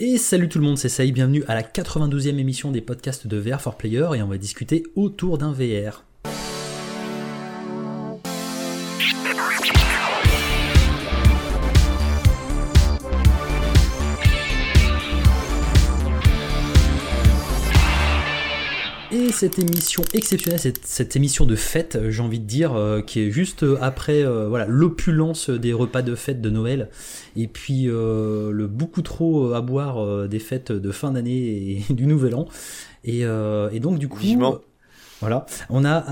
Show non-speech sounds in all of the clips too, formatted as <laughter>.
Et salut tout le monde, c'est Saïd, bienvenue à la 92e émission des podcasts de VR for Player et on va discuter autour d'un VR. Cette émission exceptionnelle, cette, cette émission de fête, euh, j'ai envie de dire, euh, qui est juste euh, après euh, voilà l'opulence des repas de fête de Noël, et puis le beaucoup trop à boire des fêtes de fin d'année et <laughs> du Nouvel An. Et, et donc du coup, Vivement. voilà, on a,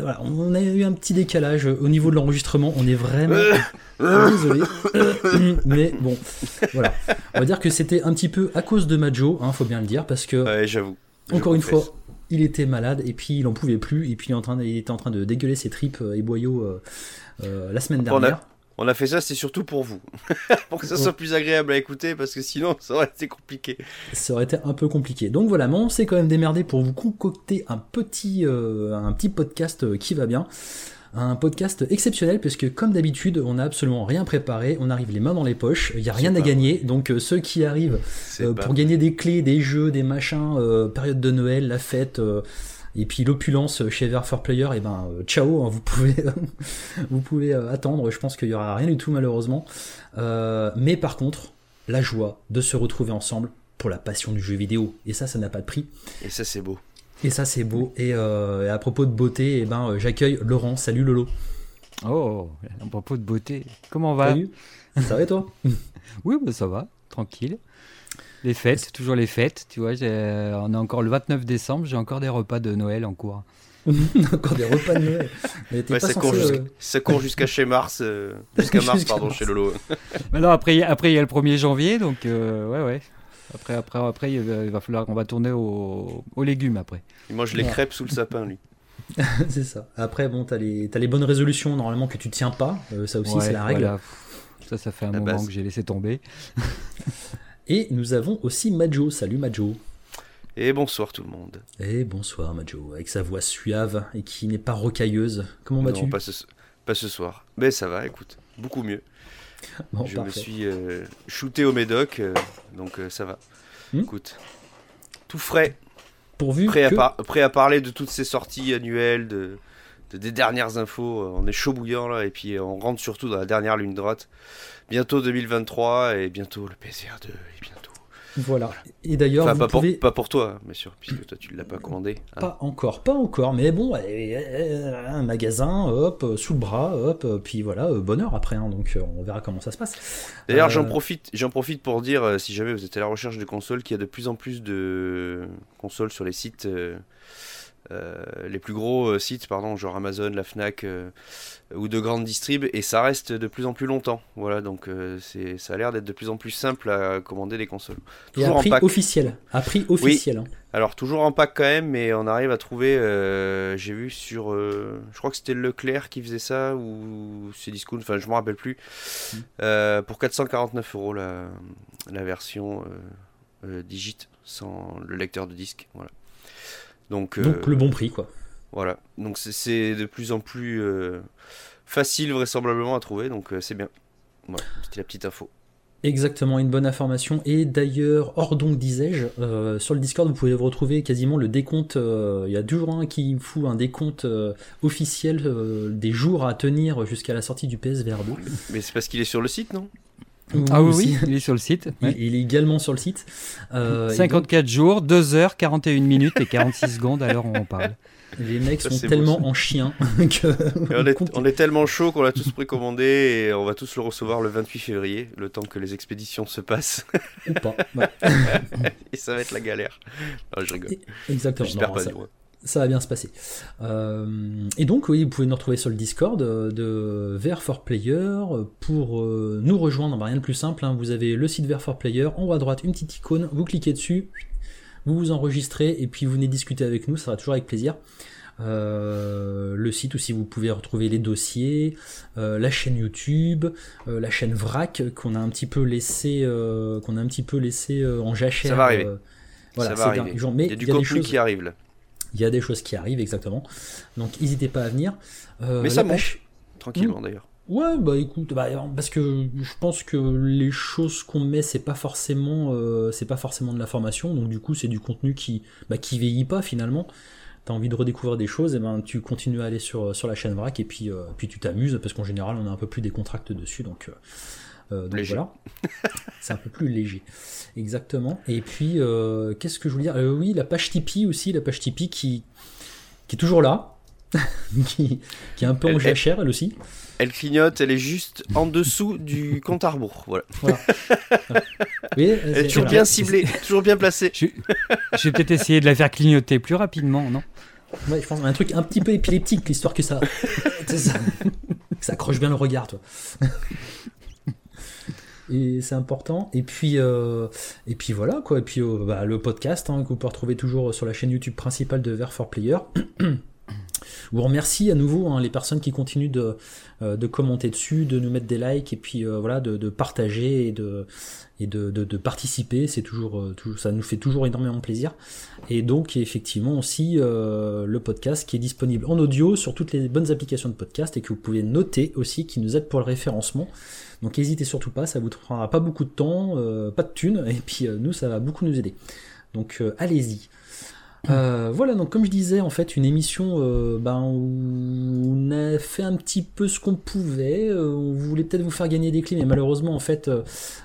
voilà, on a eu un petit décalage au niveau de l'enregistrement. On est vraiment <laughs> désolé, <laughs> mais bon, voilà. On va dire que c'était un petit peu à cause de Majo, hein, faut bien le dire, parce que Ouais, j'avoue. Encore une fois, il était malade et puis il en pouvait plus et puis il, est en train de- il était en train de dégueuler ses tripes euh, et boyaux euh, euh, la semaine On a- dernière. On a fait ça, c'est surtout pour vous. <laughs> pour que ça soit plus agréable à écouter, parce que sinon, ça aurait été compliqué. Ça aurait été un peu compliqué. Donc voilà, mais on s'est quand même démerdé pour vous concocter un petit, un petit podcast qui va bien. Un podcast exceptionnel puisque comme d'habitude, on n'a absolument rien préparé, on arrive les mains dans les poches, il n'y a rien à gagner. Donc euh, ceux qui arrivent Euh, pour gagner des clés, des jeux, des machins, euh, période de Noël, la fête, et puis l'opulence chez VR for Player, et ben euh, ciao, hein, vous pouvez, <laughs> vous pouvez attendre. Je pense qu'il y aura rien du tout malheureusement. Euh, mais par contre, la joie de se retrouver ensemble pour la passion du jeu vidéo, et ça, ça n'a pas de prix. Et ça, c'est beau. Et ça, c'est beau. Et, euh, et à propos de beauté, et ben euh, j'accueille Laurent. Salut Lolo. Oh, à propos de beauté, comment on va Salut. Ça va et toi <laughs> Oui, bah, ça va, tranquille. Les fêtes, toujours les fêtes, tu vois, j'ai- on est encore le 29 décembre, j'ai encore des repas de Noël en cours. <laughs> Encore des repas de Noël. Mais Ouais, ça, court jusqu'à, euh, ça court jusqu'à chez Mars. euh, jusqu'à <laughs> Mars, pardon, Mars. chez Lolo. Mais non, après, après il y a le 1er janvier, donc euh, ouais, ouais. Après, après, après, il va, il va falloir qu'on va tourner au- aux légumes après. Il mange les Ouais. crêpes sous le sapin, lui. <laughs> c'est ça. Après, bon, t'as les, les bonnes résolutions normalement que tu tiens pas. Euh, ça aussi, Ouais, c'est la règle. voilà. Ça, ça fait un La moment base. que j'ai laissé tomber. <laughs> Et nous avons aussi Majo. Salut Majo. Et bonsoir tout le monde. Et bonsoir Majo, avec sa voix suave et qui n'est pas rocailleuse. Comment vas-tu? Non, pas ce, pas ce soir. Mais ça va, écoute. Beaucoup mieux. <laughs> Bon, je parfait. me suis euh, shooté au médoc, euh, donc euh, ça va. Hmm. Écoute. Tout frais. Pourvu Prêt, que... à par- prêt à parler de toutes ces sorties annuelles, de, de- des dernières infos. euh, On est chaud bouillant là, et puis euh, on rentre surtout dans la dernière ligne droite. Bientôt 2023 et bientôt le PSVR 2 et bientôt. Voilà. Et d'ailleurs, Enfin, pas, pouvez... pour, pas pour toi, bien sûr, puisque toi tu ne l'as pas commandé. hein. Pas encore, pas encore, mais bon, un magasin, hop, euh, sous le bras, hop, euh, puis voilà, euh, bonheur après, hein, donc on verra comment ça se passe. D'ailleurs, Euh, j'en profite, j'en profite pour dire, si jamais vous êtes à la recherche de consoles, qu'il y a de plus en plus de consoles sur les sites, euh, les plus gros euh, sites, pardon, genre Amazon, la Fnac euh, ou de grandes distrib, et ça reste de plus en plus longtemps. Voilà, donc euh, c'est, ça a l'air d'être de plus en plus simple à commander des consoles. Et à Toujours en prix pack. officiel, à prix officiel. hein. Alors toujours en pack quand même, mais on arrive à trouver. euh, j'ai vu sur, euh, je crois que c'était Leclerc qui faisait ça ou c'est Discount, enfin je me rappelle plus. Mm. Euh, pour 449 euros la, la version euh, euh, digit sans le lecteur de disque, voilà. Donc, euh, Donc le bon prix, quoi. voilà. Donc c'est- de plus en plus euh, facile vraisemblablement à trouver, donc euh, c'est bien. Voilà, c'était la petite info. Exactement, une bonne information. Et d'ailleurs, hors donc disais-je, euh, sur le Discord, vous pouvez retrouver quasiment le décompte. euh, Il y a toujours un qui fout un décompte euh, officiel des jours à tenir jusqu'à la sortie du PSVR 2. Mais c'est parce qu'il est sur le site, non? Ah oui, aussi. oui, il est sur le site. Il, ouais. il est également sur le site. Euh, et 54 jours, 2 heures, 41 minutes et 46 secondes à l'heure où on parle. <laughs> les mecs Ça, sont tellement beau, en chien <laughs> que. <laughs> On, est, on est tellement chaud qu'on l'a tous précommandé et on va tous le recevoir le 28 février, le temps que les expéditions se passent. Ou pas. Ouais, et ça va être la galère. Non, je rigole. exactement. J'espère pas ça- du moins. Ça va bien se passer. Euh, et donc, oui, vous pouvez nous retrouver sur le Discord euh, de VR for Player. Pour euh, nous rejoindre, bah, rien de plus simple. hein. vous avez le site VR for Player, en haut à droite, une petite icône, vous cliquez dessus, vous vous enregistrez et puis vous venez discuter avec nous, ça sera toujours avec plaisir. Euh, le site aussi, vous pouvez retrouver les dossiers, euh, la chaîne YouTube, euh, la chaîne VRAC qu'on a un petit peu laissé, qu'on a un petit peu laissé en jachère. Ça va arriver. voilà, ça ces va derniers arriver. jours. Mais Il y a du contenu choses- qui arrive là. Il y a des choses qui arrivent, exactement. Donc n'hésitez pas à venir. Euh, Mais ça monte. Tranquillement d'ailleurs. Ouais, bah écoute, bah, parce que je pense que les choses qu'on met, c'est pas forcément, euh, c'est pas forcément de la formation, donc du coup, c'est du contenu qui, bah, qui vieillit pas finalement. T'as envie de redécouvrir des choses, et ben tu continues à aller sur, sur la chaîne VRAC et puis, euh, puis tu t'amuses parce qu'en général, on a un peu plus des contracts dessus, donc, euh, donc voilà. c'est un peu plus léger, exactement. Et puis, qu'est-ce que je voulais dire? Oui, la page Tipeee aussi, la page Tipeee qui, qui est toujours là, <laughs> qui, qui est un peu en jachère elle aussi. Elle clignote, elle est juste en dessous du compte à rebours. Voilà. <laughs> Oui, elle est toujours bien ciblée, toujours bien placée. Je, je vais peut-être essayer de la faire clignoter plus rapidement, non? Ouais, je pense un truc un petit peu épileptique, l'histoire que ça, <laughs> ça, ça accroche bien le regard, toi. Et c'est important. Et puis, euh, et puis voilà quoi. Et puis euh, bah, le podcast hein, que vous pouvez retrouver toujours sur la chaîne YouTube principale de Ver for Player. vous remercie à nouveau hein, les personnes qui continuent de, euh, de, commenter dessus, de nous mettre des likes et puis voilà de, partager et de et de, participer. C'est toujours, ça nous fait toujours énormément plaisir. Et donc effectivement aussi le podcast qui est disponible en audio sur toutes les bonnes applications de podcast et que vous pouvez noter aussi, qui nous aide pour le référencement. Donc n'hésitez surtout pas, ça vous prendra pas beaucoup de temps, pas de thunes, <laughs> et puis nous ça va beaucoup nous aider. Donc allez-y. Euh, voilà, donc comme je disais, en fait, une émission euh, ben, où on a fait un petit peu ce qu'on pouvait. Euh, on voulait peut-être vous faire gagner des clés, mais malheureusement, en fait,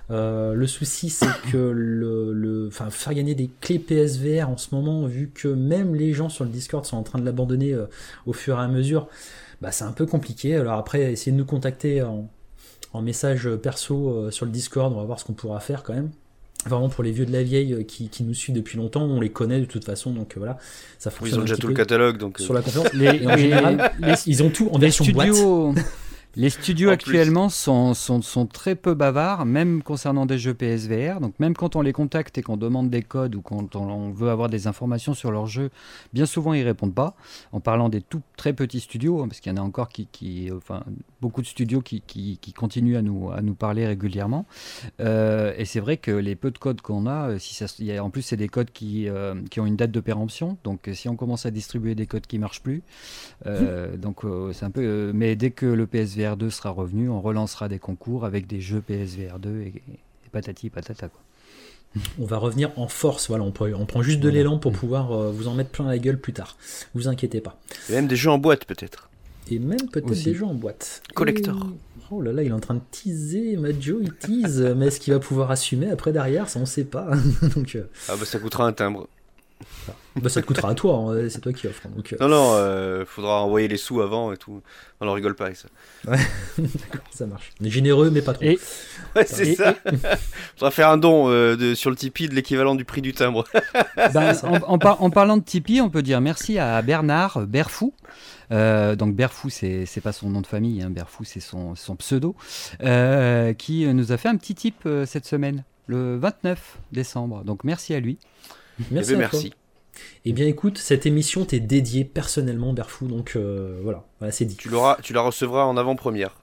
le souci, c'est que le, le, enfin, faire gagner des clés PSVR en ce moment, vu que même les gens sur le Discord sont en train de l'abandonner au fur et à mesure, bah, c'est un peu compliqué. Alors après, essayez de nous contacter en, en message perso sur le Discord, on va voir ce qu'on pourra faire quand même vraiment pour les vieux de la vieille euh, qui, qui, nous suivent depuis longtemps, on les connaît de toute façon, donc euh, voilà, ça fonctionne. Ils ont déjà tout le catalogue, donc. Sur la conférence, les, en général, ils ont tout en version studios, boîte. <laughs> Les studios actuellement sont, sont, sont, très peu bavards, même concernant des jeux PSVR. Donc même quand on les contacte et qu'on demande des codes ou quand on veut avoir des informations sur leurs jeux, bien souvent ils répondent pas. En parlant des tout très petits studios, hein, parce qu'il y en a encore qui, qui, enfin beaucoup de studios qui, qui, qui, continuent à nous, à nous parler régulièrement. Euh, et c'est vrai que les peu de codes qu'on a, euh, si ça, y a, en plus c'est des codes qui, euh, qui ont une date de péremption. Donc si on commence à distribuer des codes qui marchent plus, euh, mmh. donc c'est un peu. mais dès que le PSVR 2 sera revenu, on relancera des concours avec des jeux PSVR 2 et, patati patata. Quoi. On va revenir en force, voilà, on, on prend juste de l'élan pour mm. pouvoir euh, vous en mettre plein la gueule plus tard. Vous inquiétez pas. Et même des jeux en boîte peut-être. Et même peut-être des jeux en boîte. Collector. Oh là là, il est en train de teaser, Majo, il tease, <laughs> mais est-ce qu'il va pouvoir assumer après derrière? Ça, on sait pas. <laughs> Donc, euh, Ah bah ça coûtera un timbre. Bah, ça te coûtera à toi, hein, c'est toi qui offre. Donc, euh. Non, non, euh, faudra envoyer les sous avant et tout. On n'en rigole pas avec ça. Ouais, <laughs> d'accord, ça marche. On est généreux, mais pas trop. Et... Ouais, c'est ça. <laughs> faudra faire un don euh, de, sur le Tipeee de l'équivalent du prix du timbre. <laughs> bah, en, en, en, parlant de Tipeee, on peut dire merci à Bernard Berfou. Euh, donc Berfou, c'est pas son nom de famille, hein, Berfou, c'est son, son, pseudo, euh, qui nous a fait un petit tip euh, cette semaine, le 29 décembre. Donc merci à lui. Merci. Eh ben, merci. Eh bien écoute, cette émission t'est dédiée personnellement, Berfou, donc euh, voilà, voilà c'est dit. Tu, l'auras, tu la recevras en avant-première.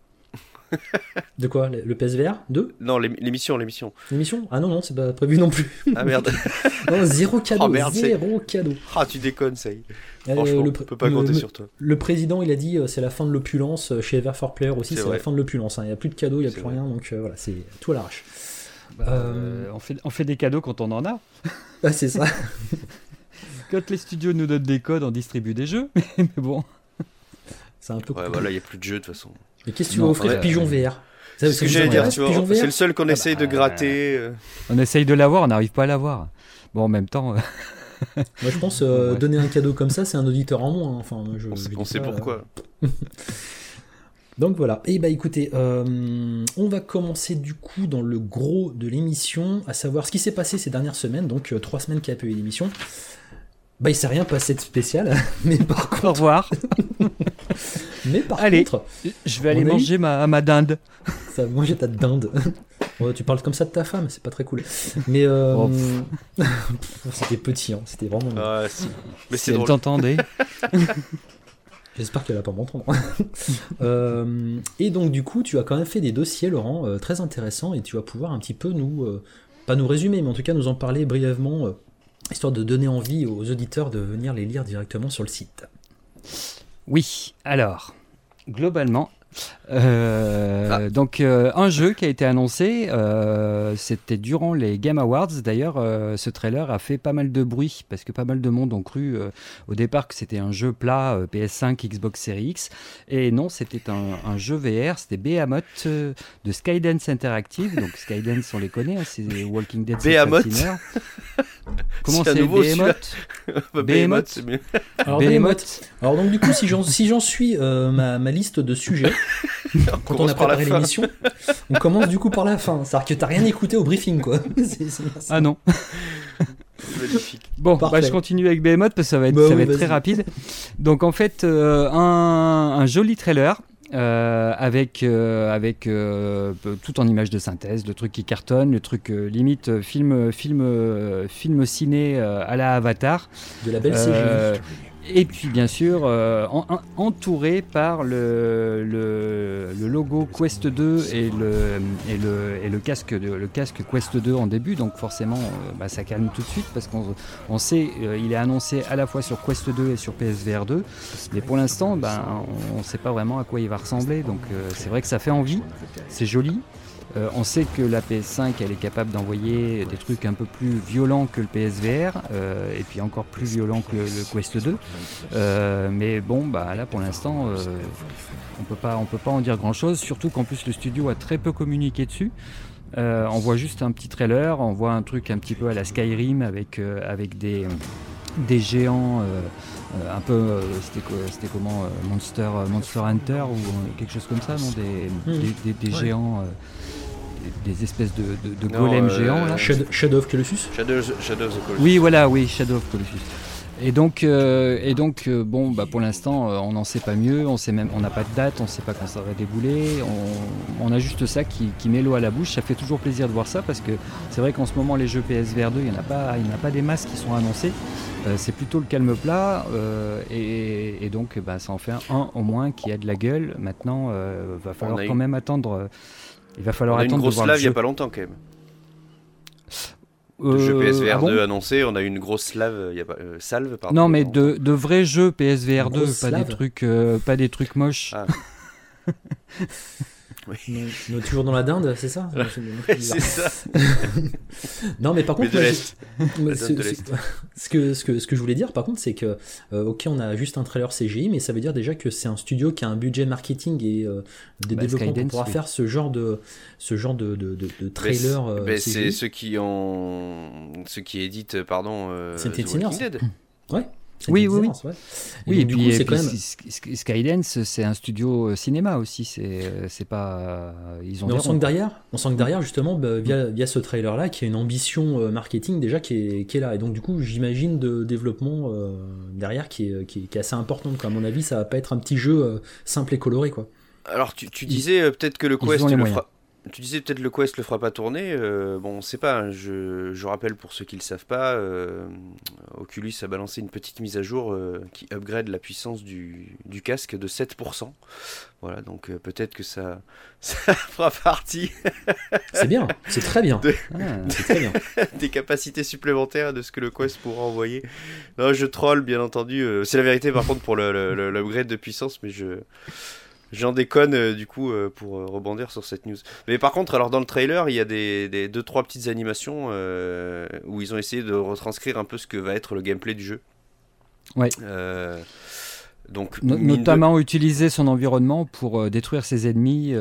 <laughs> de quoi? Le PSVR 2 Non, l'émission, l'émission. L'émission? Ah non, non, c'est pas prévu non plus. Ah merde. <laughs> non, zéro cadeau, oh, merde, zéro cadeau. Ah, tu déconnes, ça y est. Euh, Franchement, le, on peut pas compter le, sur toi. Le président, il a dit euh, c'est la fin de l'opulence. Euh, chez Ever for Player aussi, c'est la fin de l'opulence. Hein. Il n'y a plus de cadeaux, il n'y a plus vrai. rien, donc euh, voilà, c'est tout à l'arrache. Bah, euh... on, fait, on fait des cadeaux quand on en a. <laughs> Ah, c'est ça. <laughs> quand les studios nous donnent des codes, on distribue des jeux, <laughs> mais bon. C'est un peu. Ouais, voilà, il n'y a plus de jeux de toute façon. Mais qu'est-ce que tu vas offrir ouais, Pigeon VR C'est ce que j'allais dire, tu vois. C'est le seul qu'on ah essaye bah, de gratter. Euh... On essaye de l'avoir, on n'arrive pas à l'avoir. Bon, en même temps. Moi, je pense euh, ouais. donner un cadeau comme ça, c'est un auditeur en moins. Enfin, je, on, je on sait pas, pourquoi. Donc voilà, et bah écoutez, euh, on va commencer du coup dans le gros de l'émission, à savoir ce qui s'est passé ces dernières semaines, donc euh, trois semaines qu'il n'y a pas eu d'émission. Bah il s'est rien passé de spécial, <laughs> mais par contre... Au revoir. <laughs> mais par Allez, contre... je vais aller manger eu... ma, ma dinde. Ça va manger ta dinde. ouais, <laughs> tu parles comme ça de ta femme, c'est pas très cool. Mais euh... oh, c'était petit, hein, c'était vraiment... Ah, si. Mais c'est drôle. T'entendais J'espère qu'elle va pas m'entendre. <laughs> euh, et donc du coup, tu as quand même fait des dossiers, Laurent, euh, très intéressants, et tu vas pouvoir un petit peu nous, euh, pas nous résumer, mais en tout cas nous en parler brièvement, euh, histoire de donner envie aux auditeurs de venir les lire directement sur le site. Oui, alors, globalement, Euh, ah. Donc un jeu qui a été annoncé, c'était durant les Game Awards. D'ailleurs, ce trailer a fait pas mal de bruit parce que pas mal de monde ont cru au départ que c'était un jeu plat PS5, Xbox Series X. Et non, c'était un, jeu VR. C'était Behemoth de Skydance Interactive. Donc Skydance, on les connaît, hein, c'est Walking Dead. Behemoth. <laughs> Comment c'est <laughs> Behemoth Behemoth. Alors, Behemoth. Alors donc du coup, si j'en si suis ma, ma liste de sujets. <laughs> <laughs> quand on, a préparé l'émission, on commence du coup par la fin. C'est-à-dire que t'as rien écouté au briefing, quoi. <laughs> ah non. <laughs> Bon, bah, je continue avec Behemoth parce que ça va être, bah ça va être très rapide. Donc en fait, euh, un, un, joli trailer. Euh, avec euh, avec tout en images de synthèse, le truc qui cartonne, le truc limite film film film ciné à la Avatar. De la belle CG. Et puis bien sûr, euh, entouré par le, le, logo Quest 2 et le, et le, et le, casque, le casque Quest 2 en début, donc forcément euh, bah, ça calme tout de suite parce qu'on on sait, euh, il est annoncé à la fois sur Quest 2 et sur PSVR 2, mais pour l'instant ben, on ne sait pas vraiment à quoi il va ressembler, donc c'est vrai que ça fait envie, c'est joli, euh, on sait que la PS5 elle est capable d'envoyer des trucs un peu plus violents que le PSVR euh, et puis encore plus violents que le, Quest 2. Euh, mais bon, bah là pour l'instant, on peut pas, on peut pas en dire grand chose. Surtout qu'en plus le studio a très peu communiqué dessus. on voit juste un petit trailer, on voit un truc un petit peu à la Skyrim avec avec des des géants. un peu, c'était comment Monster, Monster Hunter ou quelque chose comme ça, non Des, des, géants des espèces de, golems euh, géants. Là. Shadow, of Colossus Shadow, Shadow of Colossus. Oui, voilà, oui, Shadow of Colossus. Et donc, euh, et donc euh, bon, bah pour l'instant, on n'en sait pas mieux. On sait même, on n'a pas de date, on ne sait pas quand ça va débouler. On, a juste ça qui, met l'eau à la bouche. Ça fait toujours plaisir de voir ça parce que c'est vrai qu'en ce moment, les jeux PSVR 2, il n'y en a pas, il n'y a pas des masses qui sont annoncés. c'est plutôt le calme plat. Et, donc, bah, ça en fait un, au moins qui a de la gueule. Maintenant, va falloir quand même attendre. Il va falloir on a attendre une grosse lave il n'y a pas longtemps quand même. Euh, jeu PSVR 2 ah annoncé, on a eu une grosse lave, y a pas, euh, salve pardon. Non mais de, de, vrais jeux PSVR 2, pas des trucs, euh, pas des trucs moches. Ah. <laughs> Oui. Nous, toujours dans la dinde, c'est ça <laughs> C'est ça. <laughs> non, mais par contre, <laughs> ce, que, ce, que, ce que je voulais dire, par contre, c'est que, euh, ok, on a juste un trailer CGI, mais ça veut dire déjà que c'est un studio qui a un budget marketing et euh, des bah, développements pour pouvoir faire ce genre de, ce genre de, de, de, trailer. Euh, c'est ceux qui ont, ceux qui éditent, pardon, c'est The Dead. Ouais. Oui, oui, oui. Oui, et, puis, c'est quand même... Skydance, c'est un studio euh, cinéma aussi. C'est, euh, c'est pas. Euh, ils ont. on sent que derrière, on sent que derrière justement, bah, via, via ce trailer-là, qu'il y a une ambition marketing déjà qui est, qui est là. Et donc du coup, j'imagine de développement derrière qui est, qui est, assez importante. À mon avis, ça va pas être un petit jeu simple et coloré, quoi. Alors, tu, tu disais peut-être que le Quest le fera, tu disais peut-être le Quest le fera pas tourner. Euh, bon, on sait pas. Hein. je, rappelle pour ceux qui le savent pas, euh, Oculus a balancé une petite mise à jour euh, qui upgrade la puissance du, casque de 7%. Voilà, donc peut-être que ça, <laughs> ça fera partie. <laughs> c'est bien, c'est très bien. Ah, très bien. <laughs> des capacités supplémentaires de ce que le Quest pourra envoyer. Non, je troll, bien entendu. c'est la vérité par contre pour l'upgrade de puissance, mais je. J'en déconne euh, du coup euh, pour euh, rebondir sur cette news. Mais par contre, alors dans le trailer, il y a des, des deux trois petites animations où ils ont essayé de retranscrire un peu ce que va être le gameplay du jeu. Ouais. Donc, notamment utiliser son environnement pour détruire ses ennemis,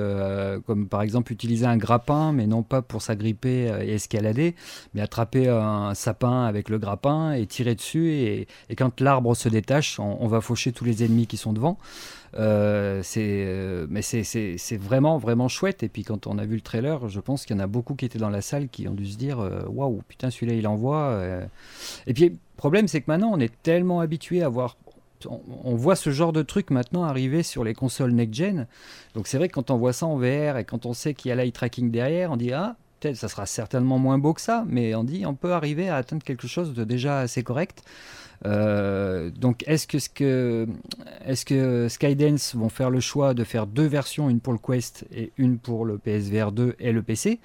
comme par exemple utiliser un grappin, mais non pas pour s'agripper et escalader, mais attraper un sapin avec le grappin et tirer dessus. Et, quand l'arbre se détache, on, va faucher tous les ennemis qui sont devant. Euh, c'est, euh, mais c'est vraiment, vraiment chouette. Et puis quand on a vu le trailer, je pense qu'il y en a beaucoup qui étaient dans la salle qui ont dû se dire euh, waouh, putain, celui-là il envoie. Et puis, le problème, c'est que maintenant on est tellement habitué à voir on, voit ce genre de truc maintenant arriver sur les consoles next-gen. Donc c'est vrai que quand on voit ça en VR et quand on sait qu'il y a l'eye tracking derrière, on dit ah, peut-être ça sera certainement moins beau que ça, mais on dit on peut arriver à atteindre quelque chose de déjà assez correct. Euh, donc est-ce que, que, est que Skydance vont faire le choix de faire deux versions, une pour le Quest et une pour le PSVR 2 et le PC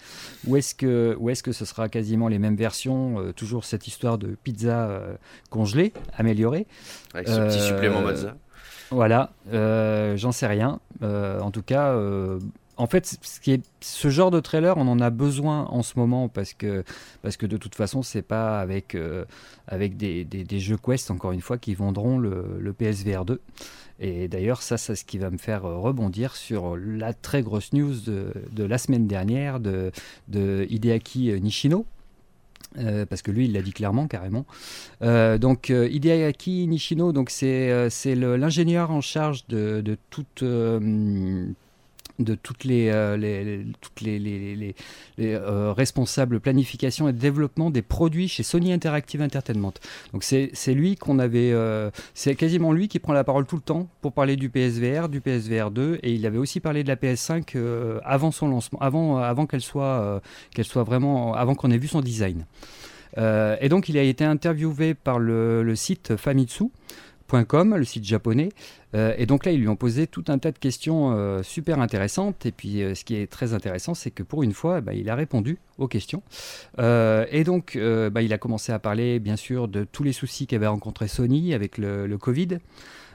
Ou est-ce que, ou est que ce sera quasiment les mêmes versions, euh, toujours cette histoire de pizza euh, congelée, améliorée? Avec ce petit supplément Mazda. Voilà, j'en sais rien. en tout cas, en fait, ce, genre de trailer, on en a besoin en ce moment parce que, parce que de toute façon, c'est pas avec, euh, avec des, des, jeux Quest, encore une fois, qui vendront le, PSVR 2. Et d'ailleurs, ça, c'est ce qui va me faire rebondir sur la très grosse news de, la semaine dernière de, de Hideaki Nishino, euh, parce que lui, il l'a dit clairement, carrément. Euh, donc, Hideaki Nishino, donc c'est c'est l'ingénieur en charge de, de toute de toutes les, euh, toutes les, les, euh, responsables planification et développement des produits chez Sony Interactive Entertainment. Donc c'est lui qu'on avait, euh, c'est quasiment lui qui prend la parole tout le temps pour parler du PSVR, du PSVR 2, et il avait aussi parlé de la PS5 avant son lancement, avant, avant qu'elle soit, qu'elle soit vraiment, avant qu'on ait vu son design. et donc il a été interviewé par le, le site Famitsu le site japonais. Euh, et donc là, ils lui ont posé tout un tas de questions euh, super intéressantes. Et puis, euh, ce qui est très intéressant, c'est que pour une fois, bah, il a répondu aux questions. et donc, bah, il a commencé à parler, bien sûr, de tous les soucis qu'avait rencontré Sony avec le, Covid.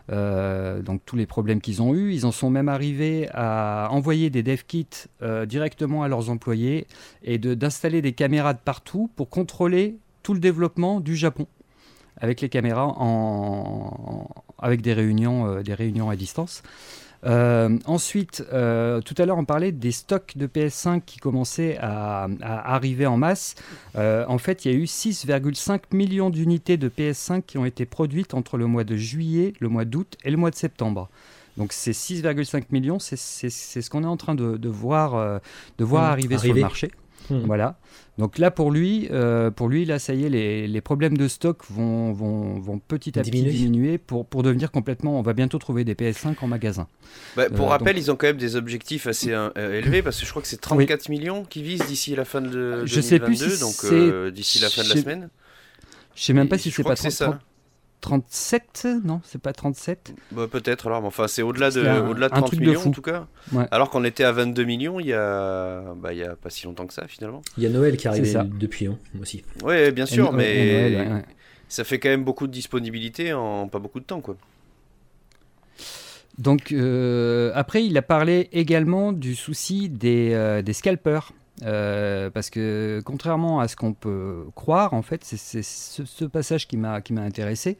donc tous les problèmes qu'ils ont eus. Ils en sont même arrivés à envoyer des dev kits directement à leurs employés et d'installer des caméras de partout pour contrôler tout le développement du Japon avec les caméras, en, avec des réunions, euh, des réunions à distance. Euh, ensuite, euh, tout à l'heure, on parlait des stocks de PS5 qui commençaient à, arriver en masse. en fait, il y a eu 6,5 millions d'unités de PS5 qui ont été produites entre le mois de juillet, le mois d'août et le mois de septembre. Donc ces 6,5 millions, c'est ce qu'on est en train de, voir, de voir mmh, arriver, sur le marché. Mmh. Voilà. Donc là, pour lui, euh, pour lui, là, ça y est, les, les problèmes de stock vont, vont, vont petit à petit diminuer pour, pour devenir complètement. On va bientôt trouver des PS5 en magasin. Bah, pour euh, rappel, ils ont quand même des objectifs assez euh, élevés parce que je crois que c'est 34 millions qui visent d'ici la fin de je 2022, sais plus si donc d'ici la fin de la semaine. Je sais même pas si c'est pas 30, ça. 37 Non, c'est pas 37 bah, Peut-être alors, mais enfin c'est au-delà de, au -delà de 30 millions en tout cas. Alors qu'on était à 22 millions il y, a... Bah, il y a pas si longtemps que ça finalement. Il y a Noël qui arrive depuis hein, aussi. Oui, bien sûr, mais ça fait quand même beaucoup de disponibilité en pas beaucoup de temps. quoi. Donc euh, après, il a parlé également du souci des, euh, des scalpers. Euh, parce que contrairement à ce qu'on peut croire, en fait, c'est ce, passage qui m'a intéressé,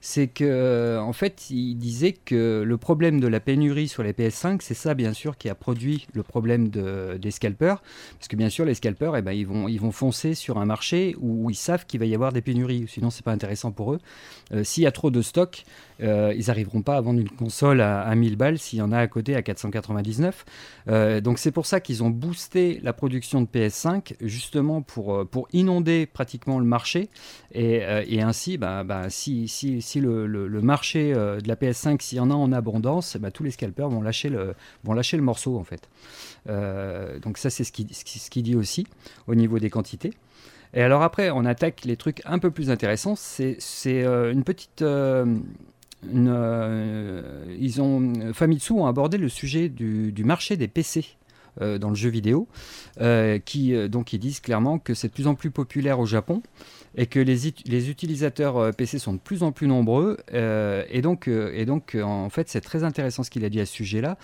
c'est que en fait, il disait que le problème de la pénurie sur les PS5, c'est ça bien sûr qui a produit le problème de, des scalpers, parce que bien sûr les scalpers, eh ben, ils vont ils vont foncer sur un marché où ils savent qu'il va y avoir des pénuries, sinon c'est pas intéressant pour eux. Euh, s'il y a trop de stock, euh, ils n'arriveront pas à vendre une console à, à 1000 balles s'il y en a à côté à 499. donc c'est pour ça qu'ils ont boosté la production de PS5 justement pour, euh, pour inonder pratiquement le marché. Et, euh, et ainsi bah, bah, si, si, si le, le, marché euh, de la PS5 s'il y en a en abondance bah, tous les scalpers vont lâcher le, vont lâcher le morceau en fait. Donc ça c'est ce qu'il ce qui dit aussi au niveau des quantités. Et alors après on attaque les trucs un peu plus intéressants. C'est une petite une, ils ont Famitsu ont abordé le sujet du marché des PC euh, dans le jeu vidéo, euh, qui euh, donc ils disent clairement que c'est de plus en plus populaire au Japon et que les, les utilisateurs PC sont de plus en plus nombreux. Et donc, et donc en fait, c'est très intéressant ce qu'il a dit à ce sujet-là.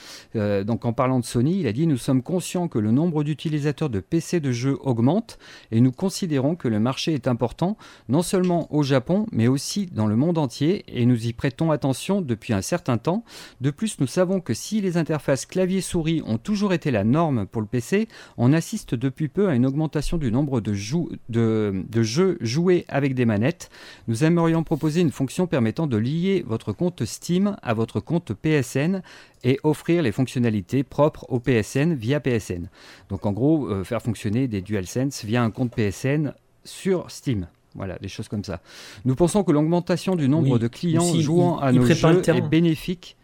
donc, en parlant de Sony, il a dit Nous sommes conscients que le nombre d'utilisateurs de PC de jeux augmente et nous considérons que le marché est important, non seulement au Japon, mais aussi dans le monde entier, et nous y prêtons attention depuis un certain temps. De plus, nous savons que si les interfaces clavier-souris ont toujours été la norme pour le PC, on assiste depuis peu à une augmentation du nombre de, de, de jeux joués avec des manettes, nous aimerions proposer une fonction permettant de lier votre compte Steam à votre compte PSN et offrir les fonctionnalités propres au PSN via PSN. Donc en gros, euh, faire fonctionner des DualSense via un compte PSN sur Steam. Voilà, des choses comme ça. Nous pensons que l'augmentation du nombre de clients jouant à nos jeux est bénéfique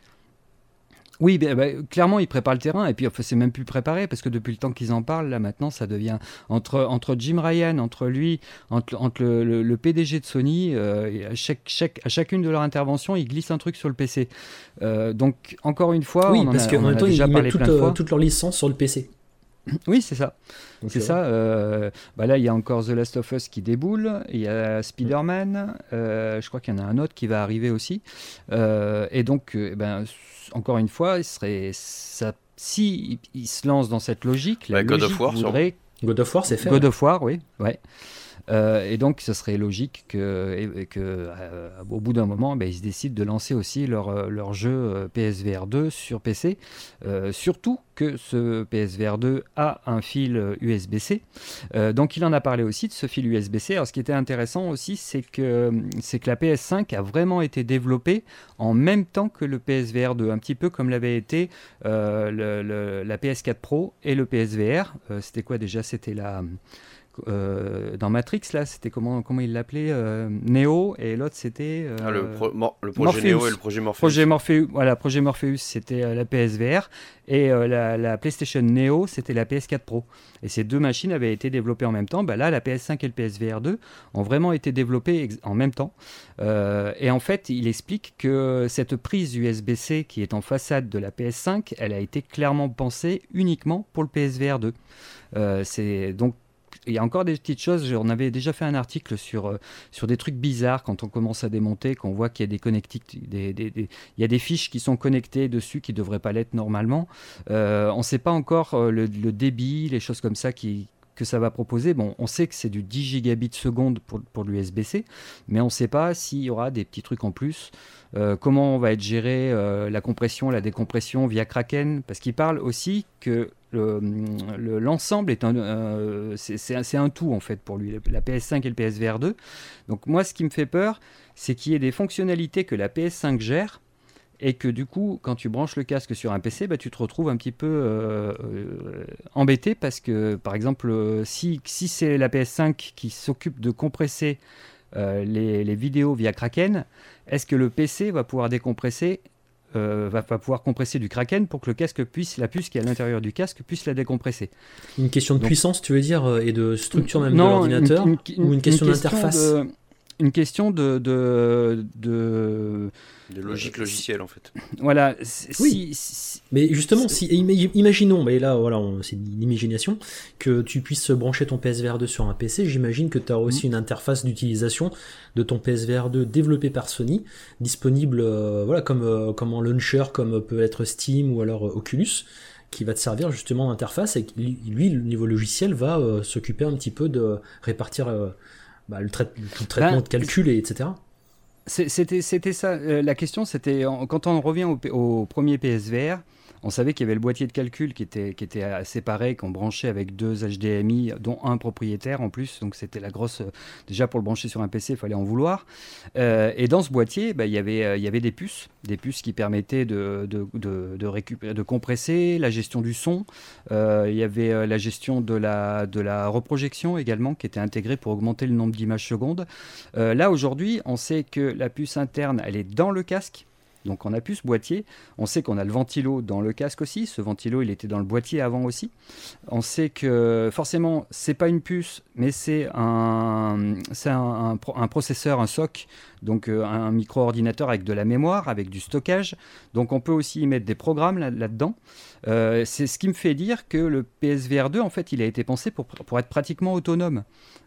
oui, bah, bah, clairement, ils préparent le terrain. Et puis, enfin, c'est même plus préparé parce que depuis le temps qu'ils en parlent, là maintenant, ça devient entre, entre Jim Ryan, entre lui, entre, entre le, le, PDG de Sony, euh, à, chaque, chaque, à chacune de leurs interventions, ils glissent un truc sur le PC. Euh, donc, encore une fois, oui, on parce qu'en même temps, ils mettent toute, toute, leur licence sur le PC. Oui, c'est ça. C'est ça. Euh, bah là, il y a encore The Last of Us qui déboule. Il y a Spider-Man. Euh, je crois qu'il y en a un autre qui va arriver aussi. Euh, et donc, ben, encore une fois, il serait, ça, si il se lance dans cette logique, la God logique of War, voudrait... God of War, c'est fait. God of War, oui. Ouais. Euh, et donc, ce serait logique que, que euh, au bout d'un moment, ben, ils se décident de lancer aussi leur, euh, jeu PSVR 2 sur PC. surtout que ce PSVR 2 a un fil USB-C. donc, il en a parlé aussi de ce fil USB-C. Alors, ce qui était intéressant aussi, c'est que, c'est que la PS5 a vraiment été développée en même temps que le PSVR 2, un petit peu comme l'avait été la PS4 Pro et le PSVR. C'était quoi déjà? C'était la. Euh, dans Matrix, là, c'était comment, comment il l'appelait euh, Neo, et l'autre c'était. Euh, ah, le, projet Neo et le projet Morpheus. Projet Morpheus voilà, projet Morpheus, c'était la PSVR, et la, PlayStation Neo, c'était la PS4 Pro. Et ces deux machines avaient été développées en même temps. Bah, là, la PS5 et le PSVR 2 ont vraiment été développés en même temps. et en fait, il explique que cette prise USB-C qui est en façade de la PS5, elle a été clairement pensée uniquement pour le PSVR 2. c'est donc il y a encore des petites choses. On avait déjà fait un article sur, euh, sur des trucs bizarres quand on commence à démonter, qu'on voit qu'il y a des connectiques, il y a des fiches qui sont connectées dessus qui ne devraient pas l'être normalement. Euh, on ne sait pas encore euh, le, débit, les choses comme ça que ça va proposer. Bon, on sait que c'est du 10 gigabits seconde pour, pour l'USB-C, mais on ne sait pas s'il y aura des petits trucs en plus. comment on va être géré la compression, la décompression via Kraken? Parce qu'il parle aussi que l'ensemble est un, euh, c'est un tout en fait pour lui, la PS5 et le PSVR 2. Donc moi, ce qui me fait peur, c'est qu'il y ait des fonctionnalités que la PS5 gère et que du coup, quand tu branches le casque sur un PC, bah, tu te retrouves un petit peu euh, euh, embêté parce que, par exemple, si, si c'est la PS5 qui s'occupe de compresser les, vidéos via Kraken, est-ce que le PC va pouvoir décompresser euh, va, pouvoir compresser du Kraken pour que le casque puisse, la puce qui est à l'intérieur du casque puisse la décompresser. Une question de puissance, tu veux dire, euh, et de structure même de l'ordinateur Ou une question d'interface? Une question de, de, de de logique logicielle en fait. Voilà. Oui. mais justement, si imaginons, mais là voilà, c'est l'imagination, que tu puisses brancher ton PSVR 2 sur un PC. J'imagine que tu as aussi mm. une interface d'utilisation de ton PSVR 2 développé par Sony, disponible euh, voilà comme euh, comme en launcher, comme peut être Steam ou alors euh, Oculus qui va te servir justement d'interface et lui, le niveau logiciel va s'occuper un petit peu de répartir bah, le, traitement ben, de calcul et etc. C'était ça. Euh, la question, c'était quand on revient au, au premier PSVR, on savait qu'il y avait le boîtier de calcul qui était, séparé, qu'on branchait avec deux HDMI, dont un propriétaire en plus. Donc c'était la grosse. Déjà pour le brancher sur un PC, il fallait en vouloir. Euh, et dans ce boîtier, bah, il, y avait, euh, il y avait des puces, des puces qui permettaient de, récupérer, de compresser, la gestion du son. Euh, il y avait la gestion de la, de la reprojection également qui était intégrée pour augmenter le nombre d'images secondes. là aujourd'hui, on sait que la puce interne, elle est dans le casque. Donc on a pu ce boîtier. On sait qu'on a le ventilo dans le casque aussi. Ce ventilo, il était dans le boîtier avant aussi. On sait que forcément, c'est pas une puce, mais c'est un, un, processeur, un SOC, donc euh, un micro-ordinateur avec de la mémoire, avec du stockage. Donc on peut aussi y mettre des programmes là-dedans. Euh, c'est ce qui me fait dire que le PSVR 2, en fait, il a été pensé pour, pour être pratiquement autonome.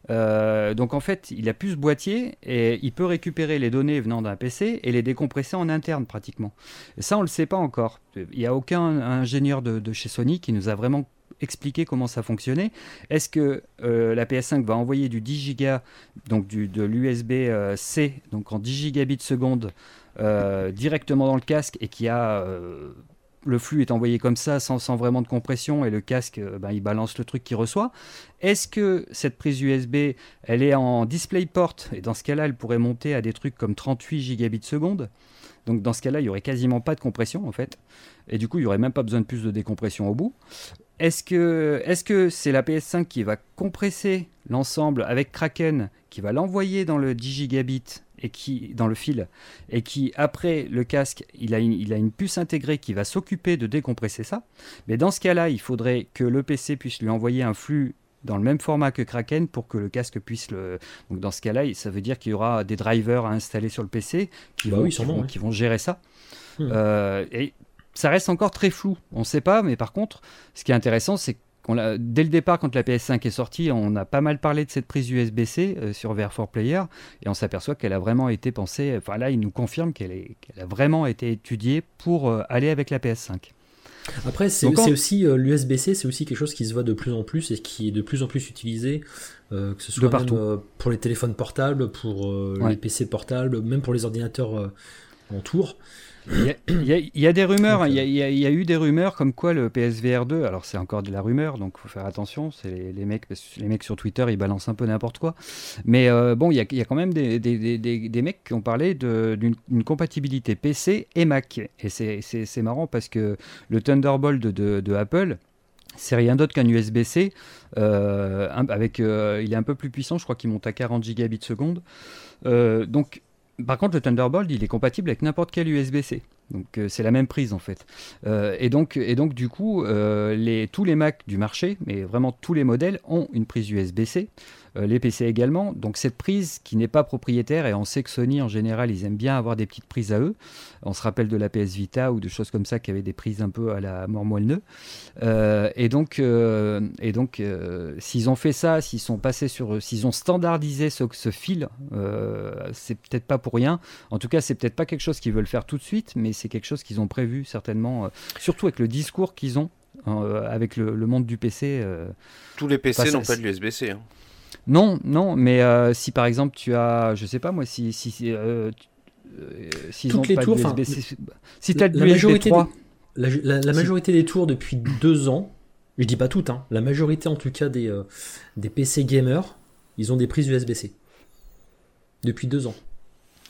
Euh, donc en fait, il a plus ce boîtier et il peut récupérer les données venant d'un PC et les décompresser en interne pratiquement. Et ça, on ne le sait pas encore. Il n'y a aucun ingénieur de, chez Sony qui nous a vraiment expliqué comment ça fonctionnait. Est-ce que euh, la PS5 va envoyer du 10 Go, donc de l'USB-C, euh, donc en 10 gigabits seconde, directement dans le casque et qui a le flux est envoyé comme ça, sans, vraiment de compression, et le casque, euh, ben, il balance le truc qu'il reçoit. Est-ce que cette prise USB, elle est en DisplayPort? Et dans ce cas-là, elle pourrait monter à des trucs comme 38 gigabits seconde. Donc dans ce cas-là, il n'y aurait quasiment pas de compression, en fait. Et du coup, il n'y aurait même pas besoin de plus de décompression au bout. Est-ce que c'est -ce c'est la PS5 qui va compresser l'ensemble avec Kraken, qui va l'envoyer dans le 10 gigabits et qui dans le fil et qui après le casque il a une, il a une puce intégrée qui va s'occuper de décompresser ça. Mais dans ce cas-là il faudrait que le PC puisse lui envoyer un flux dans le même format que Kraken pour que le casque puisse le donc dans ce cas-là ça veut dire qu'il y aura des drivers à installer sur le PC qui, bah vont, qui, vont, gérer ça. Hmm. euh, et ça reste encore très flou on ne sait pas mais par contre ce qui est intéressant c'est dès le départ, quand la PS5 est sortie, on a pas mal parlé de cette prise USB-C euh, sur VR4 Player, et on s'aperçoit qu'elle a vraiment été pensée. Enfin là, il nous confirme qu'elle a vraiment été étudiée pour euh, aller avec la PS5. Après, c'est aussi l'USB-C, c'est aussi quelque chose qui se voit de plus en plus et qui est de plus en plus utilisé, que ce soit pour les téléphones portables, pour les PC portables, même pour les ordinateurs en tour. Il y, a, des rumeurs, il y, a, eu des rumeurs comme quoi le PSVR 2, alors c'est encore de la rumeur, donc faut faire attention, c'est les, mecs, les mecs sur Twitter ils balancent un peu n'importe quoi, mais euh, bon, il y, a, quand même des, mecs qui ont parlé d'une compatibilité PC et Mac, et c'est marrant parce que le Thunderbolt de, Apple, c'est rien d'autre qu'un USB-C. Euh, euh, il est un peu plus puissant, je crois qu'il monte à 40 gigabits seconde. donc par contre, le Thunderbolt, il est compatible avec n'importe quel USB-C. Donc euh, c'est la même prise en fait. Euh, et, donc, du coup, euh, tous les Mac du marché, mais vraiment tous les modèles, ont une prise USB-C. Euh, les PC également. Donc cette prise qui n'est pas propriétaire, et on sait que Sony en général, ils aiment bien avoir des petites prises à eux. On se rappelle de la PS Vita ou de choses comme ça qui avaient des prises un peu à la mort moelle euh, et donc, euh, et donc s'ils ont fait ça, s'ils sont passés sur, s'ils ont standardisé ce, ce fil, c'est peut-être pas pour rien. En tout cas, c'est peut-être pas quelque chose qu'ils veulent faire tout de suite, mais c'est quelque chose qu'ils ont prévu certainement, surtout avec le discours qu'ils ont avec le, monde du PC. Tous les PC n'ont pas de l'USB-C. Hein. Non, non, mais euh, si par exemple tu as, je sais pas moi, si si si, euh, euh si Toutes les tours, si tu as la majorité 3, des, la, majorité des tours depuis deux ans, je dis pas toutes, hein, la majorité en tout cas des euh, des PC gamers, ils ont des prises USB-C depuis deux ans.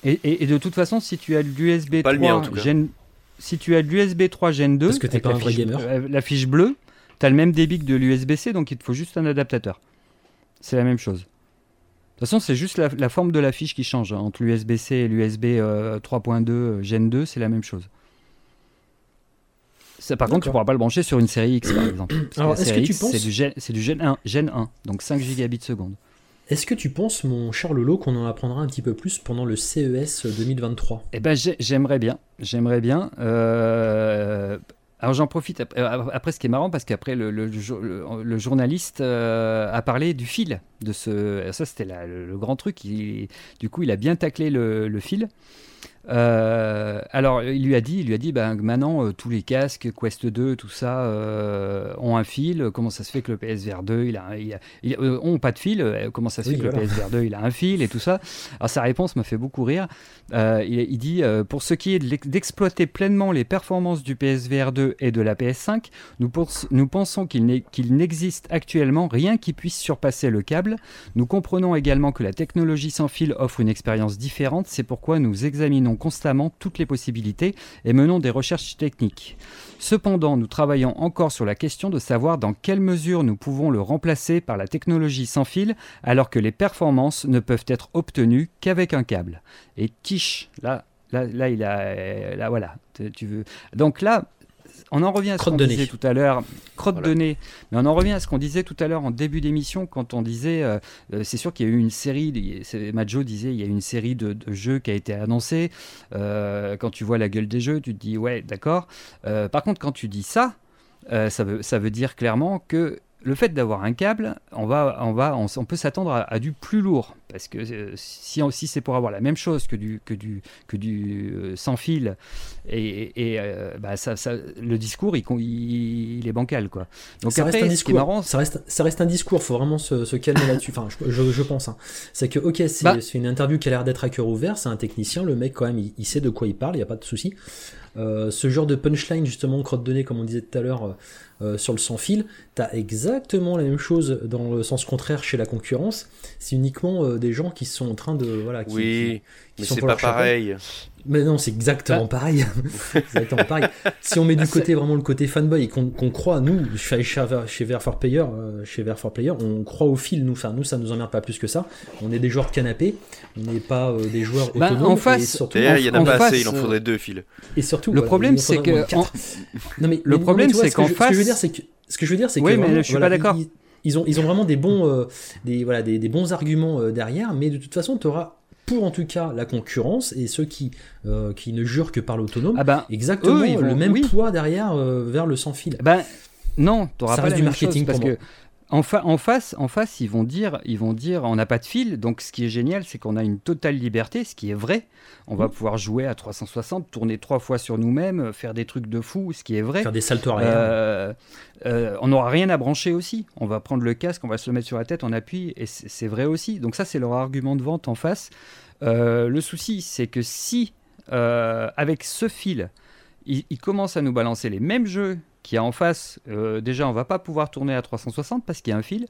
Et, et, de toute façon, si tu as l'USB 3 Gen, si tu as l'USB 3 Gen 2, parce que t'es pas un vrai gamer, la fiche bleue, tu as le même débit que de l'USB-C, donc il te faut juste un adaptateur. C'est la même chose. De toute façon, c'est juste la, forme de la fiche qui change. Hein. Entre l'USB-C et l'USB 3.2 Gen 2, c'est la même chose. par contre, tu ne pourras pas le brancher sur une série X, par exemple. Alors, est-ce que tu penses... C'est du, Gen, du Gen 1, Gen 1, donc 5 gigabits seconde. Est-ce que tu penses, mon cher Lolo, qu'on en apprendra un petit peu plus pendant le CES 2023 Eh ben, j'aimerais bien. J'aimerais bien. Euh, alors j'en profite euh, après, ce qui est marrant parce qu'après le, journaliste euh, a parlé du fil de ce ça c'était le, grand truc du coup il a bien taclé le, fil euh, alors, il lui a dit, il lui a dit, ben, maintenant euh, tous les casques Quest 2, tout ça, euh, ont un fil. Comment ça se fait que le PSVR 2, il a, il ont pas de fil Comment ça se fait que le PSVR 2, il a un fil et tout ça? Alors sa réponse m'a fait beaucoup rire. Il, dit, pour ce qui est d'exploiter pleinement les performances du PSVR 2 et de la PS5, nous, nous pensons qu'il n'existe actuellement rien qui puisse surpasser le câble. Nous comprenons également que la technologie sans fil offre une expérience différente. C'est pourquoi nous examinons constamment toutes les possibilités et menons des recherches techniques. Cependant, nous travaillons encore sur la question de savoir dans quelle mesure nous pouvons le remplacer par la technologie sans fil alors que les performances ne peuvent être obtenues qu'avec un câble. Et tiche, là, là, là, il a, là, voilà, tu veux. Donc là, on en revient à ce qu'on disait tout à l'heure, crotte de nez, mais on en revient à ce qu'on disait tout à l'heure en début d'émission quand on disait, euh, euh, c'est sûr qu'il y a eu une série, Majo disait, il y a eu une série de, jeux qui a été annoncée. Euh, quand tu vois la gueule des jeux, tu te dis ouais, d'accord. par contre, quand tu dis ça, ça veut, ça veut dire clairement que le fait d'avoir un câble, on, va, on, va, on, peut s'attendre à, du plus lourd. Parce que euh, si, si c'est pour avoir la même chose que du, que du, que du euh, sans fil, et, euh, bah, ça, le discours, il, il, est bancal. Quoi. Donc ça reste un discours. Marrant, ça, reste, ça reste un discours, il faut vraiment se, calmer là-dessus. Enfin, je, je, pense. Hein. C'est que, ok, bah c'est une interview qui a l'air d'être à cœur ouvert, c'est un technicien, le mec, quand même, il, sait de quoi il parle, il n'y a pas de souci. Ce genre de punchline, justement, crotte de nez, comme on disait tout à l'heure, euh, sur le sans fil, tu as exactement la même chose dans le sens contraire chez la concurrence. C'est uniquement euh, des gens qui sont en train de. Voilà, qui, oui, mais c'est pas pareil. Mais non, c'est exactement ah. pareil. <laughs> exactement pareil. Si on met du côté vraiment le côté fanboy et qu'on croit, nous, chez, chez VR Player, euh, chez Player, on croit au fil. Nous, enfin, nous, ça nous emmerde pas plus que ça. On est des joueurs de canapé, on n'est pas des joueurs bah, autonomes. En face, surtout, il y en a pas assez. Il en faudrait deux fils. Et surtout, le problème, c'est que non mais le problème, c'est qu'en face, c'est que ce que je veux dire, c'est que. Oui, mais je suis pas d'accord. Ils, ont, ils ont vraiment des bons, euh, des, voilà, des, bons arguments euh, derrière, mais de toute façon, tu auras pour en tout cas la concurrence et ceux qui, euh, qui ne jurent que par l'autonome, ah ben, exactement le même poids derrière vers le sans fil. Ben, Non, tu n'auras pas la du marketing parce que en, face, en face, ils vont dire, ils vont dire, on n'a pas de fil. Donc, ce qui est génial, c'est qu'on a une totale liberté, ce qui est vrai. On va mmh. pouvoir jouer à 360, tourner trois fois sur nous-mêmes, faire des trucs de fou, ce qui est vrai. Faire des saltos. Euh, euh, on n'aura rien à brancher aussi. On va prendre le casque, on va se le mettre sur la tête, on appuie, et c'est vrai aussi. Donc ça, c'est leur argument de vente en face. Euh, le souci, c'est que si, avec ce fil, ils, ils commencent à nous balancer les mêmes jeux qui a en face, euh, déjà on va pas pouvoir tourner à 360 parce qu'il y a un fil.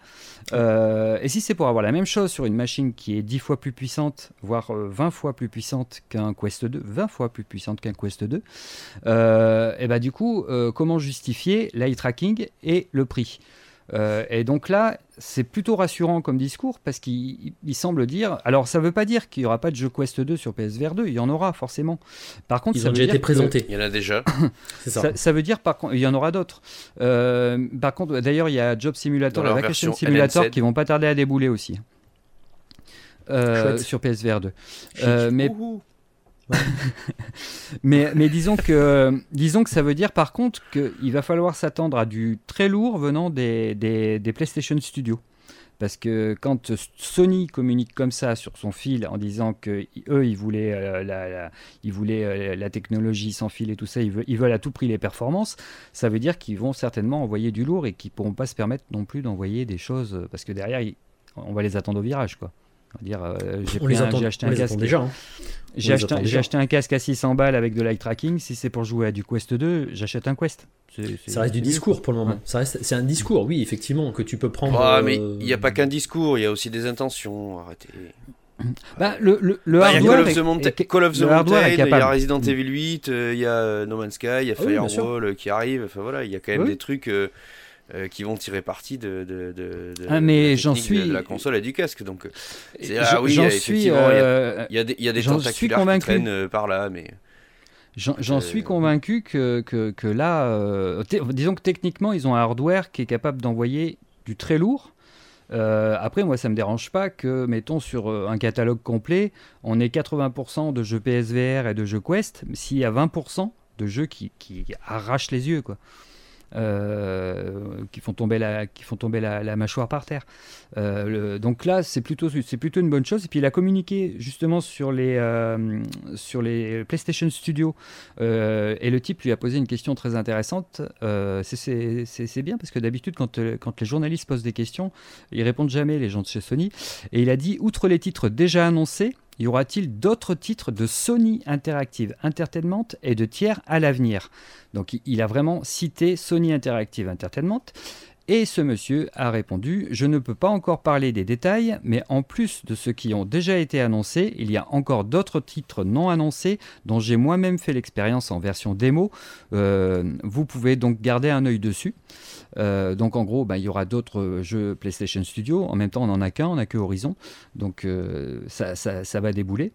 Euh, et si c'est pour avoir la même chose sur une machine qui est 10 fois plus puissante, voire 20 euh, fois plus puissante qu'un Quest 2, 20 fois plus puissante qu'un Quest 2, et bah du coup, comment justifier l'eye tracking et le prix? Euh, et donc là, c'est plutôt rassurant comme discours parce qu'il semble dire. Alors, ça ne veut pas dire qu'il n'y aura pas de jeu Quest 2 sur PSVR 2, il y en aura forcément. Par contre, Ils ça ont déjà été présentés. Il y en a déjà. <coughs> ça. Ça, veut dire, par contre, il y en aura d'autres. Euh, par contre, d'ailleurs, il y a Job Simulator et Vacation Simulator qui vont pas tarder à débouler aussi. Euh, sur PSVR 2. mais <laughs> mais, disons, que, disons que ça veut dire par contre qu'il va falloir s'attendre à du très lourd venant des, des, PlayStation Studios. Parce que quand Sony communique comme ça sur son fil en disant que eux ils voulaient euh, la, ils voulaient euh, la technologie sans fil et tout ça, ils veulent, ils veulent à tout prix les performances, ça veut dire qu'ils vont certainement envoyer du lourd et qu'ils pourront pas se permettre non plus d'envoyer des choses parce que derrière on va les attendre au virage quoi. On dire, euh, j'ai acheté un casque. déjà. Hein. J'ai acheté, un casque à 600 balles avec de l'eye tracking. Si c'est pour jouer à du Quest 2, j'achète un Quest. ça reste du discours pour le moment. Ça reste, c'est un discours, oui, effectivement, que tu peux prendre. Ah, mais il n'y a pas qu'un discours, il y a aussi des intentions. Arrêtez. <clears throat> Bah, le, le, le hardware a Call of the, Mountain, il y a Resident Evil 8, euh, il y a euh, No Man's Sky, il y a ah Firewall qui arrive. Enfin voilà, il y a quand même des trucs. Euh, qui vont tirer parti de, de, de, ah, mais j'en suis... de la console et du casque. Donc, ah oui, suis, euh, il y, a des, il y a des tentaculaires qui traînent euh, par là, mais... J'en suis convaincu que, que, que là, disons que techniquement, ils ont un hardware qui est capable d'envoyer du très lourd. après, moi, ça me dérange pas que, mettons, sur un catalogue complet, on ait 80% de jeux PSVR et de jeux Quest, s'il y a 20% de jeux qui, qui arrachent les yeux, quoi. Euh, qui font tomber la, qui font tomber la, mâchoire par terre. Euh, donc là, c'est plutôt, c'est plutôt une bonne chose. Et puis il a communiqué justement sur les, euh, sur les PlayStation Studios et le type lui a posé une question très intéressante. c'est bien parce que d'habitude, quand, quand les journalistes posent des questions, ils répondent jamais, les gens de chez Sony. Et il a dit, outre les titres déjà annoncés, y aura-t-il d'autres titres de Sony Interactive Entertainment et de tiers à l'avenir? Donc il a vraiment cité Sony Interactive Entertainment. Et ce monsieur a répondu Je ne peux pas encore parler des détails, mais en plus de ceux qui ont déjà été annoncés, il y a encore d'autres titres non annoncés dont j'ai moi-même fait l'expérience en version démo. Euh, vous pouvez donc garder un œil dessus. Euh, donc en gros, bah, il y aura d'autres jeux PlayStation Studio. En même temps, on n'en a qu'un, on n'a que Horizon. Donc euh, ça, va débouler.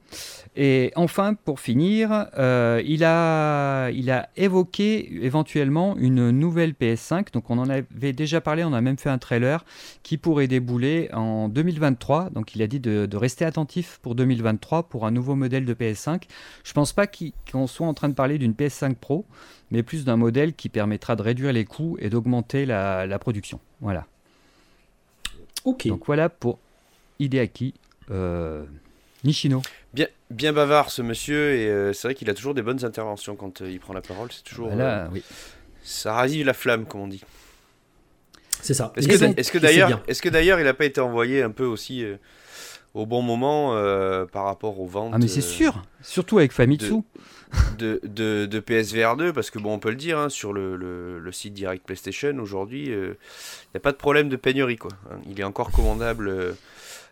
Et enfin, pour finir, euh, il, a, il a évoqué éventuellement une nouvelle PS5. Donc on en avait déjà parlé, on a même fait un trailer qui pourrait débouler en 2023. Donc il a dit de, rester attentif pour 2023 pour un nouveau modèle de PS5. Je pense pas qu'on soit en train de parler d'une PS5 Pro mais plus d'un modèle qui permettra de réduire les coûts et d'augmenter la, production. Voilà. Ok. Donc voilà pour Hideaki euh, Nishino. Bien, bien bavard ce monsieur, et euh, c'est vrai qu'il a toujours des bonnes interventions quand euh, il prend la parole. C'est toujours. Voilà, oui. Ça ravive la flamme, comme on dit. C'est ça. Est-ce que, est que d'ailleurs, est-ce que d'ailleurs, il n'a pas été envoyé un peu aussi au bon moment par rapport aux ventes Ah mais c'est sûr, surtout avec Famitsu <laughs> de, de, de, PSVR 2 parce que bon on peut le dire hein, sur le, le, site direct PlayStation aujourd'hui il euh, n'y a pas de problème de pénurie quoi. Hein. il est encore commandable euh,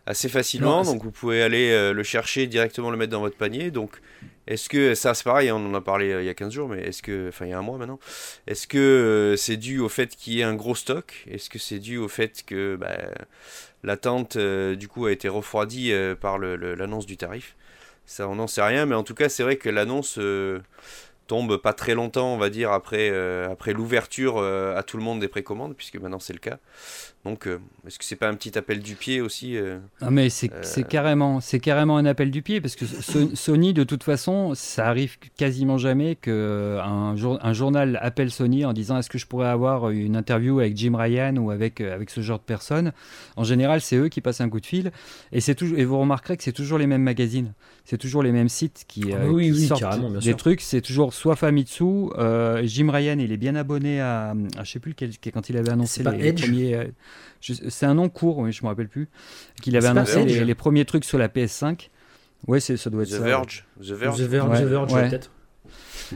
assez facilement donc vous pouvez aller euh, le chercher directement le mettre dans votre panier. Donc est-ce que ça c'est pareil on en a parlé il y a 15 jours mais est-ce que enfin il y a un mois maintenant est-ce que c'est dû au fait qu'il y ait un gros stock? Est-ce que c'est dû au fait que bah, l'attente du coup a été refroidie par l'annonce du tarif ça, on n'en sait rien, mais en tout cas, c'est vrai que l'annonce euh, tombe pas très longtemps, on va dire, après l'ouverture à tout le monde des précommandes, puisque maintenant c'est le cas. Donc, euh, est-ce que c'est pas un petit appel du pied aussi euh, Ah mais c'est euh, carrément, c'est carrément un appel du pied parce que <laughs> Sony, de toute façon, ça arrive quasiment jamais que un, un journal appelle Sony en disant est-ce que je pourrais avoir une interview avec Jim Ryan ou avec avec ce genre de personnes? En général, c'est eux qui passent un coup de fil et c'est toujours et vous remarquerez que c'est toujours les mêmes magazines, c'est toujours les mêmes sites qui, ah oui, sortent des trucs. C'est toujours soit Famitsu, Jim Ryan, il est bien abonné à, à je sais plus quel, quand il avait annoncé les, premiers c'est un nom court, oui, je me rappelle plus. Qu'il avait annoncé les, premiers trucs sur la PS5. Ouais, ça doit être The ça. Verge. The Verge. The Verge, The Verge peut-être.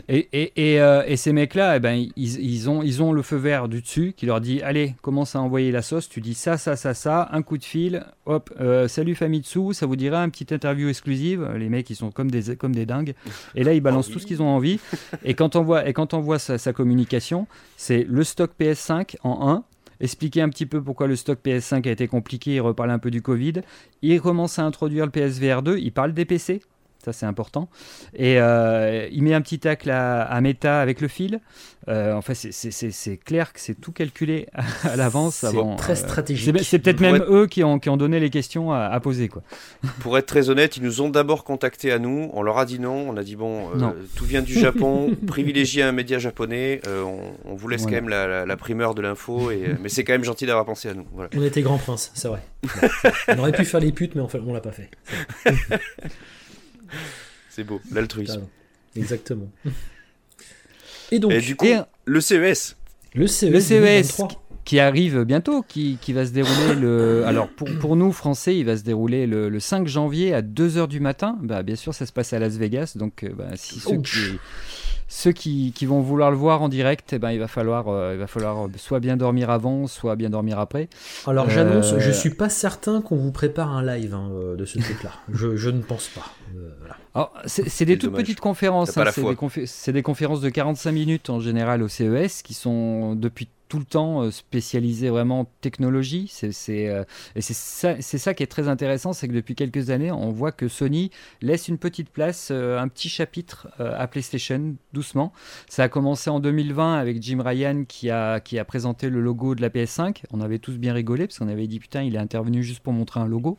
Et, et, et, euh, et, ces mecs-là, eh ben, ils, ils, ont, ils ont le feu vert du dessus qui leur dit Allez, commence à envoyer la sauce. Tu dis ça, ça, ça, ça, un coup de fil. Hop, euh, salut Famitsu, ça vous dirait un petit interview exclusive. Les mecs, ils sont comme des, comme des dingues. Et là, ils balancent tout ce qu'ils ont envie. Et quand on voit, et quand on voit sa, sa communication, c'est le stock PS5 en 1 expliquer un petit peu pourquoi le stock PS5 a été compliqué, il reparle un peu du Covid. Il commence à introduire le PSVR 2, il parle des PC, ça c'est important. Et euh, il met un petit tacle à, à Meta avec le fil. Euh, enfin, c'est clair que c'est tout calculé à, l'avance. C'est très euh, stratégique. c'est peut-être même eux qui ont, qui ont donné les questions à, poser. Quoi. <laughs> Pour être très honnête, ils nous ont d'abord contactés à nous. On leur a dit non. On a dit bon, euh, tout vient du Japon. <laughs> privilégiez un média japonais. On, vous laisse quand même la, primeur de l'info. mais c'est quand même gentil d'avoir pensé à nous. On était grand prince, c'est vrai. <laughs> on aurait pu faire les putes, mais en fait, on l'a pas fait. <laughs> C'est beau, l'altruisme. Exactement. <laughs> Et donc, du coup, le CES. Le CES, e qui arrive bientôt, qui, qui, va se dérouler le. <coughs> Alors pour, pour nous Français, il va se dérouler le, le 5 janvier à 2h du matin. Bah, bien sûr, ça se passe à Las Vegas, donc euh, bah, si ceux qui, ceux qui, qui, vont vouloir le voir en direct, eh ben, il, va falloir, euh, il va falloir soit bien dormir avant, soit bien dormir après. Alors j'annonce, je euh, suis pas certain qu'on vous prépare un live hein, de ce <laughs> truc-là. je, je, ne pense pas. C'est des toutes petites conférences. Hein, c'est des, conférences de 45 minutes en général au CES qui sont depuis tout le temps euh, spécialisées vraiment technologie. C'est euh, et c'est ça, ça, qui est très intéressant, c'est que depuis quelques années, on voit que Sony laisse une petite place, euh, un petit chapitre à PlayStation, doucement. Ça a commencé en 2020 avec Jim Ryan qui a, qui a présenté le logo de la PS5. On avait tous bien rigolé parce qu'on avait dit putain, il est intervenu juste pour montrer un logo.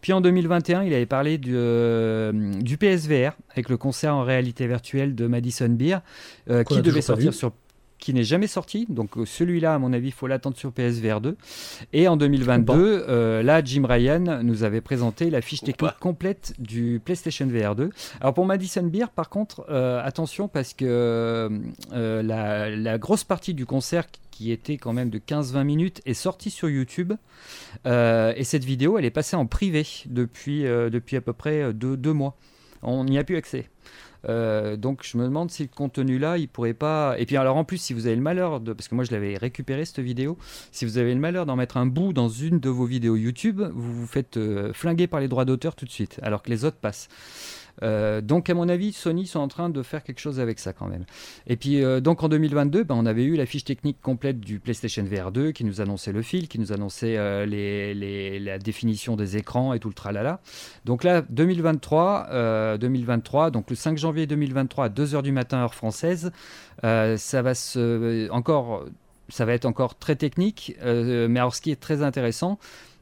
Puis en 2021, il avait parlé du, euh, du PSVR avec le concert en réalité virtuelle de Madison Beer euh, qui devait sortir sur qui n'est jamais sorti. Donc euh, celui-là, à mon avis, il faut l'attendre sur PSVR 2. Et en 2022, là, Jim Ryan nous avait présenté la fiche technique complète du PlayStation VR 2. Alors pour Madison Beer, par contre, attention parce que la, la, grosse partie du concert qui était quand même de 15-20 minutes, est sortie sur YouTube. Euh, et cette vidéo, elle est passée en privé depuis, euh, depuis à peu près euh, deux, mois. On n'y a plus accès. Donc je me demande si le contenu là, il pourrait pas. Et puis alors en plus, si vous avez le malheur de, parce que moi je l'avais récupéré cette vidéo, si vous avez le malheur d'en mettre un bout dans une de vos vidéos YouTube, vous vous faites flinguer par les droits d'auteur tout de suite, alors que les autres passent. Euh, donc à mon avis, Sony sont en train de faire quelque chose avec ça quand même. Et puis euh, donc en 2022, ben, on avait eu la fiche technique complète du PlayStation VR 2 qui nous annonçait le fil, qui nous annonçait euh, les, la définition des écrans et tout le tralala. Donc là, 2023, 2023, donc le 5 janvier 2023 à 2h du matin heure française, ça va se encore ça va être encore très technique, mais alors ce qui est très intéressant,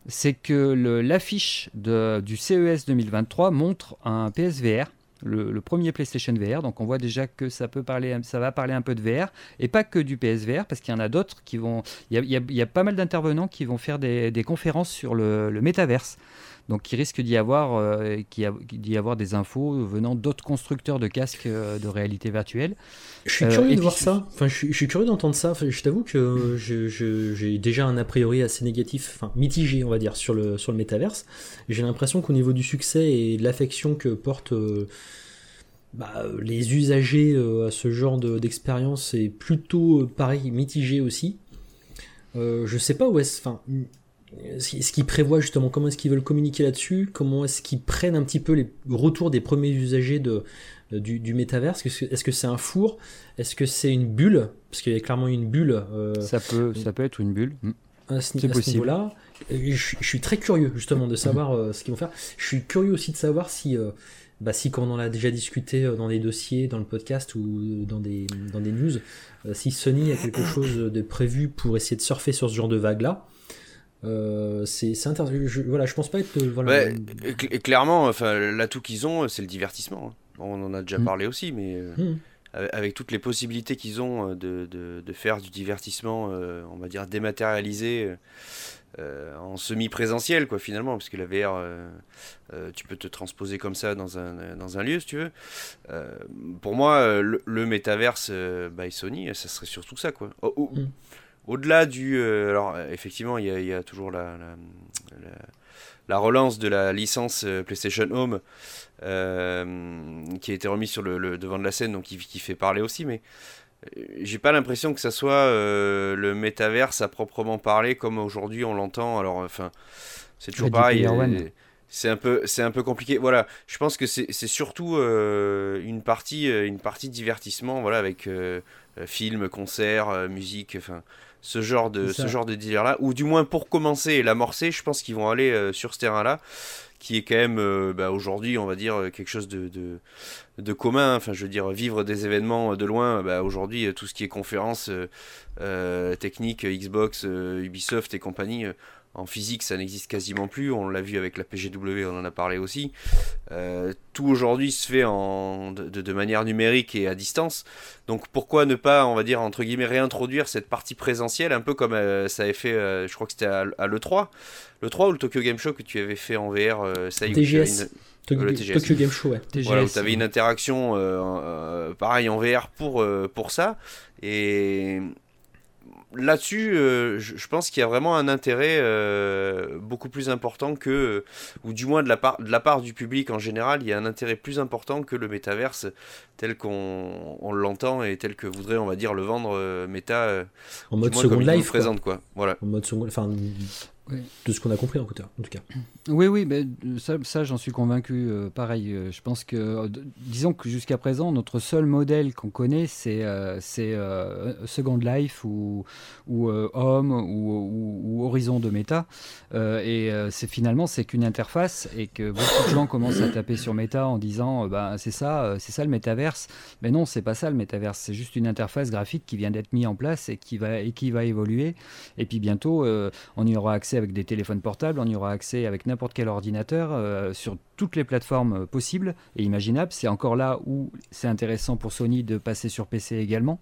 c'est que l'affiche du CES 2023 montre un PSVR. Le, premier PlayStation VR, donc on voit déjà que ça peut parler, ça va parler un peu de VR et pas que du PSVR parce qu'il y en a d'autres qui vont, il y, a, pas mal d'intervenants qui vont faire des, conférences sur le, le métaverse. Donc il risque d'y avoir, euh, d'y avoir des infos venant d'autres constructeurs de casques euh, de réalité virtuelle. Je suis curieux euh, de voir ça. Enfin, je suis, curieux d'entendre ça. je t'avoue que j'ai déjà un a priori assez négatif, enfin mitigé, on va dire, sur le sur le métaverse. J'ai l'impression qu'au niveau du succès et de l'affection que portent bah, les usagers à ce genre d'expérience, c'est plutôt pareil mitigé aussi. je sais pas où est-ce. Enfin, ce qu'ils prévoient justement, comment est-ce qu'ils veulent communiquer là-dessus, comment est-ce qu'ils prennent un petit peu les retours des premiers usagers de, du, du métaverse. Est-ce que c'est un four? Est-ce que c'est une bulle? Parce qu'il y a clairement une bulle. Euh, ça, peut, ça peut être une bulle. Mm. À ce, niveau-là. Je, suis très curieux justement de savoir euh, ce qu'ils vont faire. Je suis curieux aussi de savoir si, euh, bah, si quand on en a déjà discuté dans des dossiers, dans le podcast ou dans des, dans des news, si Sony a quelque chose de prévu pour essayer de surfer sur ce genre de vague-là, c'est intéressant. Je, voilà, je pense pas être. Voilà, clairement, enfin, l'atout qu'ils ont, c'est le divertissement. Hein. On en a déjà mm. parlé aussi, mais mm. avec toutes les possibilités qu'ils ont de, de, de, faire du divertissement, on va dire dématérialisé euh, en semi-présentiel, quoi, finalement, parce que la VR, euh, euh, tu peux te transposer comme ça dans un, dans un lieu, si tu veux. pour moi, le, le métaverse by Sony, ça serait surtout ça, quoi. Mm. Au-delà du. alors, effectivement, il y, a, toujours la, la, relance de la licence PlayStation Home qui a été remise sur le, devant de la scène, donc qui, qui fait parler aussi, mais j'ai pas l'impression que ça soit euh, le métaverse à proprement parler comme aujourd'hui on l'entend. Alors, enfin, c'est toujours pareil. C'est un peu, c'est un peu compliqué. Voilà, je pense que c'est surtout euh, une partie, euh, une partie divertissement, voilà, avec films, concerts, musique, enfin, ce genre de, ce genre de délire là. Ou du moins pour commencer et l'amorcer, je pense qu'ils vont aller sur ce terrain-là qui est quand même euh, bah, aujourd'hui, on va dire, quelque chose de, de, commun. Enfin, je veux dire, vivre des événements de loin, bah, aujourd'hui, tout ce qui est conférences euh, techniques, Xbox, euh, Ubisoft et compagnie, en physique, ça n'existe quasiment plus. On l'a vu avec la PGW, on en a parlé aussi. tout aujourd'hui se fait en, de, manière numérique et à distance. Donc pourquoi ne pas, on va dire, entre guillemets, réintroduire cette partie présentielle, un peu comme ça avait fait, je crois que c'était à, à l'E3 le 3 ou le Tokyo Game Show que tu avais fait en VR, euh, ça y TGS. Euh, Tokyo Game Show, ouais. Voilà, où tu avais une interaction euh, pareil en VR pour, pour ça. Et là-dessus, je, pense qu'il y a vraiment un intérêt beaucoup plus important que, ou du moins de la, part, de la part du public en général, il y a un intérêt plus important que le métaverse tel qu'on on, l'entend et tel que voudrait, on va dire, le vendre méta. en mode second life. Présente, quoi. Voilà. En mode second, enfin, de ce qu'on a compris en tout cas. Oui, oui, mais ça, ça j'en suis convaincu. Euh, pareil, euh, je pense que, euh, disons que jusqu'à présent, notre seul modèle qu'on connaît, c'est c'est Second Life ou, ou Home ou, ou, Horizon de Meta. et c'est finalement, c'est qu'une interface et que beaucoup de gens commencent à taper sur Meta en disant, bah, c'est ça, c'est ça le métaverse. Mais non, c'est pas ça le métaverse. C'est juste une interface graphique qui vient d'être mise en place et qui va, et qui va évoluer. Et puis bientôt, on y aura accès avec des téléphones portables, on y aura accès avec n'importe quel ordinateur euh, sur toutes les plateformes euh, possibles et imaginables. C'est encore là où c'est intéressant pour Sony de passer sur PC également.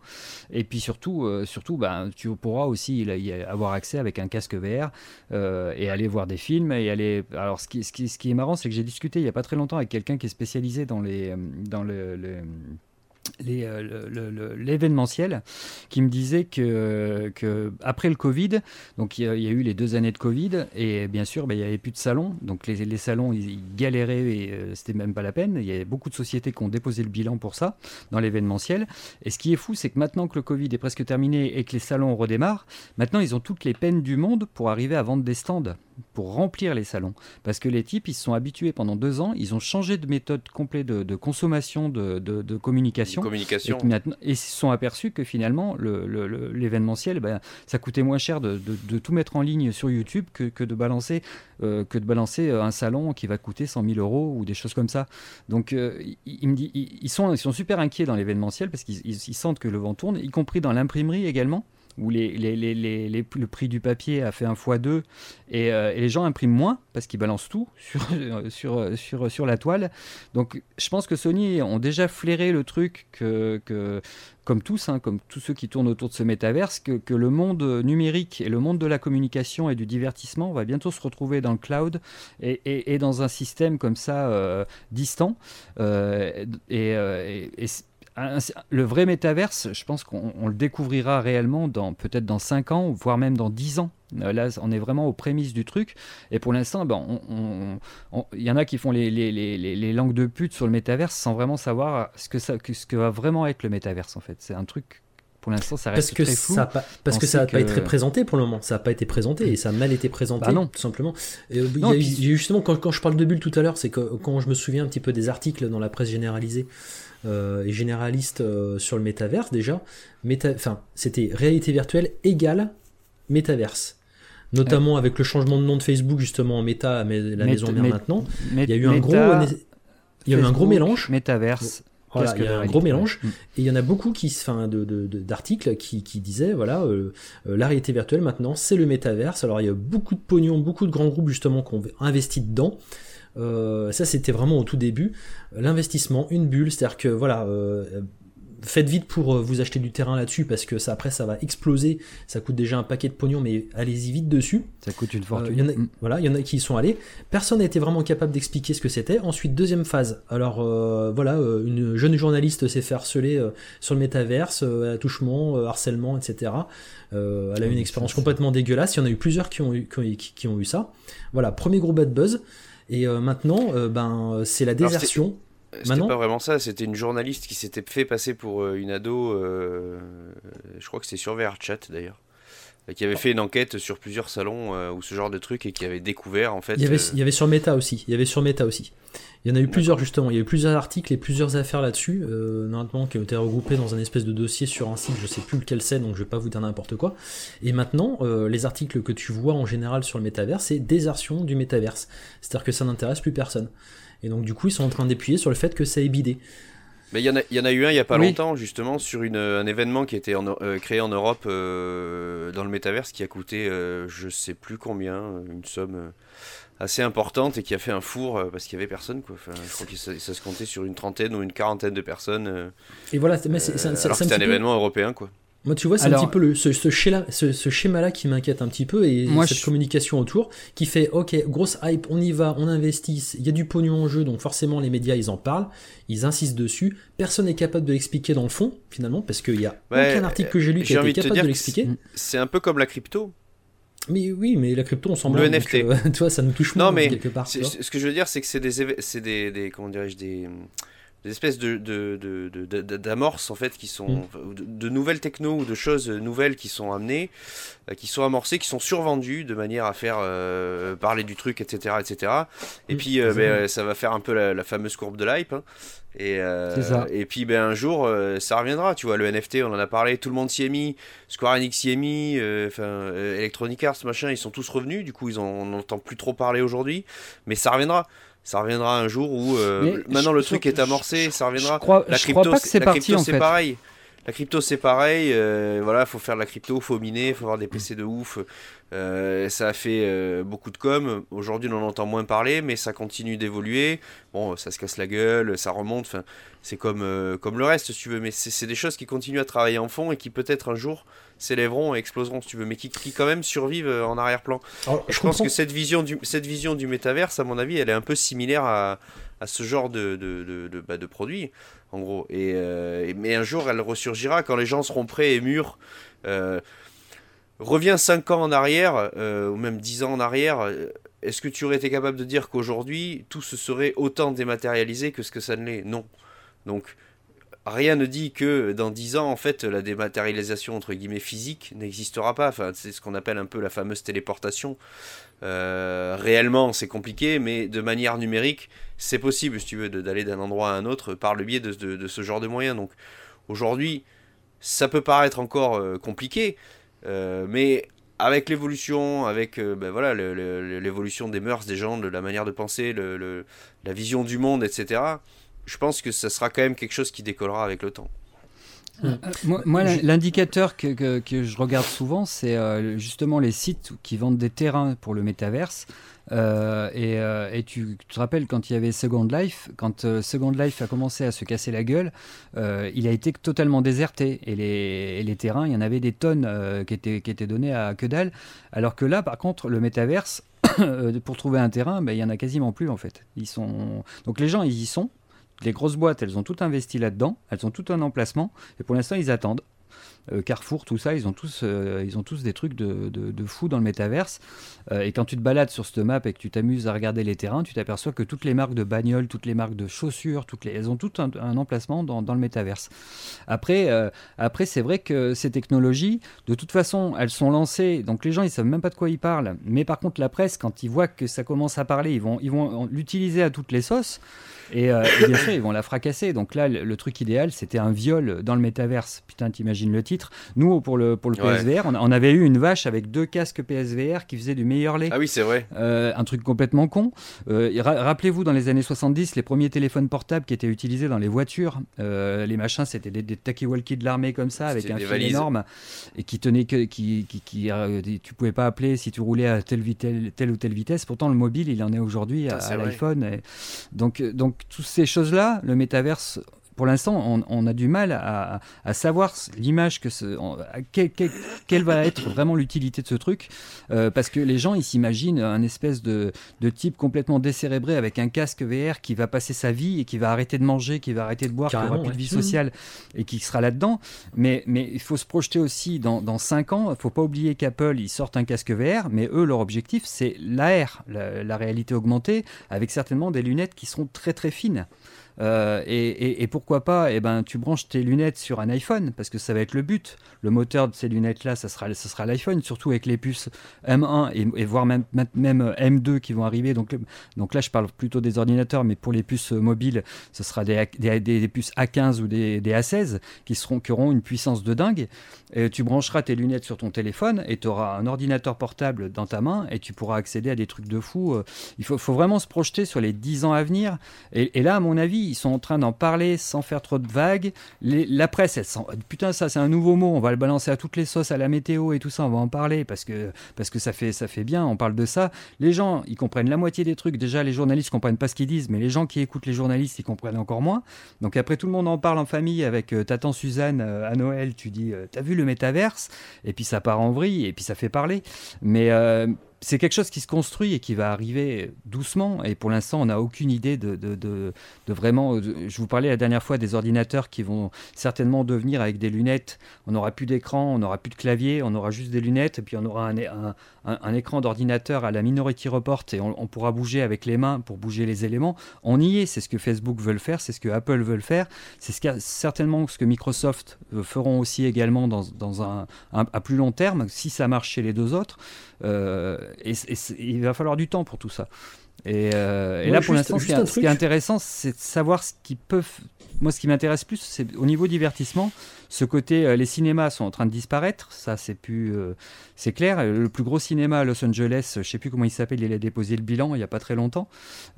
Et puis surtout, euh, surtout ben, tu pourras aussi y avoir accès avec un casque VR et aller voir des films. Et aller... Alors ce qui, ce qui, ce qui est marrant, c'est que j'ai discuté il n'y a pas très longtemps avec quelqu'un qui est spécialisé dans les... Dans le l'événementiel qui me disait que, après le Covid, donc il y, a, eu les deux années de Covid et bien sûr ben, il n'y avait plus de salons, donc les, salons ils, galéraient et euh, c'était même pas la peine. Il y avait beaucoup de sociétés qui ont déposé le bilan pour ça dans l'événementiel. Et ce qui est fou, c'est que maintenant que le Covid est presque terminé et que les salons redémarrent, maintenant ils ont toutes les peines du monde pour arriver à vendre des stands pour remplir les salons. Parce que les types, ils se sont habitués pendant deux ans, ils ont changé de méthode complète de, consommation de, communication. Communication. Et, ils se sont aperçus que finalement, l'événementiel, ben, ça coûtait moins cher de, tout mettre en ligne sur YouTube que, que de balancer, euh, que de balancer un salon qui va coûter 100 000 euros ou des choses comme ça. Donc, euh, il, me dit, ils, sont, ils sont super inquiets dans l'événementiel parce qu'ils sentent que le vent tourne, y compris dans l'imprimerie également où les, le prix du papier a fait un fois deux et, euh, les gens impriment moins parce qu'ils balancent tout <laughs> sur, la toile. Donc je pense que Sony ont déjà flairé le truc que, comme tous, hein, comme tous ceux qui tournent autour de ce métaverse, que, le monde numérique et le monde de la communication et du divertissement va bientôt se retrouver dans le cloud et dans un système comme ça euh, distant. Euh, et, et le vrai métaverse, je pense qu'on le découvrira réellement dans peut-être dans 5 ans, voire même dans 10 ans. Euh, là, on est vraiment aux prémices du truc. Et pour l'instant, ben, il y en a qui font les, les, les, les, langues de pute sur le métaverse sans vraiment savoir ce que, ça, ce que va vraiment être le métaverse, en fait. C'est un truc pour l'instant, ça reste parce que très flou. Ça parce que ça n'a pas été présenté pour le moment. Ça n'a pas été présenté et ça a mal été présenté, bah non. tout simplement. Euh, il y a, justement, quand, quand, je parle de bulle tout à l'heure, c'est que quand je me souviens un petit peu des articles dans la presse généralisée euh, et généraliste euh, sur le métaverse déjà. enfin, c'était réalité virtuelle égale métaverse. Notamment avec le changement de nom de Facebook justement en mais la maison mère maintenant. Il y a eu un gros il y a eu un gros mélange. Métaverse. Voilà, il y a un gros mélange. Mm. Et il y en a beaucoup qui, enfin, d'articles de, de, qui, qui, disaient, voilà, euh, euh, la réalité virtuelle maintenant, c'est le métaverse. Alors il y a beaucoup de pognon, beaucoup de grands groupes justement qui ont investi dedans. Euh, ça, c'était vraiment au tout début. L'investissement, une bulle, c'est-à-dire que voilà, euh, faites vite pour euh, vous acheter du terrain là-dessus parce que ça après ça va exploser. Ça coûte déjà un paquet de pognon, mais allez-y vite dessus. Ça coûte une fortune. y en a, mm. Voilà, il y en a qui y sont allés. Personne n'a été vraiment capable d'expliquer ce que c'était. Ensuite, deuxième phase. Alors voilà, une jeune journaliste s'est fait harceler sur le métaverse, attouchement, harcèlement, etc. elle a eu une expérience complètement dégueulasse. Il y en a eu plusieurs qui ont eu, qui ont eu ça. Voilà, premier gros bad buzz. Et euh, maintenant, euh, ben, c'est la désertion. C'était pas vraiment ça, c'était une journaliste qui s'était fait passer pour euh, une ado, je crois que c'était sur VRChat d'ailleurs, qui avait fait une enquête sur plusieurs salons ou ce genre de trucs et qui avait découvert en fait. Il y avait, il y avait sur Meta aussi, il y avait sur Meta aussi. Il y en a eu plusieurs justement, il y a eu plusieurs articles et plusieurs affaires là-dessus, euh, normalement qui ont été regroupés dans un espèce de dossier sur un site, je sais plus lequel c'est, donc je vais pas vous dire n'importe quoi. Et maintenant, euh, les articles que tu vois en général sur le métaverse, c'est désertion du métaverse. C'est-à-dire que ça n'intéresse plus personne. Et donc du coup, ils sont en train d'appuyer sur le fait que ça est bidé. Mais il y, en a, y en a eu un il y a pas longtemps, justement, sur une, un événement qui a été euh, créé en Europe dans le métaverse qui a coûté je sais plus combien, une somme assez importante et qui a fait un four euh, parce qu'il y avait personne quoi. je crois que ça, se comptait sur une trentaine ou une quarantaine de personnes. Euh, et voilà, mais c'est un, un événement européen quoi. Moi, tu vois, c'est un petit peu le, ce, ce schéma qui m'inquiète un petit peu et cette communication autour qui fait ok, grosse hype, on y va, on investit, il y a du pognon en jeu, donc forcément les médias ils en parlent, ils insistent dessus. Personne n'est capable de l'expliquer dans le fond, finalement, parce qu'il y a aucun article que j'ai lu qui a été capable de l'expliquer. C'est un peu comme la crypto. Mais oui, mais la crypto, on s'en Le NFT. Euh, <laughs> tu vois, ça nous touche non, mais quelque part. Ce que je veux dire, c'est que c'est des, c'est des, des, comment dirais-je, des, des espèces de, d'amorces en fait qui sont mm. de, nouvelles techno ou de choses nouvelles qui sont amenées, euh, qui sont amorcées, qui sont survendues de manière à faire euh, parler du truc, etc., etc. Et mm. puis ben, ça va faire un peu la, fameuse courbe de l'hype. Hein. Et, euh, et puis ben, un jour, euh, ça reviendra. Tu vois, le NFT, on en a parlé, tout le monde s'y est mis. Square Enix s'y est mis. Euh, enfin, Electronic Arts, machin, ils sont tous revenus. Du coup, ils on n'entend plus trop parler aujourd'hui. Mais ça reviendra. Ça reviendra un jour où maintenant le truc est amorcé. ça reviendra. la crypto, c'est parti c'est pareil. La crypto, c'est pareil. voilà, faut faire de la crypto, faut miner, faut avoir des PC de ouf. Euh, ça a fait euh, beaucoup de com. Aujourd'hui, on en entend moins parler, mais ça continue d'évoluer. Bon, ça se casse la gueule, ça remonte. Enfin, c'est comme, euh, comme le reste, si tu veux. Mais c'est des choses qui continuent à travailler en fond et qui peut-être un jour s'élèveront et exploseront, si tu veux, mais qui, qui quand même survivent en arrière-plan. Je, pense que cette vision, du, cette vision du métaverse, à mon avis, elle est un peu similaire à, à ce genre de, de, de, bah, produit, en gros. Et, mais un jour, elle ressurgira quand les gens seront prêts et mûrs. Reviens 5 ans en arrière, euh, ou même 10 ans en arrière, euh, est-ce que tu aurais été capable de dire qu'aujourd'hui, tout se serait autant dématérialisé que ce que ça ne l'est? Non. Donc, rien ne dit que dans 10 ans, en fait, la dématérialisation, entre guillemets, physique n'existera pas. Enfin, c'est ce qu'on appelle un peu la fameuse téléportation. Euh, réellement, c'est compliqué, mais de manière numérique, c'est possible, si tu veux, d'aller d'un endroit à un autre par le biais de, ce genre de moyens. Donc, aujourd'hui, ça peut paraître encore compliqué, euh, mais avec l'évolution, avec euh, ben voilà l'évolution des mœurs des gens, de la manière de penser, la vision du monde, etc. Je pense que ça sera quand même quelque chose qui décollera avec le temps. Euh, moi, l'indicateur que, que, je regarde souvent, c'est justement les sites qui vendent des terrains pour le métaverse. Euh, euh, et, tu, te rappelles quand il y avait Second Life, quand euh, Second Life a commencé à se casser la gueule, il a été totalement déserté. Et les, les, terrains, il y en avait des tonnes qui, étaient, qui étaient donnés à que dalle. Alors que là, par contre, le métaverse, <coughs> pour trouver un terrain, ben, il y en a quasiment plus en fait. Ils sont... Donc les gens, ils y sont. Les grosses boîtes, elles ont tout investi là-dedans. Elles ont tout un emplacement. Et pour l'instant, ils attendent. Euh, Carrefour, tout ça, ils ont tous, euh, ils ont tous des trucs de, de, fou dans le métaverse. Euh, et quand tu te balades sur cette map et que tu t'amuses à regarder les terrains, tu t'aperçois que toutes les marques de bagnoles, toutes les marques de chaussures, toutes les, elles ont tout un, emplacement dans, dans, le métaverse. Après, après c'est vrai que ces technologies, de toute façon, elles sont lancées, donc les gens, ils savent même pas de quoi ils parlent. Mais par contre, la presse, quand ils voient que ça commence à parler, ils vont, ils vont l'utiliser à toutes les sauces. Et, bien sûr, ils vont la fracasser. Donc là, le, le truc idéal, c'était un viol dans le métaverse. Putain, t'imagines le titre. Nous, pour le, pour le PSVR, on, avait eu une vache avec deux casques PSVR qui faisaient du meilleur lait. Ah oui, c'est vrai. Euh, un truc complètement con. Euh, rappelez-vous, dans les années 70, les premiers téléphones portables qui étaient utilisés dans les voitures, les machins, c'était des, des walkie de l'armée comme ça, avec un fil énorme, et qui tenait que. Qui, qui, qui tu pouvais pas appeler si tu roulais à telle, vitesse, telle ou telle vitesse. Pourtant, le mobile, il en est aujourd'hui à, à l'iPhone. Donc, donc, toutes ces choses-là, le métaverse pour l'instant, on, a du mal à, savoir l'image que ce, quelle va être vraiment l'utilité de ce truc, euh, parce que les gens ils s'imaginent un espèce de, type complètement décérébré avec un casque VR qui va passer sa vie et qui va arrêter de manger, qui va arrêter de boire, qui n'aura plus de vie sociale et qui sera là-dedans. Mais, mais il faut se projeter aussi dans, dans 5 ans. Il faut pas oublier qu'Apple ils sortent un casque VR, mais eux leur objectif c'est l'AR, la, la réalité augmentée, avec certainement des lunettes qui seront très très fines. Euh, et, pourquoi pas, eh ben, tu branches tes lunettes sur un iPhone, parce que ça va être le but. Le moteur de ces lunettes-là, ça sera, ça sera l'iPhone, surtout avec les puces M1 et, voire même, même M2 qui vont arriver. Donc, donc là, je parle plutôt des ordinateurs, mais pour les puces mobiles, ce sera des, des, puces A15 ou des, A16 qui, seront, qui auront une puissance de dingue. Et tu brancheras tes lunettes sur ton téléphone et tu auras un ordinateur portable dans ta main et tu pourras accéder à des trucs de fou. Euh, il faut, faut vraiment se projeter sur les 10 ans à venir. Et là, à mon avis, ils sont en train d'en parler sans faire trop de vagues. la presse, elle sent, putain, ça c'est un nouveau mot, on va le balancer à toutes les sauces, à la météo et tout ça, on va en parler parce que, parce que ça, fait, ça fait bien, on parle de ça. Les gens, ils comprennent la moitié des trucs. Déjà, les journalistes comprennent pas ce qu'ils disent, mais les gens qui écoutent les journalistes, ils comprennent encore moins. Donc après, tout le monde en parle en famille avec euh, ta tante Suzanne euh, à Noël, tu dis, euh, t'as vu le métaverse? Et puis ça part en vrille et puis ça fait parler. Mais c'est quelque chose qui se construit et qui va arriver doucement. Et pour l'instant, on n'a aucune idée de, de, de, vraiment. je vous parlais la dernière fois des ordinateurs qui vont certainement devenir avec des lunettes. On n'aura plus d'écran, on n'aura plus de clavier, on aura juste des lunettes. Et puis on aura un, un, un, écran d'ordinateur à la Minority Report et on, pourra bouger avec les mains pour bouger les éléments. On y est. C'est ce que Facebook veut faire, c'est ce que Apple veut faire. C'est ce certainement ce que Microsoft euh, feront aussi également dans, dans un, à plus long terme, si ça marche chez les deux autres. Euh, et, il va falloir du temps pour tout ça. Et, euh, là, pour l'instant, ce, qui est intéressant, c'est de savoir ce qu'ils peuvent. Moi, ce qui m'intéresse plus, c'est au niveau divertissement, ce côté, euh, les cinémas sont en train de disparaître, ça c'est plus, c'est clair. Le plus gros cinéma à Los Angeles, je sais plus comment il s'appelle, il a déposé le bilan il y a pas très longtemps.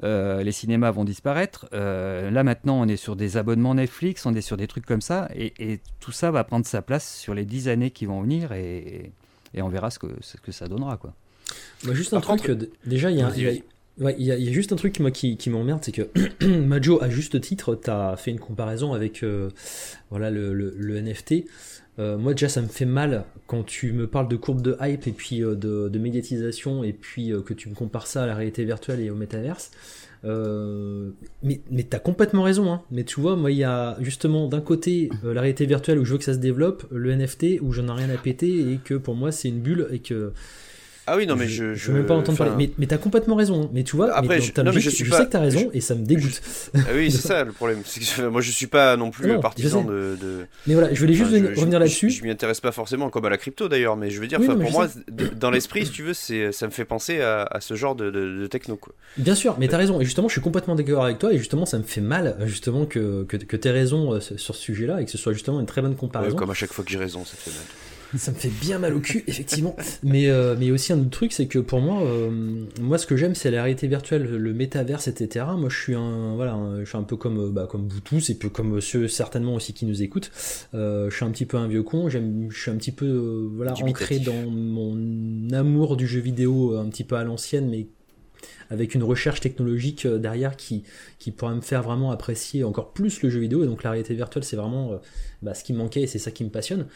les cinémas vont disparaître. là maintenant, on est sur des abonnements Netflix, on est sur des trucs comme ça, et, et tout ça va prendre sa place sur les dix années qui vont venir, et, et on verra ce que, ce que ça donnera. Quoi. Juste un truc, déjà, il y a, il y, a, juste un truc moi, qui, qui m'emmerde, c'est que <clears throat> Majo, à juste titre, tu as fait une comparaison avec euh, voilà, le, le, NFT. Euh, moi déjà ça me fait mal quand tu me parles de courbe de hype et puis euh, de, de, médiatisation et puis que tu me compares ça à la réalité virtuelle et au métaverse. mais mais t'as complètement raison. Hein. Mais tu vois, moi, il y a justement d'un côté la réalité virtuelle où je veux que ça se développe, le NFT où j'en ai rien à péter et que pour moi c'est une bulle et que ah oui, non, mais je. Je, veux même pas entendre parler. Mais, mais t'as complètement raison. Hein. Mais tu vois, Après, je, non, mais je, sais que t'as raison et ça me dégoûte. Ah oui, c'est <laughs> ça le problème. Que, moi, je suis pas non plus partisan de, de, Mais voilà, je voulais juste revenir là-dessus. Je, m'y intéresse pas forcément comme à la crypto d'ailleurs, mais je veux dire, pour moi, dans l'esprit, si tu veux, ça me fait penser à, ce genre de, techno. Quoi. Bien sûr, mais t'as raison. Et justement, je suis complètement d'accord avec toi. Et justement, ça me fait mal, justement, que, que, que t'aies raison euh, sur ce sujet-là et que ce soit justement une très bonne comparaison. comme à chaque fois que j'ai raison, ça fait mal. Ça me fait bien mal au cul, effectivement. Mais, euh, mais aussi un autre truc, c'est que pour moi, euh, moi ce que j'aime, c'est la réalité virtuelle, le métaverse, etc. Moi, je suis un, voilà, je suis un peu comme, euh, bah, comme vous tous, et peu comme ceux certainement aussi qui nous écoutent. je suis un petit peu un vieux con. J'aime, je suis un petit peu, voilà, ancré dans mon amour du jeu vidéo, un petit peu à l'ancienne, mais avec une recherche technologique derrière qui, qui pourrait me faire vraiment apprécier encore plus le jeu vidéo. Et donc la réalité virtuelle, c'est vraiment bah, ce qui me manquait et c'est ça qui me passionne.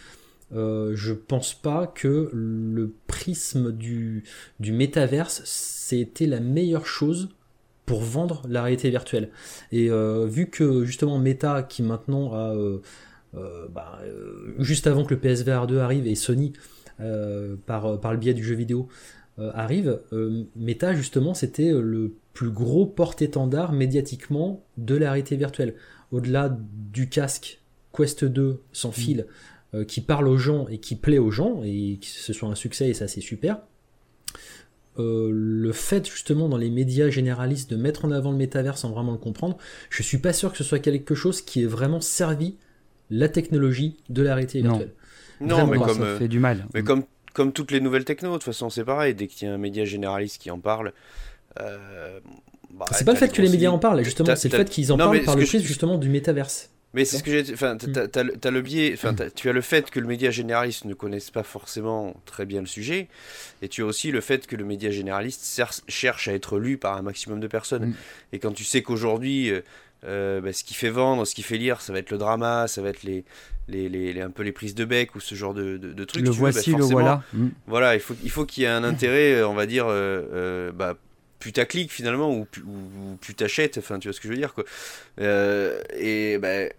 Euh, je pense pas que le prisme du, du métaverse c'était la meilleure chose pour vendre la réalité virtuelle. Et euh, vu que justement Meta, qui maintenant a euh, bah, juste avant que le PSVR 2 arrive et Sony par, par le biais du jeu vidéo arrive, Meta justement c'était le plus gros porte-étendard médiatiquement de la réalité virtuelle. Au-delà du casque Quest 2 sans mm. fil, euh, qui parle aux gens et qui plaît aux gens, et que ce soit un succès, et ça c'est super. Euh, le fait justement dans les médias généralistes de mettre en avant le métavers sans vraiment le comprendre, je suis pas sûr que ce soit quelque chose qui ait vraiment servi la technologie de la réalité virtuelle. Non, mais comme, ça fait du mal. Mais comme, comme toutes les nouvelles techno, de toute façon, c'est pareil. Dès qu'il y a un média généraliste qui en parle. Bah, c'est pas le fait que les médias en parlent, justement, c'est le fait qu'ils en parlent par le prisme justement du métaverse. Mais c'est ce que j'ai. Enfin, t'as, as, le biais. Enfin, tu as le fait que le média généraliste ne connaisse pas forcément très bien le sujet, et tu as aussi le fait que le média généraliste cherche à être lu par un maximum de personnes. Mm. Et quand tu sais qu'aujourd'hui, euh, euh, bah, ce qui fait vendre, ce qui fait lire, ça va être le drama, ça va être les, les, les, un peu les prises de bec ou ce genre de, de, trucs. Le voici, bah, le voilà. Mm. Voilà, il faut, il faut qu'il y ait un intérêt, euh, on va dire. bah, putaclic finalement ou, ou, putachette enfin tu vois ce que je veux dire quoi et ben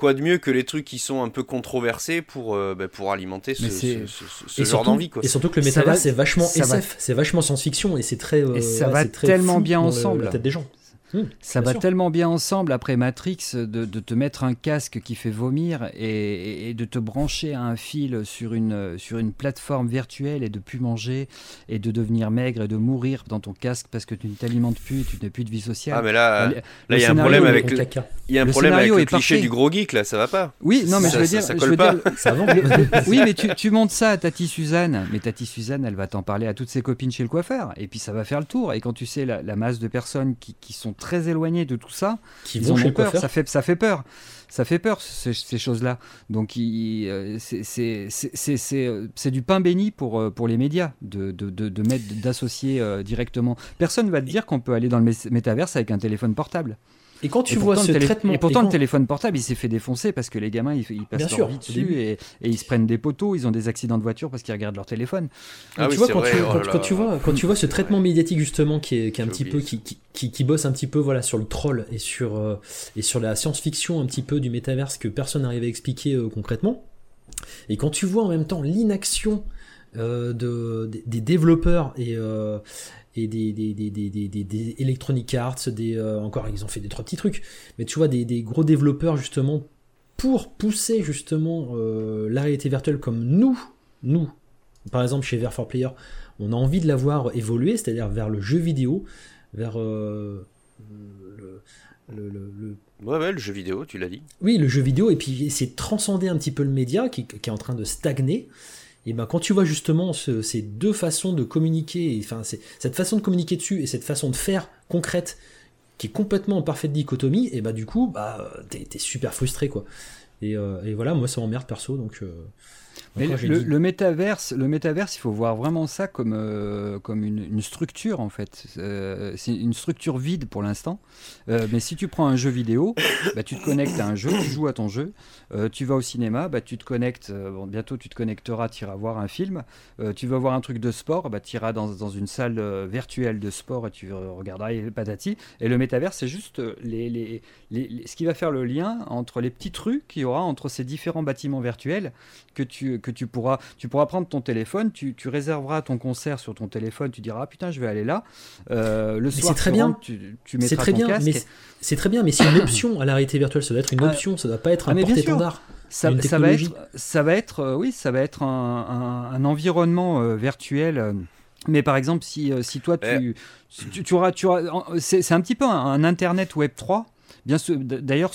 quoi de mieux que les trucs qui sont un peu controversés pour, euh, bah, pour alimenter ce, ce, genre d'envie. Et surtout que le métavers c'est vachement SF, c'est vachement science-fiction et c'est très. et ça va tellement bien ensemble. La tête des gens. Hmm, ça va tellement bien ensemble après Matrix de, te mettre un casque qui fait vomir et, de te brancher à un fil sur une, sur une plateforme virtuelle et de plus manger et de devenir maigre et de mourir dans ton casque parce que tu ne t'alimentes plus et tu n'as plus de vie sociale. Ah mais là, là il y a un problème avec le, il y a un problème avec le cliché du gros geek là, ça va pas. Oui, non mais je veux dire, ça, colle pas. ça <laughs> oui, mais tu, <laughs> tu montes ça à Tati Suzanne, mais Tati Suzanne, elle va t'en parler à toutes ses copines chez le coiffeur et puis ça va faire le tour et quand tu sais la, masse de personnes qui, qui sont très éloignés de tout ça, qui ils ont peur. Ça fait, ça fait peur. Ça fait peur, ces, choses-là. Donc, euh, c'est du pain béni pour, euh, pour les médias de, de, de, mettre, d'associer euh, directement. Personne ne va te dire qu'on peut aller dans le métaverse avec un téléphone portable. Et quand tu vois ce traitement. Et pourtant, le téléphone portable, il s'est fait défoncer parce que les gamins, ils, passent leur vie dessus et, ils se prennent des poteaux, ils ont des accidents de voiture parce qu'ils regardent leur téléphone. Ah tu vois, quand, tu, quand, tu, vois, quand tu vois ce traitement médiatique, justement, qui est, qui est un petit peu. Qui, qui, qui, bosse un petit peu voilà, sur le troll et sur, euh, et sur la science-fiction un petit peu du métaverse que personne n'arrive à expliquer euh, concrètement. Et quand tu vois en même temps l'inaction euh, de, des, développeurs et, et des, des, des, des, des Electronic Arts, des, euh, encore ils ont fait des trois petits trucs, mais tu vois des, des gros développeurs justement pour pousser justement euh, la réalité virtuelle comme nous, nous, par exemple chez Ver 4 Player, on a envie de la voir évoluer, c'est-à-dire vers le jeu vidéo, vers euh, le, le, le, Ouais, ouais, le jeu vidéo, tu l'as dit. Oui, le jeu vidéo, et puis c'est transcender un petit peu le média qui, qui est en train de stagner et ben quand tu vois justement ces deux façons de communiquer, enfin cette façon de communiquer dessus et cette façon de faire concrète qui est complètement en parfaite dichotomie, et bah du coup bah t'es es super frustré quoi. Et, euh, et, voilà, moi ça m'emmerde perso donc. Euh, mais le, métaverse, le métaverse, il faut voir vraiment ça comme, euh, comme une, structure en fait. Euh, c'est une structure vide pour l'instant. Euh, mais si tu prends un jeu vidéo, bah, tu te connectes à un jeu, tu joues à ton jeu. tu vas au cinéma, bah, tu te connectes. bon, bientôt tu te connecteras, tu iras voir un film. tu vas voir un truc de sport, bah, tu iras dans, dans, une salle virtuelle de sport et tu regarderas les patati. Et le métaverse, c'est juste les, les, les, ce qui va faire le lien entre les petits trucs qu'il y aura entre ces différents bâtiments virtuels que tu que tu pourras, tu pourras prendre ton téléphone, tu, tu, réserveras ton concert sur ton téléphone, tu diras ah, putain je vais aller là. Euh, le soir, très bien. tu, tu mettras très ton bien, casque. C'est très bien, mais c'est une option à la réalité virtuelle. Ça doit être une ah. option, ça doit pas être un ah, porte-étendard. Ça, ça, va être, ça va être, euh, oui, ça va être un, un, environnement euh, virtuel. mais par exemple, si, si toi tu, tu, tu, auras, tu auras, c'est un petit peu un, un Internet Web 3 Bien d'ailleurs,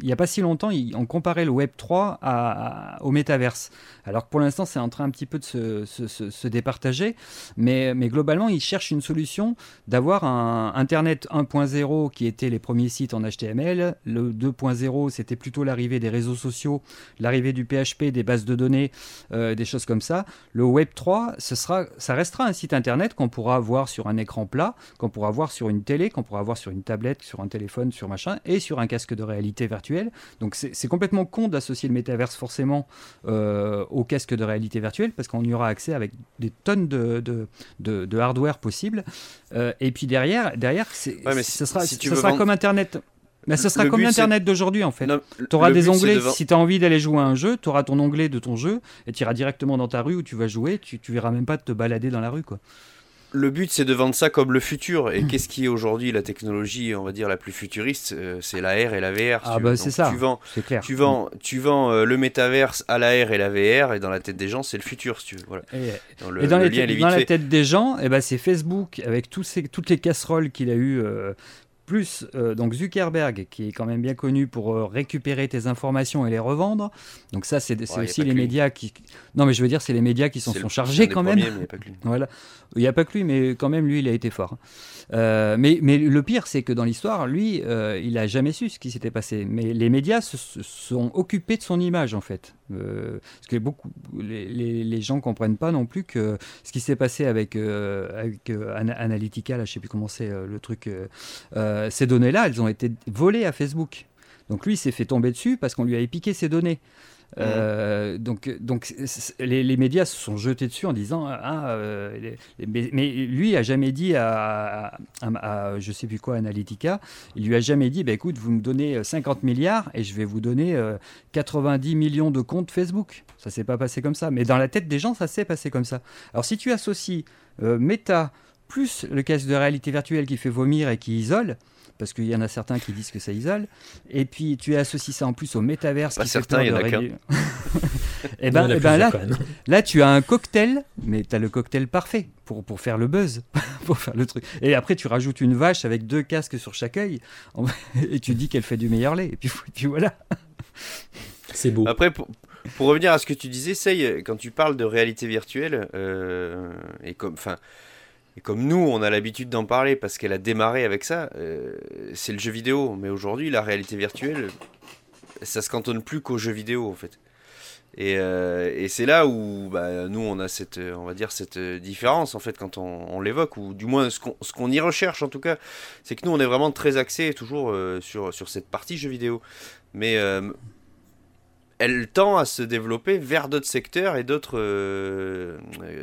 il n'y a pas si longtemps, on comparait le Web 3 au métaverse. Alors que pour l'instant, c'est en train un petit peu de se, départager, mais, globalement, ils cherchent une solution d'avoir un Internet 1.0 qui était les premiers sites en HTML, le 2.0 c'était plutôt l'arrivée des réseaux sociaux, l'arrivée du PHP, des bases de données, euh, des choses comme ça. Le Web 3, ce sera, ça restera un site Internet qu'on pourra voir sur un écran plat, qu'on pourra voir sur une télé, qu'on pourra voir sur une tablette, sur un téléphone, sur machin, et sur un casque de réalité virtuelle. Donc c'est complètement con d'associer le métaverse forcément euh, au casque de réalité virtuelle parce qu'on y aura accès avec des tonnes de, de, de, hardware possible. Euh, et puis derrière, derrière ce sera, sera comme Internet. Mais ce sera comme l'Internet d'aujourd'hui en fait. Tu auras des onglets, si tu as envie d'aller jouer à un jeu, tu auras ton onglet de ton jeu et tu iras directement dans ta rue où tu vas jouer, tu, tu verras même pas te balader dans la rue. quoi le but c'est de vendre ça comme le futur. Et mm. qu'est-ce qui est aujourd'hui la technologie, on va dire, la plus futuriste euh, C'est la R et la VR. Ah bah c'est ça. Tu vends, clair. Tu vends, tu vends euh, le métaverse à la R et la VR, et dans la tête des gens, c'est le futur, si tu veux. Voilà. Et, dans, dans, la tête des gens, eh ben, c'est Facebook avec tous ces, toutes les casseroles qu'il a eu. Euh, plus euh, donc Zuckerberg, qui est quand même bien connu pour euh, récupérer tes informations et les revendre. Donc ça, c'est aussi les médias qui... Non, mais je veux dire, c'est les médias qui s'en sont chargés quand même. <laughs> voilà. Il n'y a pas que lui, mais quand même, lui, il a été fort. Euh, mais, mais le pire, c'est que dans l'histoire, lui, il n'a jamais su ce qui s'était passé. Mais les médias se, sont occupés de son image, en fait. parce que beaucoup, les, les, gens ne comprennent pas non plus que ce qui s'est passé avec, avec Analytica, là, je ne sais plus comment c'est le truc euh, ces données-là, elles ont été volées à Facebook. Donc lui, il s'est fait tomber dessus parce qu'on lui a piqué ses données. Euh, donc, donc les, médias se sont jetés dessus en disant ah, euh, mais, lui a jamais dit à, à, je sais plus quoi Analytica il lui a jamais dit bah, écoute vous me donnez 50 milliards et je vais vous donner 90 millions de comptes Facebook ça s'est pas passé comme ça mais dans la tête des gens ça s'est passé comme ça alors si tu associes Meta plus le casque de réalité virtuelle qui fait vomir et qui isole, parce qu'il y en a certains qui disent que ça isole, et puis tu associes ça en plus au métaverse. Pas certain, <laughs> il y en a qu'un. et eh ben, et eh ben là, là, tu as un cocktail, mais tu as le cocktail parfait pour, pour faire le buzz, <laughs> pour faire le truc. Et après, tu rajoutes une vache avec deux casques sur chaque œil, et tu dis qu'elle fait du meilleur lait, et puis, <laughs> puis voilà. C'est beau. Après, pour, pour, revenir à ce que tu disais, Sey, quand tu parles de réalité virtuelle, euh, et comme, enfin, et comme nous, on a l'habitude d'en parler parce qu'elle a démarré avec ça, euh, c'est le jeu vidéo. Mais aujourd'hui, la réalité virtuelle, ça se cantonne plus qu'au jeu vidéo en fait. Et, euh, c'est là où bah, nous, on a cette, on va dire, cette différence en fait quand on, l'évoque, ou du moins ce qu'on, ce y recherche en tout cas, c'est que nous, on est vraiment très axé toujours euh, sur, sur cette partie jeu vidéo. Mais elle tend à se développer vers d'autres secteurs et d'autres euh,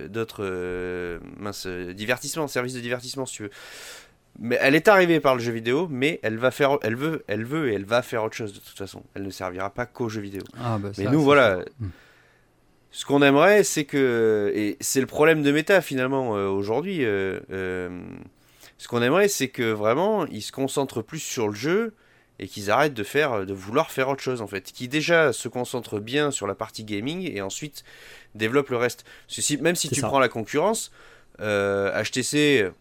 d'autres euh, divertissements, services de divertissement si tu veux. Mais elle est arrivée par le jeu vidéo, mais elle va faire, elle veut, elle veut et elle va faire autre chose de toute façon. Elle ne servira pas qu'au jeu vidéo. Ah, bah mais nous voilà. Hmm. Ce qu'on aimerait, c'est que et c'est le problème de méta finalement euh, aujourd'hui. ce qu'on aimerait, c'est que vraiment, ils se concentrent plus sur le jeu et qu'ils arrêtent de faire, de vouloir faire autre chose en fait, qui déjà se concentrent bien sur la partie gaming et ensuite développent le reste. même si tu prends la concurrence, HTC, euh,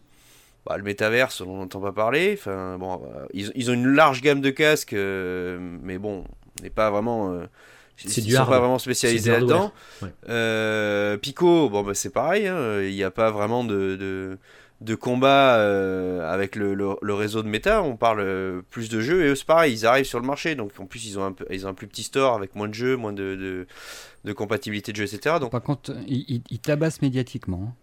bah, le métaverse, on n'entend pas parler. Enfin bon, euh, ils, ont une large gamme de casques, euh, mais bon, n'est pas vraiment. c'est du sont pas vraiment spécialisés là-dedans. Pico, bon bah, c'est pareil, hein, il n'y a pas vraiment de de combat euh, avec le, le, réseau de méta, on parle euh, plus de jeux, et eux c'est pareil, ils arrivent sur le marché, donc en plus ils ont un, ils ont un plus petit store avec moins de jeux, moins de, de, de compatibilité de jeux, etc. Donc, Par contre, ils, ils tabassent médiatiquement. Hein.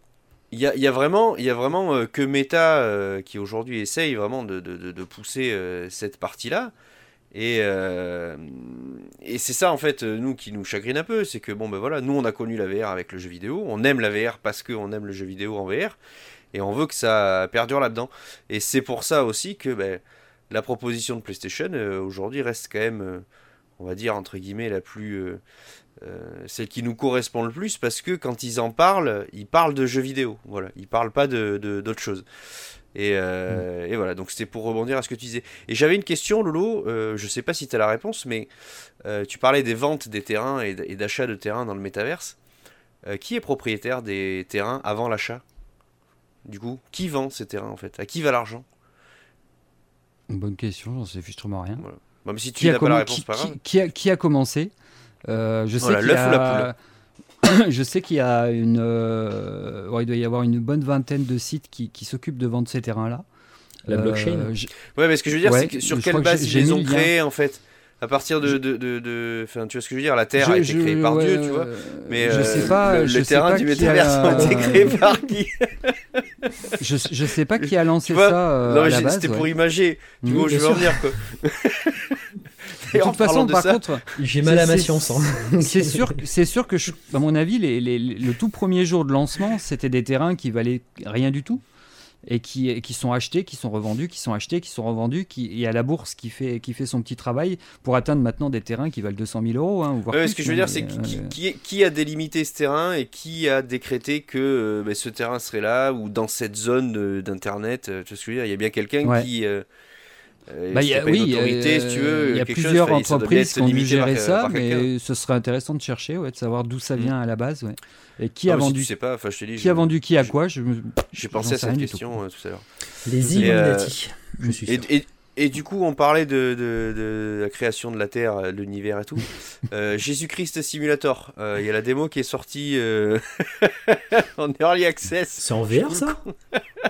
Il y a, y a, vraiment, y a vraiment euh, que Meta qui aujourd'hui essaye vraiment de, de pousser cette partie-là. Et, et c'est ça en fait, nous qui nous chagrine un peu, c'est que bon ben voilà, nous on a connu la VR avec le jeu vidéo, on aime la VR parce qu'on aime le jeu vidéo en VR, et on veut que ça perdure là-dedans. Et c'est pour ça aussi que ben, la proposition de PlayStation euh, aujourd'hui reste quand même, euh, on va dire, entre guillemets, la plus. Euh, celle qui nous correspond le plus parce que quand ils en parlent, ils parlent de jeux vidéo. Voilà, ils parlent pas de, d'autres choses. Et, mm. et, voilà, donc c'était pour rebondir à ce que tu disais. Et j'avais une question, Lolo, je sais pas si tu as la réponse, mais tu parlais des ventes des terrains et, d'achat de terrains dans le métaverse. qui est propriétaire des terrains avant l'achat? Du coup Qui vend ces terrains en fait? À qui va l'argent? Bonne question, j'en sais justement rien. Bah, si tu n'as pas la réponse, pas grave. Qui, a, qui a commencé? Euh, je, sais qu'il y a... <coughs> je sais qu'il y a une. Euh, il doit y avoir une bonne vingtaine de sites qui, qui s'occupent de vendre ces terrains-là. La blockchain euh, Ouais, mais ce que je veux dire, c'est que sur quelle base ils les ont créés en fait? À partir de, de, de, Enfin, tu vois ce que je veux dire La Terre a été créée par Dieu, tu vois. Mais je sais pas. Le, je terrain du métaverse a... été créé par qui? Je, je sais pas qui a lancé ça. Euh, non, c'était pour imager. Tu vois où je veux en venir, quoi. De toute façon, par contre, j'ai mal à ma science. Hein. c'est <laughs> sûr, c'est sûr que, à mon avis, les, les, le tout premier jour de lancement, c'était des terrains qui valaient rien du tout et qui, qui sont achetés, qui sont revendus, qui sont achetés, qui sont revendus, qui, et à la bourse qui fait, qui fait son petit travail pour atteindre maintenant des terrains qui valent 200 000 euros. Hein, ce que je veux dire, c'est qui, qui, qui, a délimité ce terrain et qui a décrété que euh, ben, ce terrain serait là ou dans cette zone d'internet. Euh, tu vois ce que je veux dire? Il y a bien quelqu'un qui. Bah, y a, oui, autorité, si tu veux. Il y a plusieurs entreprises qui ont dû gérer ça, mais ce serait intéressant de chercher, ouais, de savoir d'où ça mm. vient à la base. Ouais. Et qui a vendu sais pas, je te dis, Qui a vendu qui à quoi J'ai pensé à cette question tout. à l'heure. Les Illuminati. je suis sûr. Et du coup, on parlait de, de, la création de la Terre, de l'univers et tout. <laughs> Euh, Jésus-Christ Simulator, euh, il y a la démo qui est sortie euh, <laughs> en early access. C'est en VR ça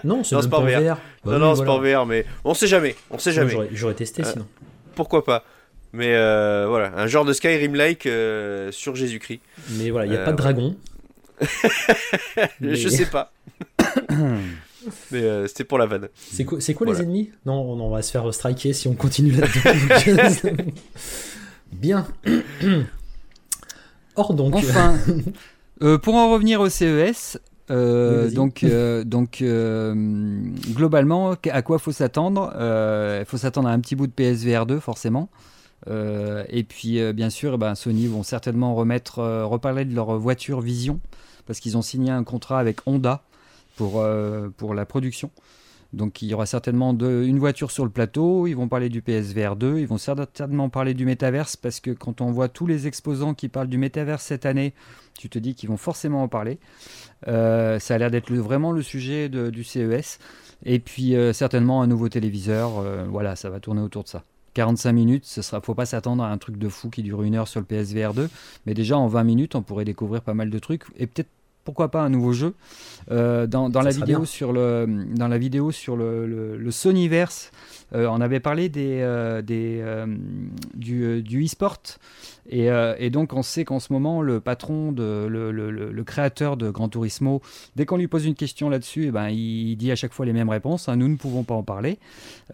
Non, c'est pas en VR. Bah non, non, c'est pas en VR, mais on sait jamais. On sait jamais. J'aurais testé sinon. Pourquoi pas Mais voilà, un genre de Skyrim-like sur Jésus-Christ. Mais voilà, il n'y a pas de dragon. <laughs> Je sais pas. <coughs> <coughs> <coughs> <laughs> Mais euh, c'était pour la vanne. C'est quoi, c'est quoi les ennemis? Non, on va se faire striker si on continue là-dedans. <laughs> Bien. <coughs> Or donc. Enfin, euh, pour en revenir au CES, euh, donc, donc globalement, à quoi faut s'attendre? Il faut s'attendre à un petit bout de PSVR 2 forcément. et puis bien sûr, eh ben, Sony vont certainement remettre, reparler de leur voiture Vision parce qu'ils ont signé un contrat avec Honda pour, euh, pour la production. Donc il y aura certainement une voiture sur le plateau, ils vont parler du PSVR 2, ils vont certainement parler du métaverse parce que quand on voit tous les exposants qui parlent du métaverse cette année, tu te dis qu'ils vont forcément en parler. Euh, ça a l'air d'être vraiment le sujet du CES. Et puis euh, certainement un nouveau téléviseur, voilà, ça va tourner autour de ça. 45 minutes, ce sera, faut pas s'attendre à un truc de fou qui dure une heure sur le PSVR 2, mais déjà en 20 minutes, on pourrait découvrir pas mal de trucs et peut-être pourquoi pas un nouveau jeu. Euh, dans, la vidéo sur le, dans la vidéo sur le, le, Sonyverse, euh, on avait parlé des, euh, des, du, du e-sport. Et, et, donc on sait qu'en ce moment, le patron, de, le, le, créateur de Gran Turismo, dès qu'on lui pose une question là-dessus, eh ben, il dit à chaque fois les mêmes réponses. Hein, nous ne pouvons pas en parler.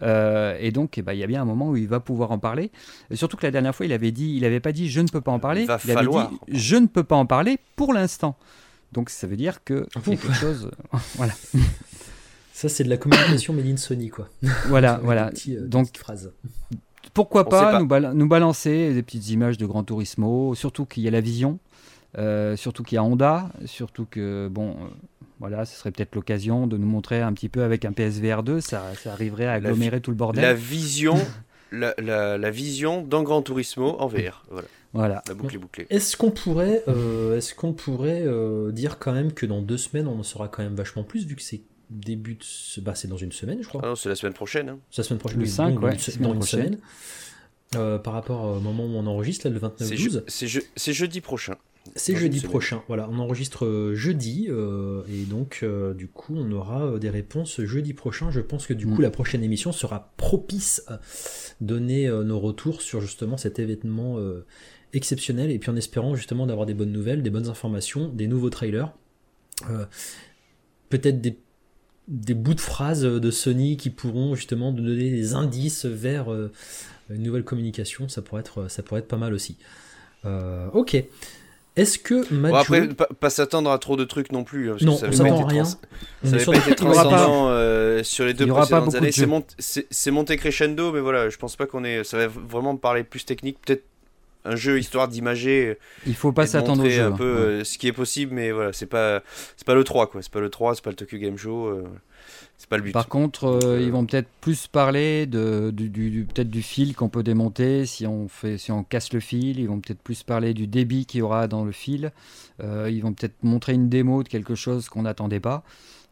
et donc eh ben, il y a bien un moment où il va pouvoir en parler. Et surtout que la dernière fois, il avait dit, il n'avait pas dit je ne peux pas en parler. Il, il avait dit je ne peux pas en parler pour l'instant. Donc ça veut dire que y a quelque chose. <laughs> voilà. Ça, c'est de la communication <coughs> made in Sony, quoi. Voilà, voilà. Euh, Donc, phrase. pourquoi pas, Nous, balancer des petites images de Gran Turismo, surtout qu'il y a la vision, euh, surtout qu'il y a Honda, surtout que, bon, euh, voilà, ce serait peut-être l'occasion de nous montrer un petit peu avec un PSVR 2, ça, ça arriverait à agglomérer tout le bordel. La vision, <laughs> la, la, vision dans Gran Turismo en VR. Voilà. Voilà. La boucle est bouclée. Est-ce qu'on pourrait, euh, est-ce qu'on pourrait euh, dire quand même que dans deux semaines on en saura quand même vachement plus vu que c'est début de... bah c'est dans une semaine je crois. Ah non c'est la semaine prochaine. Hein. C'est la semaine prochaine. Le 5 ouais. Dans une semaine. Euh, par rapport au moment où on enregistre là le 29 12. C'est jeudi prochain. C'est jeudi prochain, voilà, on enregistre jeudi, et donc du coup on aura des réponses jeudi prochain. Je pense que du coup mm. la prochaine émission sera propice à donner nos retours sur justement cet événement exceptionnel et puis en espérant justement d'avoir des bonnes nouvelles, des bonnes informations, des nouveaux trailers, euh, peut-être des, des, bouts de phrases de Sony qui pourront justement donner des indices vers euh, une nouvelle communication, ça pourrait être, ça pourrait être pas mal aussi. Euh, ok. Est-ce que Bon après, pas, s'attendre à trop de trucs non plus. Hein, non, ça on s'attend rien. Ça n'avait pas été <laughs> transcendant sur les deux précédentes années. C'est monté crescendo, mais voilà, je pense pas qu'on est. Ça va vraiment parler plus technique, peut-être un jeu histoire d'imager. Il faut pas s'attendre au jeu. un peu euh, ce qui est possible, mais voilà, c'est pas c'est pas le 3 quoi, c'est pas le 3, c'est pas le Tokyo Game Show. Euh, c'est pas le but. Par contre, euh, ils vont peut-être plus parler de, du, peut-être du fil qu'on peut démonter si on, fait, si on casse le fil. Ils vont peut-être plus parler du débit qu'il y aura dans le fil. ils vont peut-être montrer une démo de quelque chose qu'on n'attendait pas.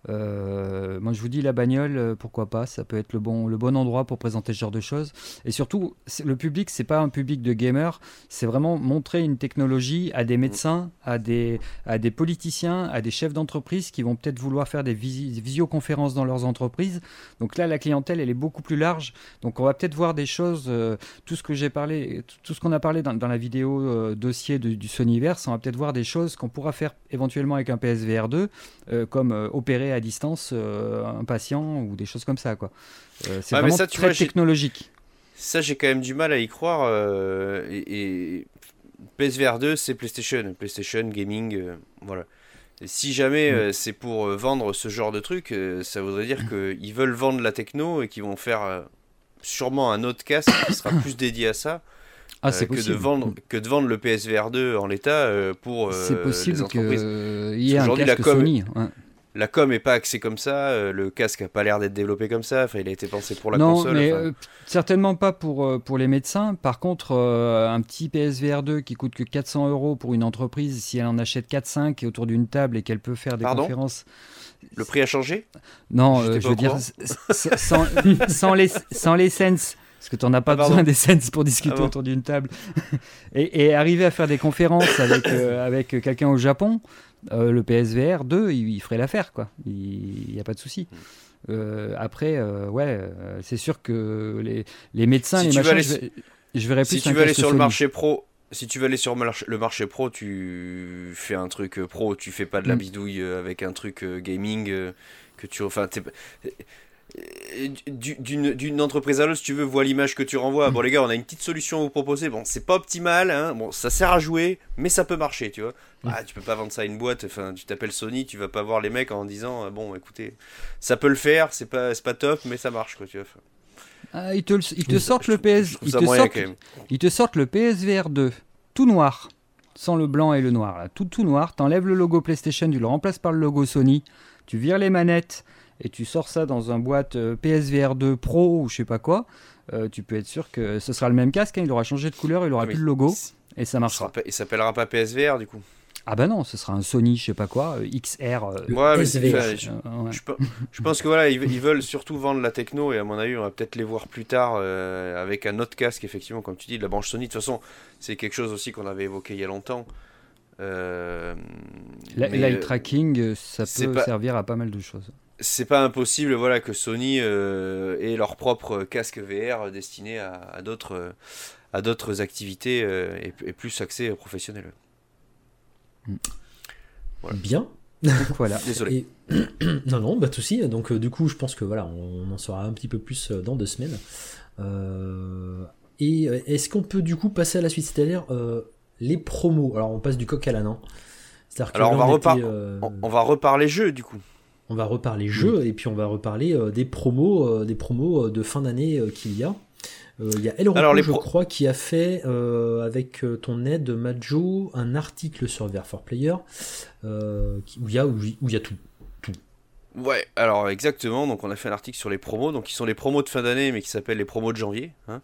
Euh, moi, je vous dis la bagnole, euh, pourquoi pas Ça peut être le bon, le bon endroit pour présenter ce genre de choses. Et surtout, le public, c'est pas un public de gamers. C'est vraiment montrer une technologie à des médecins, à des, à des politiciens, à des chefs d'entreprise qui vont peut-être vouloir faire des visioconférences dans leurs entreprises. Donc là, la clientèle, elle est beaucoup plus large. Donc on va peut-être voir des choses. Euh, tout ce que j'ai parlé, tout ce qu'on a parlé dans, la vidéo dossier du Sonyverse, on va peut-être voir des choses qu'on pourra faire éventuellement avec un PSVR 2, comme opérer à distance euh, un patient ou des choses comme ça. quoi. Euh, c'est vraiment très technologique. Ça, j'ai quand même du mal à y croire. Euh, et, PSVR 2, c'est PlayStation. PlayStation, gaming, voilà. si jamais mm. c'est pour vendre ce genre de truc, ça voudrait dire mm. qu'ils veulent vendre la techno et qu'ils vont faire sûrement un autre casque qui sera plus dédié à ça. Ah, c'est que de vendre mm. que de vendre le PSVR 2 en l'état pour c'est possible les entreprises. y ait un casque Sony. La com est pas axée comme ça, euh, le casque a pas l'air d'être développé comme ça, enfin il a été pensé pour la non, console. mais enfin. euh, certainement pas pour, euh, pour les médecins. Par contre, euh, un petit PSVR 2 qui coûte que 400 euros pour une entreprise, si elle en achète 4-5 et autour d'une table et qu'elle peut faire des Pardon? conférences. Le prix a changé? Non, euh, je veux dire, sans, <laughs> sans les, sans les sens. Parce que tu n'en as pas Ah, besoin des sens pour discuter Ah bon. autour d'une table. <laughs> et, et arriver à faire des conférences avec, euh, avec quelqu'un au Japon, euh, le PSVR 2, il, il ferait l'affaire, quoi. Il n'y a pas de souci. Hmm. Euh, après, euh, ouais, c'est sûr que les, les médecins, Si les machins, aller je, vais- je verrais plus Si tu veux aller sur le marché pro, si tu veux aller sur le marché- pro, tu fais un truc pro, tu fais pas de la Mm. bidouille avec un truc gaming que tu enfin d'une d'une entreprise à l'autre, si tu veux, vois l'image que tu renvoies. Bon, les gars, on a une petite solution à vous proposer. Bon, c'est pas optimal, hein. Bon, ça sert à jouer, mais ça peut marcher, tu vois. Ah, tu peux pas vendre ça à une boîte. Enfin, tu t'appelles Sony, tu vas pas voir les mecs en disant, euh, bon, écoutez, ça peut le faire, c'est pas, c'est pas top, mais ça marche, quoi, tu vois. Ah, ils te, ils te sortent je le PS, ils te sortent, ils te sortent le PSVR 2, tout noir, sans le blanc et le noir, là, tout tout noir. T'enlèves le logo PlayStation, tu le remplaces par le logo Sony, tu vires les manettes et tu sors ça dans un boîte euh, PSVR 2 Pro ou je sais pas quoi. euh, tu peux être sûr que ce sera le même casque, hein, il aura changé de couleur, il aura Ah, mais plus le logo et ça il marchera. sera pas- Il s'appellera pas PSVR, du coup. Ah bah non, ce sera un Sony, je sais pas quoi, euh, XR. euh, Ouais, mais je- pense que voilà, ils, ils veulent surtout vendre la techno et à mon avis, on va peut-être les voir plus tard euh, avec un autre casque, effectivement, comme tu dis, de la branche Sony. De toute façon, c'est quelque chose aussi qu'on avait évoqué il y a longtemps. Euh, L'eye tracking, ça peut pas- servir à pas mal de choses. C'est pas impossible, voilà, que Sony euh, ait leur propre casque VR destiné à, à d'autres à d'autres activités euh, et, et plus axé professionnel. Voilà. Bien. <laughs> Voilà. Désolé. Et... <clears throat> non, non, pas de souci. Donc, euh, du coup, je pense que voilà, on en saura un petit peu plus dans deux semaines. Et est-ce qu'on peut du coup passer à la suite? C'est-à-dire euh, les promos. Alors, on passe du coq à l'âne. hein. Alors, on va, était, repar- euh, on, on va reparler jeu du coup. On va reparler jeux et puis on va reparler euh, des promos, euh, des promos euh, de fin d'année qu'il y a. Il y a El Rocco, je crois, qui a fait, euh, avec ton aide, Majo, un article sur VR for Player, euh, qui- où il y a, où il où il y a tout. Ouais, alors exactement. Donc on a fait un article sur les promos, donc qui sont les promos de fin d'année, mais qui s'appellent les promos de janvier. hein.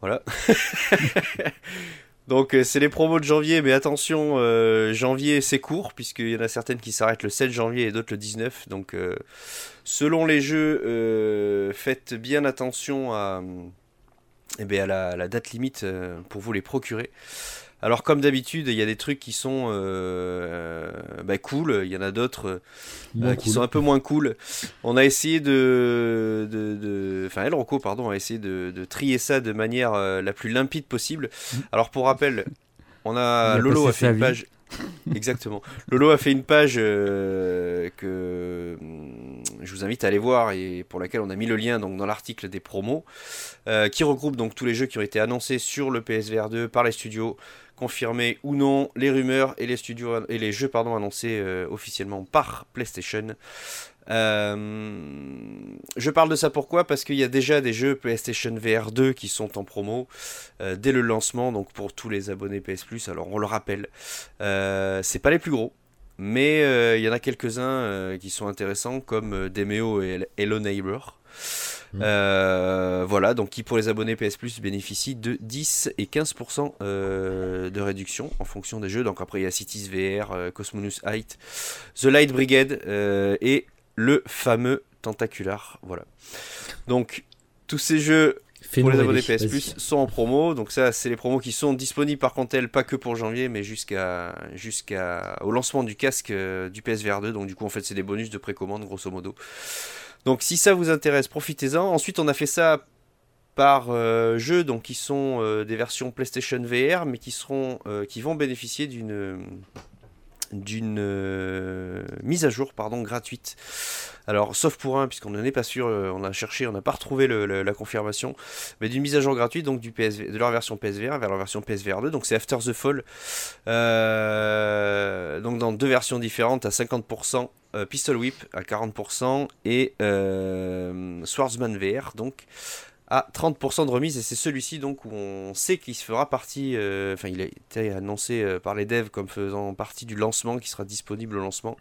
Voilà. <laughs> donc euh, c'est les promos de janvier, mais attention, euh, janvier c'est court puisqu'il y en a certaines qui s'arrêtent le 7 janvier et d'autres le 19. Donc euh, selon les jeux, faites bien attention à, eh ben, à, la, date limite pour vous les procurer. Alors comme d'habitude, il y a des trucs qui sont euh, bah, cool, il y en a d'autres euh, euh, qui cool. sont un peu moins cool. On a essayé de, de, de- enfin El Rocco pardon a essayé de, de trier ça de manière euh, la plus limpide possible. Alors pour rappel, on a a Lolo a fait une vie. page. <laughs> Exactement. Lolo a fait une page euh, que hum, je vous invite à aller voir et pour laquelle on a mis le lien donc dans l'article des promos, euh, qui regroupe donc tous les jeux qui ont été annoncés sur le PSVR 2 par les studios, confirmés ou non, les rumeurs et les studios et les jeux pardon annoncés euh, officiellement par PlayStation. Euh, je parle de ça pourquoi? Parce qu'il y a déjà des jeux PlayStation VR 2 qui sont en promo euh, dès le lancement, donc pour tous les abonnés PS Plus. Alors on le rappelle, c'est pas les plus gros, mais il y en a quelques-uns qui sont intéressants, comme Demeo et Hello Neighbor. Mm. Euh, voilà, donc qui pour les abonnés PS Plus bénéficient de 10 et 15% euh, de réduction en fonction des jeux. Donc après il y a Cities VR, euh, Cosmonus Height, The Light Brigade euh, et le fameux Tentacular. Voilà. Donc tous ces jeux pour les abonnés PS. Plus sont en promo. Donc ça, c'est les promos qui sont disponibles par contre elles, pas que pour janvier, mais jusqu'à jusqu'à au lancement du casque euh, du PSVR 2. Donc du coup, en fait, c'est des bonus de précommande grosso modo. Donc si ça vous intéresse, profitez-en. Ensuite, on a fait ça par euh, jeu, donc qui sont euh, des versions PlayStation VR, mais euh, qui vont bénéficier d'une d'une euh, mise à jour, pardon, gratuite. Alors, sauf pour un, puisqu'on n'en est pas sûr, euh, on a cherché, on n'a pas retrouvé la confirmation, mais d'une mise à jour gratuite, donc du PSV, de leur version PSVR vers leur version PSVR 2, donc c'est After the Fall, Euh, donc dans deux versions différentes à 50%, euh, Pistol Whip à 40% et Swordsman VR, donc à 30% de remise et c'est celui-ci donc où on sait qu'il se fera partie, euh, enfin il a été annoncé euh, par les devs comme faisant partie du lancement qui sera disponible au lancement,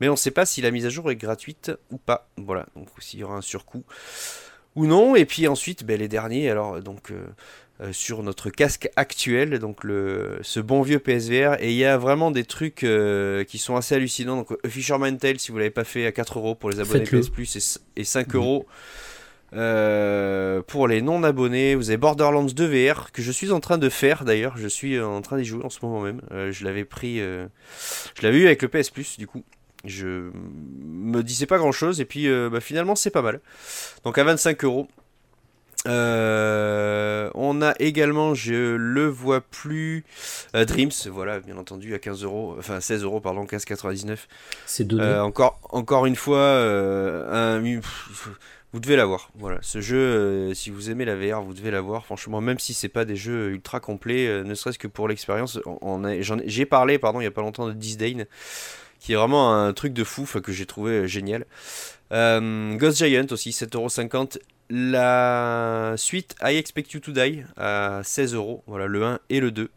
mais on ne sait pas si la mise à jour est gratuite ou pas, voilà, donc s'il y aura un surcoût ou non, et puis ensuite ben, les derniers, alors donc euh, sur notre casque actuel, donc le, ce bon vieux PSVR, et il y a vraiment des trucs qui sont assez hallucinants, donc Fisherman Tale si vous l'avez pas fait à 4 euros pour les abonnés PS Plus et, 5 euros. Euh, pour les non abonnés, vous avez Borderlands 2 VR que je suis en train de faire d'ailleurs. Je suis en train d'y jouer en ce moment même. Euh, je l'avais pris, euh, je l'avais eu avec le PS Plus du coup. Je me disais pas grand chose et puis bah, finalement c'est pas mal. Donc à 25 euros. on a également, je le vois plus, Dreams, voilà, bien entendu, à 15 euros, enfin 16 euros, pardon, 15,99. C'est donné. encore, encore une fois, un, vous devez l'avoir. Voilà, ce jeu, euh, si vous aimez la VR, vous devez l'avoir. Franchement, même si c'est pas des jeux ultra complets, euh, ne serait-ce que pour l'expérience, j'ai parlé, pardon, il y a pas longtemps de Disdain, qui est vraiment un truc de fou, que j'ai trouvé euh, génial. Ghost Giant aussi, 7,50€. La suite I Expect You to Die à 16€. Voilà, le 1 et le 2.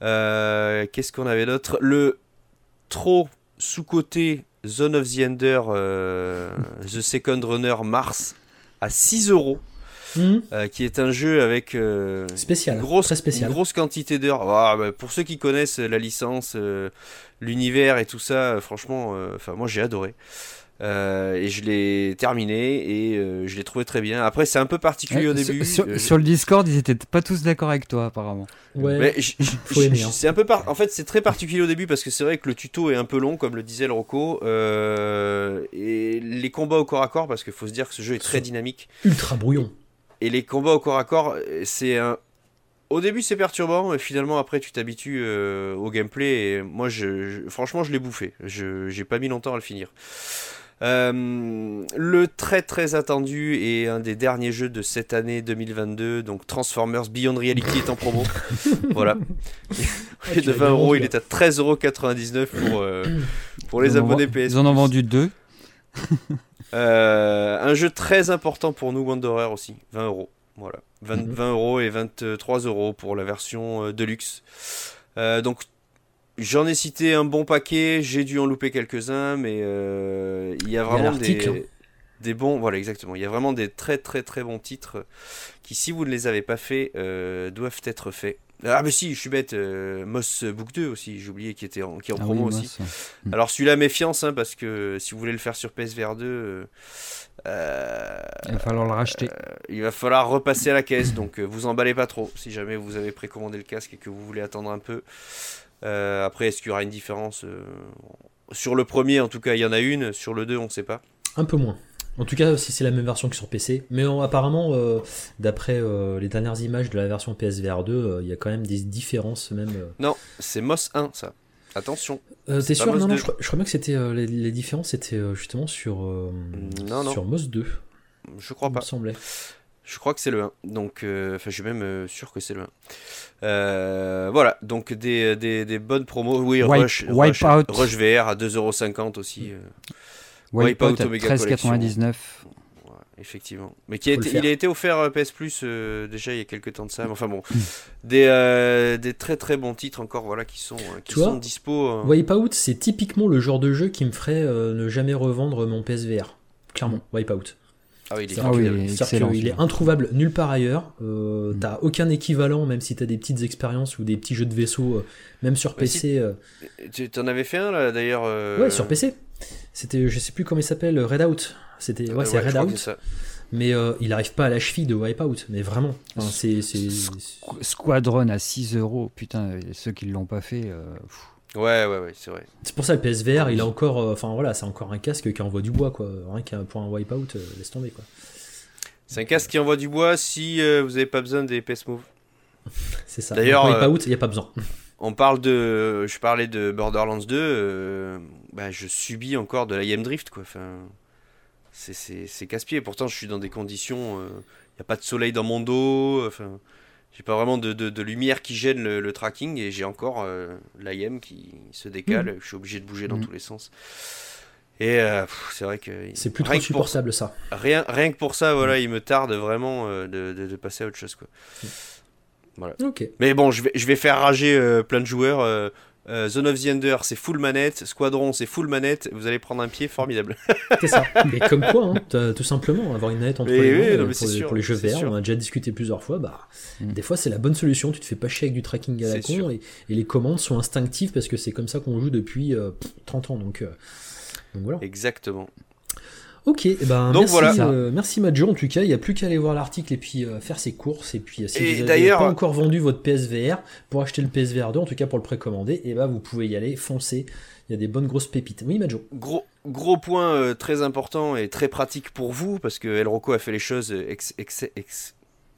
Qu'est-ce qu'on avait d'autre? Le trop sous-côté Zone of the Ender, euh, The Second Runner Mars à 6 euros. Hmm. Euh, qui est un jeu avec euh, spécial, une, grosse, spécial. grosse quantité d'heures. Ah, bah, pour ceux qui connaissent la licence, l'univers et tout ça, franchement, enfin moi j'ai adoré. Euh, et je l'ai terminé et euh, je l'ai trouvé très bien. Après, c'est un peu particulier au début. Euh, sur, le Discord, ils étaient pas tous d'accord avec toi, apparemment. Ouais, hein. C'est un peu En fait, c'est très particulier au début parce que c'est vrai que le tuto est un peu long, comme le disait le Rocco. et les combats au corps à corps, parce qu'il faut se dire que ce jeu est très dynamique. Ultra brouillon. Et les combats au corps à corps, c'est un. Au début, c'est perturbant, mais finalement, après, tu t'habitues au gameplay. Et moi, je, franchement, je l'ai bouffé. Je j'ai pas mis longtemps à le finir. Euh, le très très attendu et un des derniers jeux de cette année 2022, donc Transformers Beyond Reality est en promo. <laughs> voilà. Au de 20 euros, il est à 13,99€ pour, euh, <coughs> pour les abonnés PS. Ils en ont vendu deux. <laughs> Euh, un jeu très important pour nous, Wanderer aussi, 20 euros. Voilà, 20, 20 mhm. euros et 23 euros pour la version Deluxe. donc J'en ai cité un bon paquet, j'ai dû en louper quelques-uns, mais euh, il y a vraiment des, hein. des, bons. Voilà, exactement. Il y a vraiment des très très très bons titres qui, si vous ne les avez pas faits, euh, doivent être faits. Ah, mais si, je suis bête. Euh, Moss Book 2 aussi, j'ai oublié, qui, était en, qui est en ah promo aussi. Hmm. Alors celui-là, méfiance, hein, parce que si vous voulez le faire sur PSVR 2. il va falloir le racheter. il va falloir repasser à la caisse, donc vous emballez pas trop si jamais vous avez précommandé le casque et que vous voulez attendre un peu. Euh, après, est-ce qu'il y aura une différence euh, Sur le premier, en tout cas, il y en a une. Sur le 2, on ne sait pas. Un peu moins. En tout cas, si c'est la même version que sur PC. Mais apparemment, euh, d'après les dernières images de la version PSVR 2, il y a quand même des différences même. Non, c'est MOS 1, ça. Attention. T'es sûr? Non, non, je, crois, bien que c'était les, différences, c'était justement sur, sur MOS 2. Je crois pas. Me semblait. Je crois que c'est le 1. Donc, euh, enfin, je suis même euh, sûr que c'est le 1. Euh, voilà, donc des, des, des, bonnes promos. Oui, Rush, Rush, Rush, VR à 2,50€ aussi. Wipeout, Wipe 13,99€. effectivement. Mais qui a été, il a été offert PS Plus déjà il y a quelques temps de ça. Enfin bon, des, des très très bons titres encore voilà qui sont, qui sont dispo. Wipeout, c'est typiquement le genre de jeu qui me ferait ne jamais revendre mon PSVR. Clairement, Wipeout. Ah oui, il est, ah il est introuvable nulle part ailleurs. Euh, mm. T'as aucun équivalent, même si t'as des petites expériences ou des petits jeux de vaisseau, euh, même sur PC. Euh. Tu en avais fait un là d'ailleurs Ouais, sur PC. C'était, je sais plus comment il s'appelle, Redout. C'était, ouais, c'est Redout. Mais il arrive pas à la cheville de Wipeout, mais vraiment. c'est, Squadron à 6 euros, putain, ceux qui l'ont pas fait. Ouais, ouais, ouais, c'est vrai. C'est pour ça le PSVR, il a encore, euh, enfin voilà, c'est encore un casque qui envoie du bois, quoi. Rien qu'un pour un wipeout, euh, laisse tomber, quoi. C'est un casque qui envoie du bois si euh, vous n'avez pas besoin des PS Move. <laughs> c'est ça. D'ailleurs, wipeout, il n'y a pas besoin. <laughs> On parle de, je parlais de Borderlands 2, bah, je subis encore de la IM Drift, quoi. Enfin, c'est casse-pied. Pourtant, je suis dans des conditions, il n'y a pas de soleil dans mon dos, enfin. J'ai pas vraiment de, lumière qui gêne le, tracking et j'ai encore euh, l'IM qui se décale. Mhm. Je suis obligé de bouger dans mhm. tous les sens. Et c'est vrai que. C'est plus trop supportable ça. Rien, rien que pour ça, voilà, il me tarde vraiment de, de, passer à autre chose. Quoi. Voilà. Mais bon, je vais, je vais faire rager plein de joueurs. Euh, Zone of the Ender, c'est full manette. Squadron, c'est full manette. Vous allez prendre un pied formidable. <laughs> c'est ça. Mais comme quoi, hein, tout simplement, avoir une manette entre les mains euh, pour, les, jeux VR, on a déjà discuté plusieurs fois. Bah, mm. Des fois, c'est la bonne solution. Tu te fais pas chier avec du tracking à la con et, les commandes sont instinctives parce que c'est comme ça qu'on joue depuis 30 euh, ans. Donc, donc voilà. Exactement. Ok, eh ben, Donc merci, voilà. Euh, merci Madjo. En tout cas, il n'y a plus qu'à aller voir l'article et puis euh, faire ses courses. Et puis, euh, si vous n'avez pas encore vendu votre PSVR pour acheter le PSVR 2, en tout cas pour le précommander, et eh ben, vous pouvez y aller, foncer. Il y a des bonnes grosses pépites. Oui, Madjo. Gros, gros point très important et très pratique pour vous, parce que El Rocco a fait les choses ex,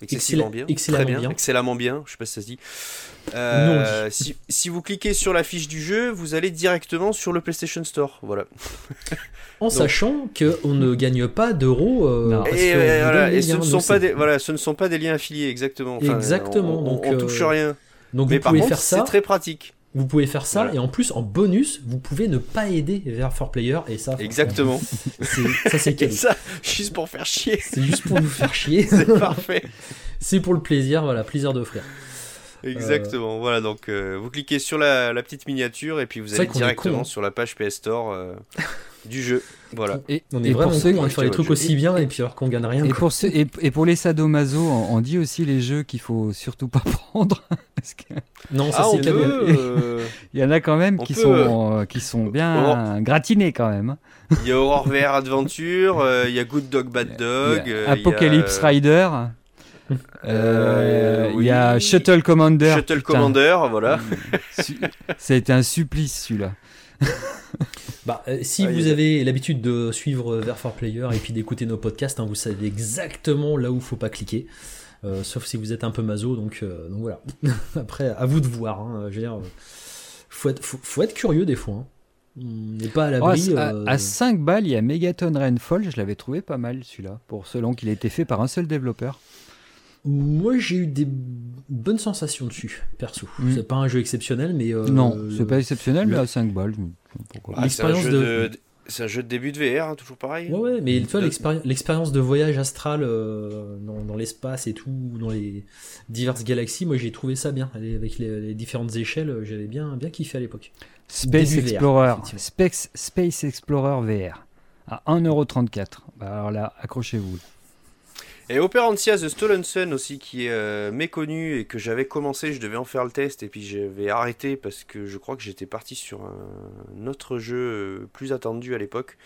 excessivement bien. Excellemment bien, bien. Excellemment bien, je sais pas si ça se dit. Euh, si, si, vous cliquez sur la fiche du jeu, vous allez directement sur le PlayStation Store. Voilà. <laughs> en sachant qu'on ne gagne pas d'euros. Euh, et, et ce, ne sont pas des, voilà, ce ne sont pas des liens affiliés, exactement. exactement. On, donc, on, touche euh, rien. Donc Mais vous pouvez faire ça. C'est très pratique. Vous pouvez faire ça et en plus en bonus, vous pouvez ne pas aider vers 4Player et ça. Exactement. ça c'est <laughs> ça, juste pour faire chier. C'est juste pour nous faire chier. <laughs> c'est parfait. <laughs> c'est pour le plaisir, voilà, plaisir d'offrir. Exactement. Voilà, donc euh, vous cliquez sur la, petite miniature et puis vous allez directement hein. sur la page PS Store euh, du jeu. Voilà. Et, on est vraiment ceux qui font les trucs aussi bien et puis alors qu'on gagne rien. Et pour, ceux, et, pour les sadomaso, on, dit aussi les jeux qu'il faut surtout pas <laughs> prendre. Non, ça ah, c'est euh, <laughs> Il y en a quand même qui sont, qui sont bien gratinés quand même. Il y a Horror VR Adventure, il y a Good Dog Bad Dog, Apocalypse Rider. Euh, il y a Shuttle Commander. Shuttle Commander, voilà. Ça a été un supplice celui-là. <laughs> bah, euh, si ah, vous avez l'habitude de suivre Vers for Player et puis d'écouter nos podcasts, hein, vous savez exactement là où il faut pas cliquer. Euh, sauf si vous êtes un peu maso, donc, donc voilà. <laughs> Après, à vous de voir. Hein, je veux dire, faut, être, faut, être curieux des fois. Hein. On n'est pas à l'abri. à, 5 balles, il y a Megaton Rainfall. Je l'avais trouvé pas mal celui-là, pour selon qu'il a été fait par un seul développeur. Moi, j'ai eu des bonnes sensations dessus, perso. Mm. C'est pas un jeu exceptionnel, mais. Euh, non, c'est pas exceptionnel, mais à 5 balles. Ah, L'expérience de. C'est un jeu de début de VR, hein, toujours pareil. Ouais, ouais mais tu vois, l'expérience de voyage astral euh, dans, l'espace et tout, dans les diverses galaxies, moi j'ai trouvé ça bien. Avec les, différentes échelles, j'avais bien, bien kiffé à l'époque. Space Explorer, Space, Space Explorer VR à 1,34€. Bah, alors là, accrochez-vous. Et Operantia The Stolen Sun aussi, qui est euh, méconnu et que j'avais commencé, je devais en faire le test et puis j'avais arrêté parce que je crois que j'étais parti sur un autre jeu euh, plus attendu à l'époque,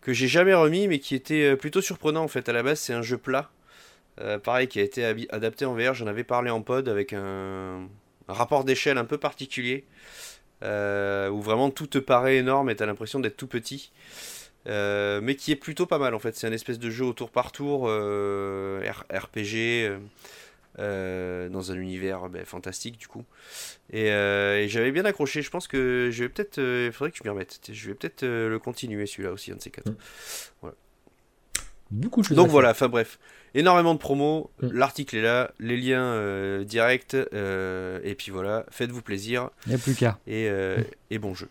que j'ai jamais remis mais qui était euh, plutôt surprenant en fait. À la base, c'est un jeu plat, pareil, qui a été adapté en VR, j'en avais parlé en pod avec un, un rapport d'échelle un peu particulier, où vraiment tout te paraît énorme et t'as l'impression d'être tout petit. Euh, mais qui est plutôt pas mal en fait. C'est un espèce de jeu au tour par tour, euh, RPG, euh, dans un univers ben, fantastique du coup. Et, j'avais bien accroché. Je pense que je vais peut-être, il faudrait que je m'y remette. Je vais peut-être le continuer celui-là aussi, un de ces quatre. Mm. Beaucoup de choses. Donc voilà, enfin bref, énormément de promos. Mm. L'article est là, les liens directs, et puis voilà, faites-vous plaisir. Il n'y a plus qu'à. Et, et bon jeu.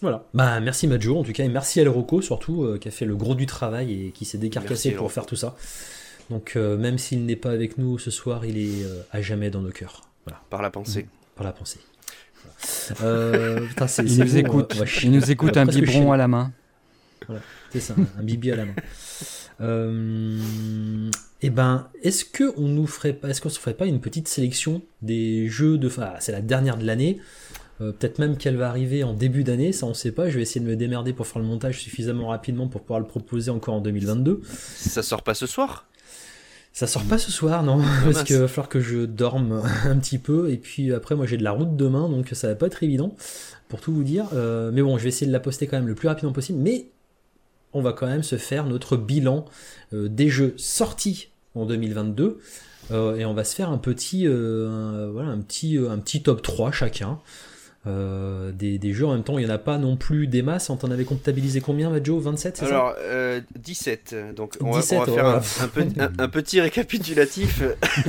Voilà. Bah, merci Majo en tout cas, et merci à Rocco surtout, euh, qui a fait le gros du travail et qui s'est décarcassé pour faire tout ça. Donc, euh, même s'il n'est pas avec nous ce soir, il est euh, à jamais dans nos cœurs. Voilà. Par la pensée. Mmh. Par la pensée. putain, il, nous écoute, il nous écoute un biberon à la main. Voilà, c'est ça, un bibi à la main. <laughs> eh ben, est-ce que on nous ferait pas, est-ce qu'on se ferait pas une petite sélection des jeux de, enfin, c'est la dernière de l'année, euh, peut-être même qu'elle va arriver en début d'année, ça on sait pas. Je vais essayer de me démerder pour faire le montage suffisamment rapidement pour pouvoir le proposer encore en 2022. Ça sort pas ce soir? Ça sort pas ce soir, non, ah, parce qu'il va falloir que je dorme <laughs> un petit peu, et puis après moi j'ai de la route demain, donc ça va pas être évident, pour tout vous dire. Euh, mais bon, je vais essayer de la poster quand même le plus rapidement possible, mais on va quand même se faire notre bilan euh, des jeux sortis en 2022, et on va se faire un petit, voilà, un petit, un petit top 3 chacun. Euh, des, jeux en même temps, il n'y en a pas non plus des masses. On t'en avait comptabilisé combien, Joe? 27 c'est Alors, euh, 17. Donc, on, va, faire un, petit récapitulatif.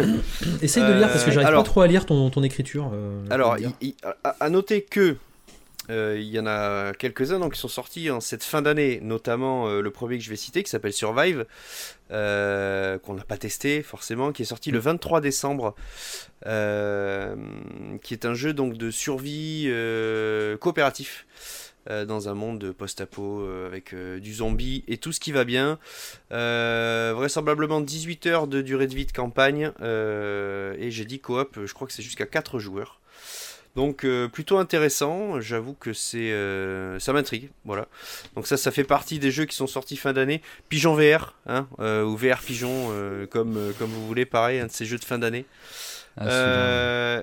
<laughs> Essaye de lire parce que j'arrive pas trop à lire ton, ton écriture. Euh, alors, à, noter que il y en a quelques-uns qui sont sortis en cette fin d'année, notamment le premier que je vais citer qui s'appelle Survive, qu'on n'a pas testé forcément, qui est sorti le 23 décembre, qui est un jeu donc de survie coopératif. Euh, dans un monde post-apo euh, avec euh, du zombie et tout ce qui va bien. vraisemblablement 18 heures de durée de vie de campagne et j'ai dit coop, je crois que c'est jusqu'à 4 joueurs. Donc plutôt intéressant, j'avoue que c'est ça m'intrigue, voilà. Donc ça ça fait partie des jeux qui sont sortis fin d'année. Pigeon VR, hein, ou VR Pigeon comme comme vous voulez, pareil, un de ces jeux de fin d'année. Ah,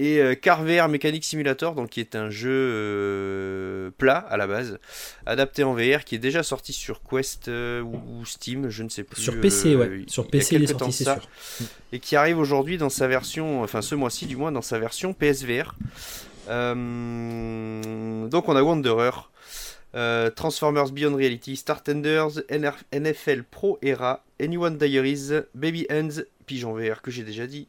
et euh, Carver Mechanic Simulator, donc qui est un jeu euh, plat à la base, adapté en VR, qui est déjà sorti sur Quest euh, ou, Steam, je ne sais plus. Sur PC, ouais. Sur PC, il, est sorti, c'est sûr. Et qui arrive aujourd'hui dans sa version, enfin ce mois-ci du moins, dans sa version PSVR. donc on a Wanderer. Transformers Beyond Reality, Startenders, NFL Pro Era, Anyone Diaries, Baby Hands, Pigeon VR que j'ai déjà dit,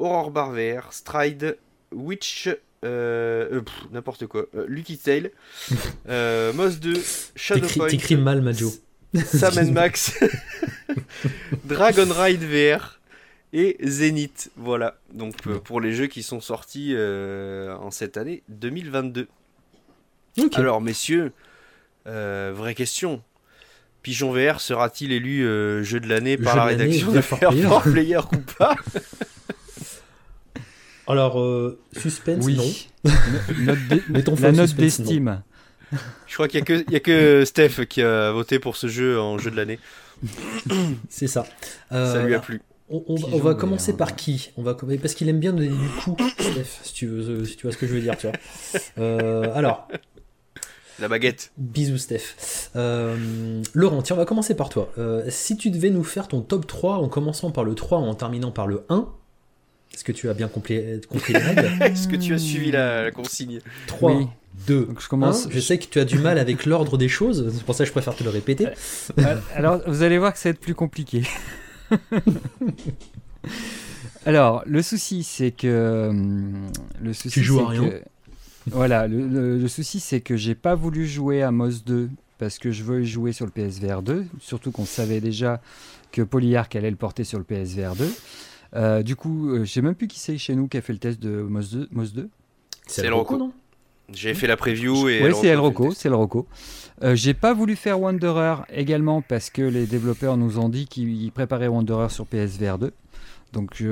Aurore Bar VR, Stride, Witch, euh, euh, n'importe quoi, euh, Lucky Tail, <laughs> Moss 2, Shadowpoint. T'écris mal, Majo. Sam Max, <laughs> Dragon Ride VR et Zenith. Voilà, donc pour les jeux qui sont sortis en cette année 2022. Alors, messieurs, vraie question. Pigeon VR sera-t-il élu jeu de l'année par la rédaction de Fair Player ou pas? <laughs> alors, euh, suspense, oui. non. <laughs> Mettons La note d'estime. Je crois qu'il n'y a, que Steph qui a voté pour ce jeu en jeu de l'année. <coughs> C'est ça. ça lui a euh, plu. On, va commencer par qui? On va Parce qu'il aime bien donner du coup, <coughs> Steph, si tu, veux, si tu vois ce que je veux dire. Tu vois. Euh, alors. La baguette. Bisous, Steph. Laurent, tiens, on va commencer par toi. si tu devais nous faire ton top 3 en commençant par le 3 en terminant par le 1, est-ce que tu as bien compris, les règles <laughs> Est-ce que tu as suivi la, consigne 3, 2, Donc je, commence... je sais que tu as du mal avec l'ordre des choses, c'est pour ça que je préfère te le répéter. Euh, alors, vous allez voir que ça va être plus compliqué. <laughs> alors, le souci, c'est que... Hum, le souci, tu joues à rien Voilà, le, souci, c'est que j'ai pas voulu jouer à MOS 2 parce que je veux jouer sur le PSVR 2, surtout qu'on savait déjà que Polyarch allait le porter sur le PSVR 2. Euh, du coup, euh, je sais même plus qui c'est chez nous qui a fait le test de MOS 2. MOS 2 c'est El Rocco, non? J'ai fait la preview et. Oui, c'est El Rocco, c'est El Rocco. Euh, j'ai pas voulu faire Wanderer également parce que les développeurs nous ont dit qu'ils préparaient Wanderer sur PSVR 2. Donc,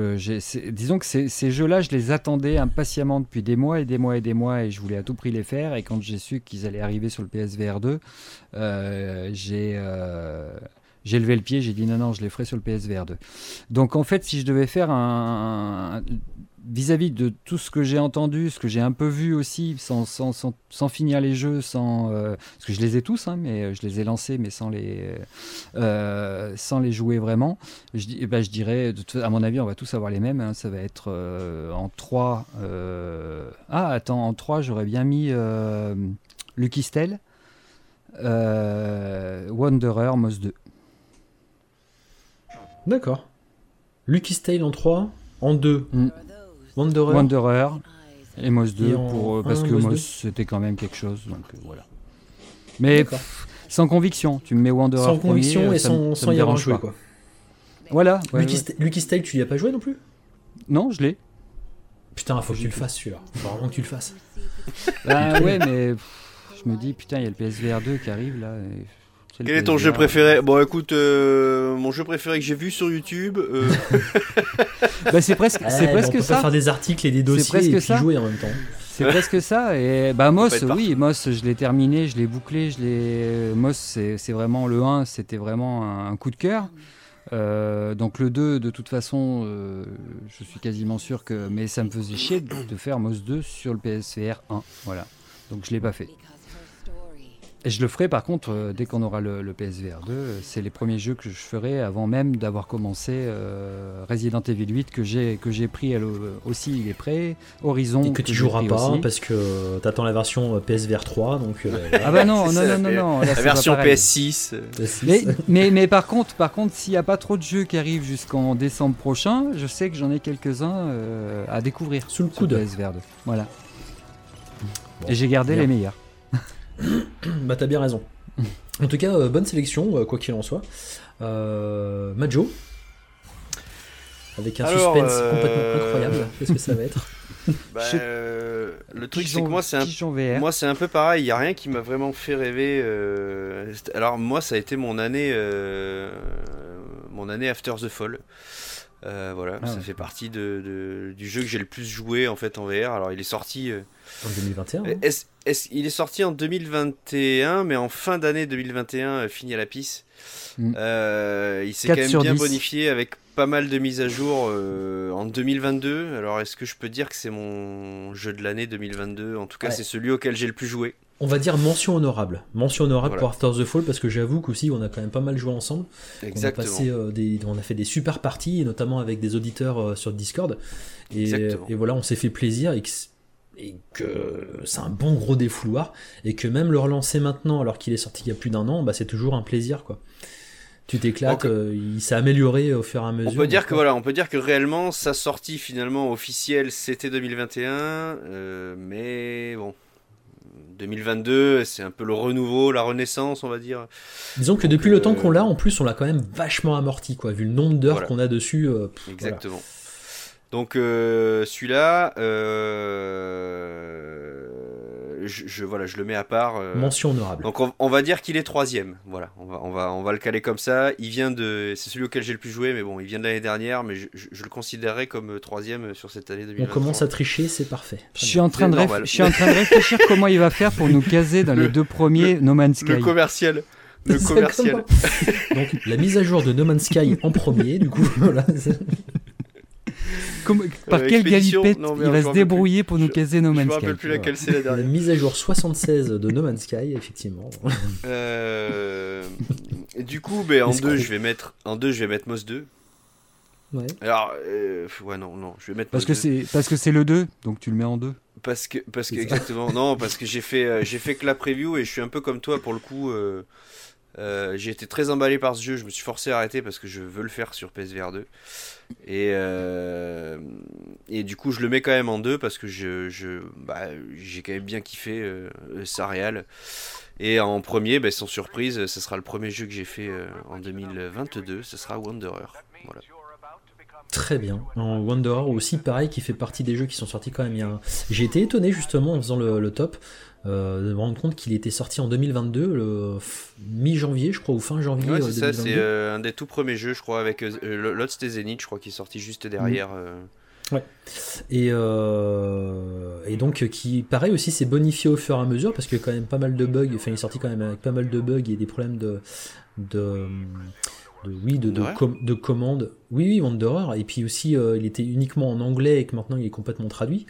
disons que ces, jeux-là, je les attendais impatiemment depuis des mois et des mois et des mois et je voulais à tout prix les faire. Et quand j'ai su qu'ils allaient arriver sur le PSVR 2, j'ai j'ai levé le pied, j'ai dit non, non, je les ferai sur le PSVR 2. Donc en fait, si je devais faire un. Vis-à-vis de tout ce que j'ai entendu, ce que j'ai un peu vu aussi, sans, finir les jeux, sans, euh, parce que je les ai tous, hein, mais euh, je les ai lancés, mais sans les, euh, sans les jouer vraiment, je, eh ben, dirais, à mon avis, on va tous avoir les mêmes. Hein. ça va être en 3. Ah, attends, en 3, j'aurais bien mis Lucky Stell, Wanderer, Moss 2. D'accord. Lucky's Tale en 3, en 2. Mm. Wanderer. Wanderer et Moss 2 pour, euh, parce que Moss c'était quand même quelque chose. Donc euh, voilà. Mais sans conviction, tu me mets Wanderer Sans conviction et sans, sans y avoir joué quoi. Voilà. Ouais, Lucky's, Tale, tu y as pas joué non plus? Non, je l'ai. Putain, faut que tu le fasses celui-là. Faut vraiment que tu le fasses. Bah <laughs> ouais, mais je me dis, putain, il y a le PSVR 2 qui arrive là. Et quel est ton jeu préféré Bon, écoute, euh, mon jeu préféré que j'ai vu sur YouTube. Euh... <laughs> bah, c'est presque, c'est presque on peut ça. faire des articles et des dossiers et puis jouer en même temps. C'est presque <laughs> ça. Et bah Moss, oui, Moss, je l'ai terminé, je l'ai bouclé, je l'ai. Moss, c'est vraiment le 1, c'était vraiment un, coup de cœur. Euh, donc le 2, de toute façon, euh, je suis quasiment sûr que. Mais ça me faisait chier de, de faire Moss 2 sur le PSVR 1. Voilà. Donc je l'ai pas fait. Et je le ferai par contre euh, dès qu'on aura le, PSVR 2. C'est les premiers jeux que je ferai avant même d'avoir commencé euh, Resident Evil 8 que j'ai que j'ai pris aussi il est prêt. Horizon et que, tu joueras pas parce que tu attends la version euh, PSVR 3 donc. <laughs> ah bah non non non non, non la version PS6. Mais, mais, par contre par contre s'il n'y a pas trop de jeux qui arrivent jusqu'en décembre prochain, je sais que j'en ai quelques uns à découvrir sous le coup de PSVR 2. Voilà. Et j'ai gardé les meilleurs. Bah t'as bien raison. <laughs> En tout cas, bonne sélection, quoi qu'il en soit. Majo, avec un suspense complètement incroyable. Qu'est-ce que ça va être? <laughs> Bah, euh, le truc c'est que moi c'est un moi c'est un peu pareil, il y a rien qui m'a vraiment fait rêver euh, alors moi ça a été mon année euh, mon année After the Fall. Voilà, ah ça fait partie de, du jeu que j'ai le plus joué en fait en VR. Alors il est sorti en 2021. Hein. il est sorti en 2021 mais en fin d'année 2021 fini à la pisse. Mm. il s'est quand même bien bonifié avec pas mal de mises à jour euh, en 2022. Alors, est-ce que je peux dire que c'est mon jeu de l'année 2022 En tout cas, c'est celui auquel j'ai le plus joué. On va dire mention honorable. Mention honorable pour After the Fall parce que j'avoue qu'aussi on a quand même pas mal joué ensemble. Exactement. On a, passé, euh, des, on a fait des super parties, notamment avec des auditeurs euh, sur Discord. Et, et, voilà, on s'est fait plaisir et que, et que c'est un bon gros défouloir. Et que même le relancer maintenant alors qu'il est sorti il y a plus d'un an, bah, c'est toujours un plaisir. quoi tu t'éclates, euh, il s'est amélioré au fur et à mesure. On peut dire que voilà, on peut dire que réellement sa sortie finalement officielle c'était 2021, euh, mais bon. 2022, c'est un peu le renouveau, la renaissance, on va dire. Disons que depuis le temps qu'on l'a, en plus, on l'a quand même vachement amorti, quoi, vu le nombre d'heures qu'on a dessus. Euh, Exactement. Donc celui-là, je, voilà, je le mets à part. Euh, Mention honorable. Donc on, va dire qu'il est troisième. Voilà, on va, on, va, on va le caler comme ça. Il vient de. C'est celui auquel j'ai le plus joué, mais bon, il vient de l'année dernière, mais je, le considérerais comme euh, troisième sur cette année 2023. On commence à tricher, c'est parfait. Je suis, en train de je suis en train de réfléchir comment il va faire pour nous caser dans les deux premiers No Man's Sky. Le commercial. Le <laughs> commercial. Donc la mise à jour de No Man's Sky en premier, du coup, <laughs> voilà par quelle galipette il va se débrouiller pour nous caser No Man's Sky Je me rappelle plus laquelle c'est la dernière. <laughs> mise à jour 76 de No Man's Sky, effectivement. Euh, du coup, ben, en, deux, je vais mettre, en deux, je vais mettre Moss 2. Ouais. Alors, euh, ouais, non, non, je vais mettre parce que c'est Parce que c'est le 2, donc tu le mets en 2. Parce que, parce que exactement, non, parce que j'ai fait, euh, j'ai fait que la preview et je suis un peu comme toi pour le coup. Euh, j'ai été très emballé par ce jeu, je me suis forcé à arrêter parce que je veux le faire sur PSVR 2. Et, euh, et du coup, je le mets quand même en deux parce que je, bah, j'ai quand même bien kiffé euh. Et en premier, bah, sans surprise, ce sera le premier jeu que j'ai fait euh, en 2022, ce sera Wanderer. Voilà. Très bien. En Wanderer aussi, pareil, qui fait partie des jeux qui sont sortis quand même. J'ai été étonné justement en faisant le top de me rendre compte qu'il était sorti en 2022, le mi-janvier, je crois, ou fin janvier. Ouais, c'est ça, c'est euh, un des tout premiers jeux, je crois, avec euh, Lost Zenith, je crois, qui est sorti juste derrière. Ouais. Et, et donc, qui, pareil aussi, s'est bonifié au fur et à mesure, parce qu'il y a quand même pas mal de bugs, enfin, il est sorti quand même avec pas mal de bugs et des problèmes de. de oui, de, de, de, commande. Oui, oui, Wanderer. Et puis aussi, euh, il était uniquement en anglais et que maintenant il est complètement traduit.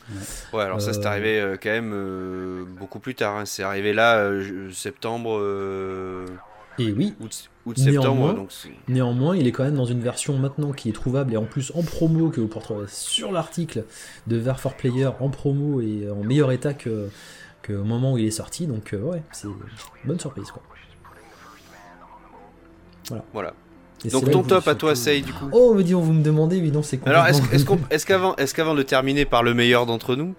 Ouais, alors ça, c'est euh, arrivé euh, quand même beaucoup plus tard. Hein. C'est arrivé là, septembre. Et oui. Août, septembre. donc néanmoins, il est quand même dans une version maintenant qui est trouvable et en plus en promo que vous pourrez sur l'article de Ver for Player en promo et en meilleur état que, que au moment où il est sorti. Donc, ouais, c'est une bonne surprise quoi. Voilà. voilà. Donc ton top à toi, Say, du coup. Oh, me dit, vous me demandez, mais non, c'est quoi Alors, est-ce qu'avant est qu'avant de terminer par le meilleur d'entre nous,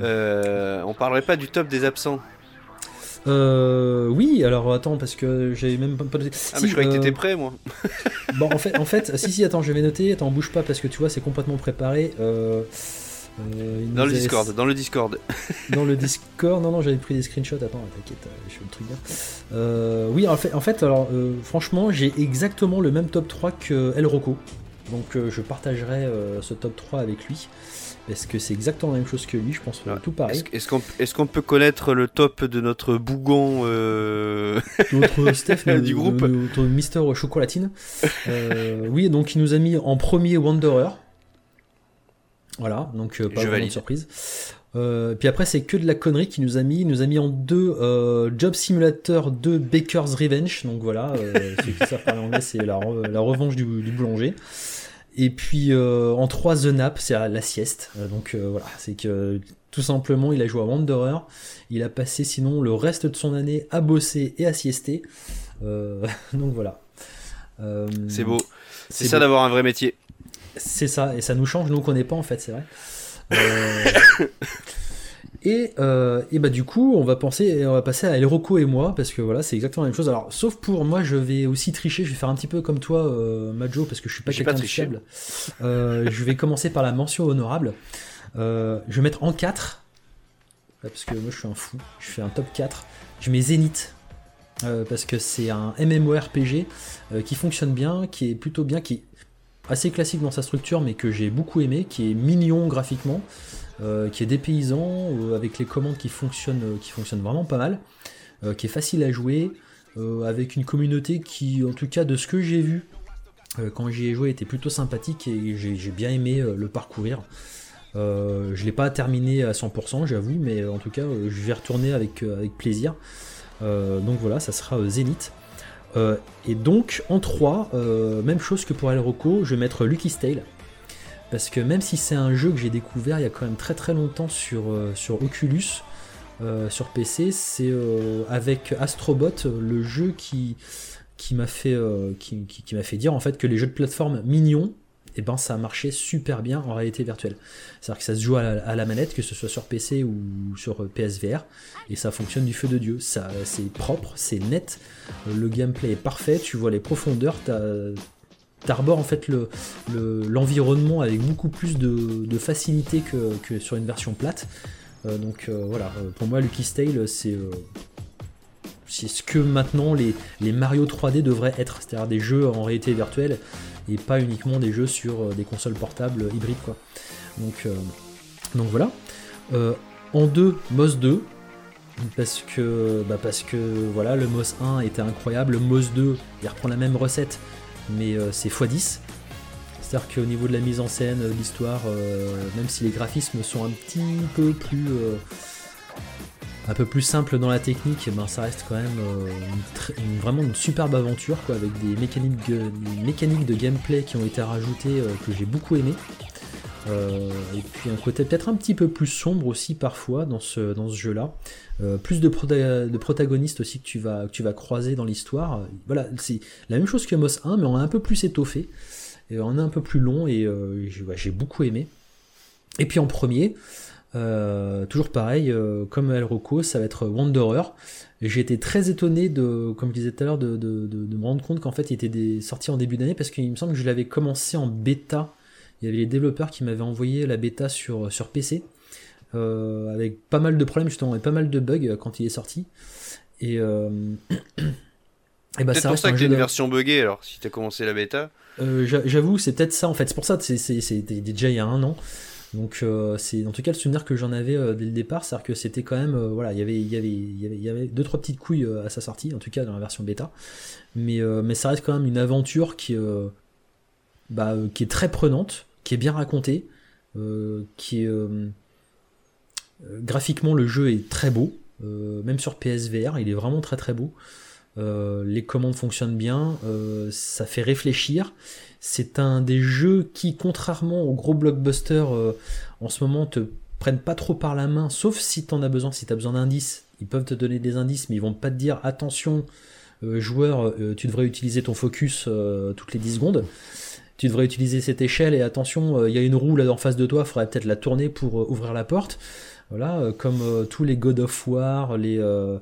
euh, on parlerait pas du top des absents? Euh, oui, alors attends, parce que j'avais même pas noté. Ah, mais je croyais que t'étais euh, prêt, moi. bon, en fait, en fait, si, si, attends, je vais noter. Attends, bouge pas, parce que tu vois, c'est complètement préparé. Euh, euh, dans le Discord, dans le Discord. dans le Discord, non, non, j'avais pris des screenshots. Attends, t'inquiète, euh, je fais le truc bien. Euh, oui, en fait, en fait alors, franchement, j'ai exactement le même top 3 que El Rocco. Donc, je partagerai ce top 3 avec lui. Parce que c'est exactement la même chose que lui, je pense, tout pareil. Est-ce qu'on est qu'on peut connaître le top de notre bougon <laughs> Notre Steph <laughs> du groupe Notre Mister Chocolatine. oui, donc il nous a mis en premier Wanderer. Voilà, donc euh, pas de surprise. Euh, puis après, c'est que de la connerie qui nous a mis. Il nous a mis en deux euh, Job Simulator 2 Baker's Revenge. Donc voilà, <laughs> ceux qui savent parler anglais, c'est la, revanche du, boulanger. Et puis en trois The Nap, c'est la sieste. donc voilà, c'est que tout simplement, il a joué à Wanderer. Il a passé sinon le reste de son année à bosser et à siester. <laughs> donc voilà. c'est beau. C'est ça d'avoir un vrai métier. C'est ça, et ça nous change, nous qu'on connaît pas en fait, c'est vrai. Euh, Et, euh, et, bah du coup, on va penser, on va passer à El Rocco et moi parce que voilà, c'est exactement la même chose. Alors, sauf pour moi, je vais aussi tricher. Je vais faire un petit peu comme toi, euh, Majo, parce que je suis pas quelqu'un de fiable. Je vais commencer par la mention honorable. Je vais mettre en 4 parce que moi, je suis un fou. Je fais un top 4. Je mets Zenith parce que c'est un MMORPG qui fonctionne bien, qui est plutôt bien, qui est assez classique dans sa structure, mais que j'ai beaucoup aimé, qui est mignon graphiquement. Euh, qui est dépaysant, euh, avec les commandes qui fonctionnent, euh, qui fonctionnent vraiment pas mal, qui est facile à jouer, avec une communauté qui, en tout cas de ce que j'ai vu, quand j'y ai joué, était plutôt sympathique et j'ai bien aimé le parcourir. je l'ai pas terminé à 100%, j'avoue, mais en tout cas, je vais retourner avec, avec plaisir. donc voilà, ça sera Zénith. Et donc en 3, même chose que pour El Rocco, je vais mettre Lucky Tale. Parce que même si c'est un jeu que j'ai découvert il y a quand même très très longtemps sur, euh, Oculus, euh, sur PC, c'est euh, avec Astrobot, le jeu qui, qui m'a fait, qui, qui, m'a fait dire en fait que les jeux de plateforme mignons, et ben ça a marché super bien en réalité virtuelle. C'est-à-dire que ça se joue à la, manette, que ce soit sur PC ou sur PSVR, et ça fonctionne du feu de Dieu. Ça, c'est propre, c'est net, le gameplay est parfait, tu vois les profondeurs, t'arbores en fait l'environnement avec beaucoup plus de, facilité que, sur une version plate. Euh, donc euh, voilà, euh, pour moi Lucky Tale c'est c'est ce que maintenant les, Mario 3D devraient être, c'est-à-dire des jeux en réalité virtuelle et pas uniquement des jeux sur des consoles portables hybrides quoi. Donc, donc voilà. en 2, MOS 2, parce que, voilà, le MOS 1 était incroyable, le MOS 2 il reprend la même recette mais euh, c'est x10. C'est-à-dire qu'au niveau de la mise en scène, euh, l'histoire, euh, même si les graphismes sont un petit peu plus un peu plus simple dans la technique, ben ça reste quand même une, vraiment une superbe aventure quoi, avec des mécaniques, de gameplay qui ont été rajoutées que j'ai beaucoup aimé. et puis un côté peut-être un petit peu plus sombre aussi parfois dans ce, jeu-là. Euh, plus de, protagonistes aussi que tu vas, croiser dans l'histoire. Voilà, c'est la même chose que Moss 1, mais on a un peu plus étoffé, et on est un peu plus long, et euh, j'ai beaucoup aimé. Et puis en premier, euh, toujours pareil, comme El Rocco, ça va être Wanderer. J'ai été très étonné de, comme je disais tout à l'heure, de, de, me rendre compte qu'en fait il était des, sorti en début d'année parce qu'il me semble que je l'avais commencé en bêta. Il y avait les développeurs qui m'avaient envoyé la bêta sur, sur PC. Euh, avec pas mal de problèmes justement et pas mal de bugs quand il est sorti. Et, euh, <clears throat> et bah, ça pour ça que une version buggée alors si tu as commencé la bêta. Euh, j'avoue, c'est peut-être ça en fait. C'est pour ça c'est déjà il y a un an. Donc c'est en tout cas le souvenir que j'en avais dès le départ, c'est-à-dire que c'était quand même voilà, il y avait il y avait y avait deux trois petites couilles à sa sortie, en tout cas dans la version bêta. Mais mais ça reste quand même une aventure qui bah, qui est très prenante, qui est bien racontée, qui euh, graphiquement, le jeu est très beau, euh, même sur PSVR, il est vraiment très très beau. Euh, les commandes fonctionnent bien, ça fait réfléchir. C'est un des jeux qui, contrairement aux gros blockbusters en ce moment, te prennent pas trop par la main, sauf si tu en as besoin, si tu as besoin d'indices. Ils peuvent te donner des indices, mais ils vont pas te dire attention, joueur, tu devrais utiliser ton focus toutes les 10 secondes tu devrais utiliser cette échelle et attention, il y a une roue là en face de toi, il faudrait peut-être la tourner pour ouvrir la porte. Voilà, euh, comme euh, tous les God of War, les euh,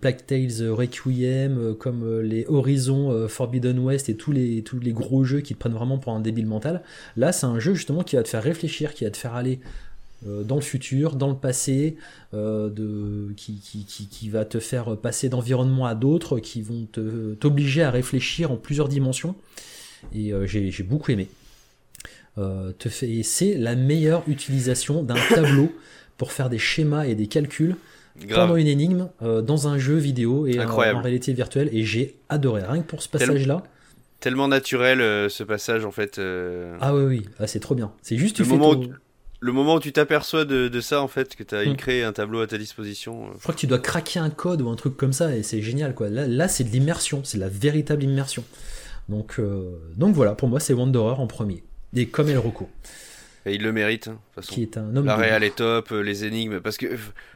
Plague Tales Requiem, comme les Horizon Forbidden West et tous les, tous les gros jeux qui te prennent vraiment pour un débile mental. Là, c'est un jeu justement qui va te faire réfléchir, qui va te faire aller dans le futur, dans le passé, de, qui, qui, va te faire passer d'environnement à d'autres, qui vont t'obliger à réfléchir en plusieurs dimensions. Et j'ai beaucoup aimé. te c'est la meilleure utilisation d'un <coughs> tableau pour faire des schémas et des calculs pendant une énigme euh, dans un jeu vidéo et en, réalité virtuelle. Et j'ai adoré, rien que pour ce passage-là. Tellement naturel euh, ce passage en fait. Euh. Ah oui, oui, ah, c'est trop bien. C'est juste le moment, où, le moment où tu t'aperçois de, ça en fait, que tu as hmm. créé un tableau à ta disposition. Je crois que tu dois craquer un code ou un truc comme ça et c'est génial quoi. Là, là c'est de l'immersion, c'est la véritable immersion. Donc, donc voilà, pour moi c'est Wanderer en premier. Et comme El Rocco il le mérite. Hein, de façon. Qui est un homme La réal est top, euh, les énigmes. Parce que,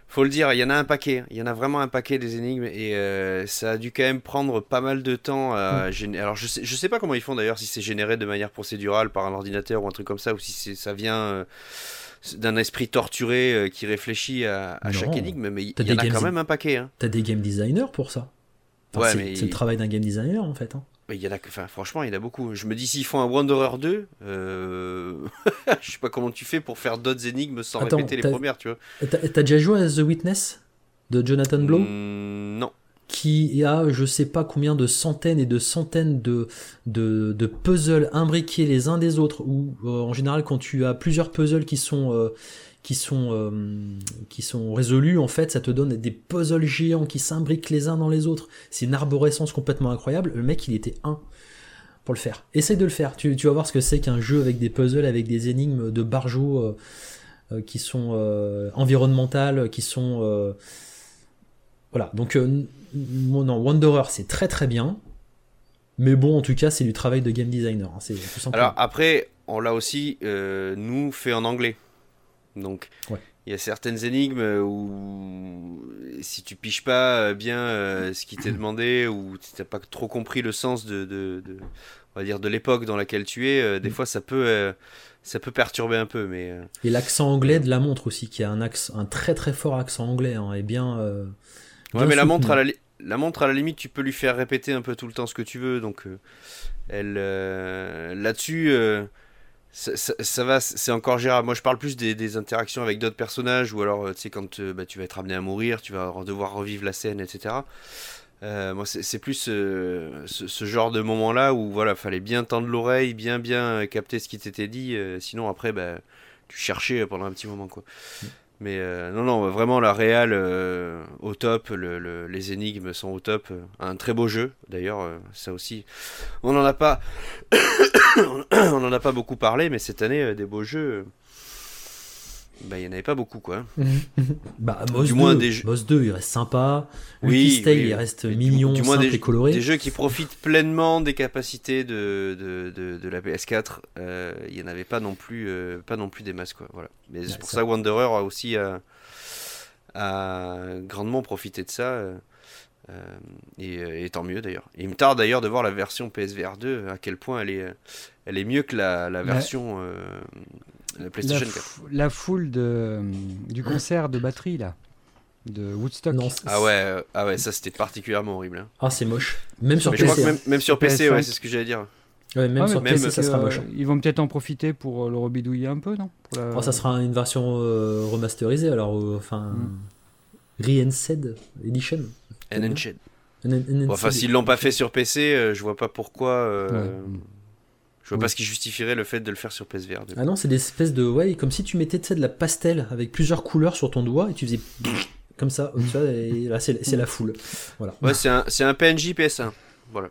faut le dire, il y en a un paquet. Il y en a vraiment un paquet des énigmes. Et euh, ça a dû quand même prendre pas mal de temps à mm. générer. Alors, je sais, je sais pas comment ils font d'ailleurs, si c'est généré de manière procédurale par un ordinateur ou un truc comme ça, ou si ça vient. Euh, d'un esprit torturé qui réfléchit à, chaque énigme, mais il y en a quand même un paquet. Hein. T'as des game designers pour ça? ouais, c'est le travail d'un game designer en fait. Hein. Il y en a, enfin, franchement, il y en a beaucoup. Je me dis, s'ils font un Wanderer 2, euh... <laughs> je sais pas comment tu fais pour faire d'autres énigmes sans répéter les premières, tu vois. T'as déjà joué à The Witness de Jonathan Blow mmh, Non. Qui a, je sais pas combien de centaines et de centaines de, de, de puzzles imbriqués les uns des autres, ou euh, en général, quand tu as plusieurs puzzles qui sont. Euh, qui sont, euh, qui sont résolus, en fait, ça te donne des puzzles géants qui s'imbriquent les uns dans les autres. C'est une arborescence complètement incroyable. Le mec, il était un pour le faire. Essaye de le faire. Tu, tu vas voir ce que c'est qu'un jeu avec des puzzles, avec des énigmes de barjots euh, euh, qui sont environnementales, qui sont... Voilà. Donc, non, Wanderer, c'est très très bien. Mais bon, en tout cas, c'est du travail de game designer. Hein, Alors après, on l'a aussi, nous, fait en anglais. Donc, il y a certaines énigmes où si tu piches pas bien euh, ce qui t'est <clears throat> demandé ou tu n'as pas trop compris le sens de, de, on va dire de l'époque dans laquelle tu es, euh, des mm. fois ça peut euh, ça peut perturber un peu. Mais et l'accent anglais de la montre aussi, qui a un accent, un très très fort accent anglais, hein, est bien. ouais, mais la montre à la, la montre à la limite, tu peux lui faire répéter un peu tout le temps ce que tu veux, donc elle là-dessus ça, va, c'est encore gérable. Moi, je parle plus des, interactions avec d'autres personnages, ou alors, euh, tu sais, quand euh, bah, tu vas être amené à mourir, tu vas devoir revivre la scène, etc. Euh, moi, c'est plus ce, genre de moment-là où, voilà, fallait bien tendre l'oreille, bien, bien capter ce qui t'était dit. sinon, après, bah, tu cherchais pendant un petit moment, quoi. Mais euh, non, non, vraiment la réal euh, au top, les énigmes sont au top. Un très beau jeu, d'ailleurs, euh, ça aussi. On n'en a pas, <coughs> <coughs> on en a pas beaucoup parlé, mais cette année, des beaux jeux, bah, il n'y en avait pas beaucoup, quoi. <laughs> bah, Moss, du 2, moins, des 2, il reste sympa. Oui, il reste mignon, du moins des, et coloré. Des jeux qui profitent pleinement des capacités de, de, de, la PS4. Euh, il n'y en avait pas non plus, euh, pas non plus des masses, quoi. Voilà. Mais c'est pour ça que Wanderer a aussi euh, a, grandement profité de ça. Et, et, tant mieux d'ailleurs. Il me tarde d'ailleurs de voir la version PSVR 2, à quel point elle est, elle est mieux que la, la version la, foule de, du concert de batterie, là, de Woodstock. ah, ouais, euh, ah ouais, ça c'était particulièrement horrible. Hein. Ah, c'est moche. Même sur PC. Hein. même, sur PC, ouais, c'est ce que j'allais dire. Ouais, même sur PC, ça sera moche. ils vont peut-être en profiter pour euh, le rebidouiller un peu, non oh, Ça sera une version euh, remasterisée, alors, enfin, mm. Re-Enhanced Edition. Enhanced. enfin, s'ils l'ont pas fait sur PC, je vois pas pourquoi. Je vois pas ce qui justifierait le fait de le faire sur PSVR. Ah non, c'est des espèces de. Ouais, comme si tu mettais de la pastel avec plusieurs couleurs sur ton doigt et tu faisais <laughs> comme ça. Tu vois, et là, c'est la foule. Voilà. Ouais, c'est un, un, PNJ PS1. Voilà.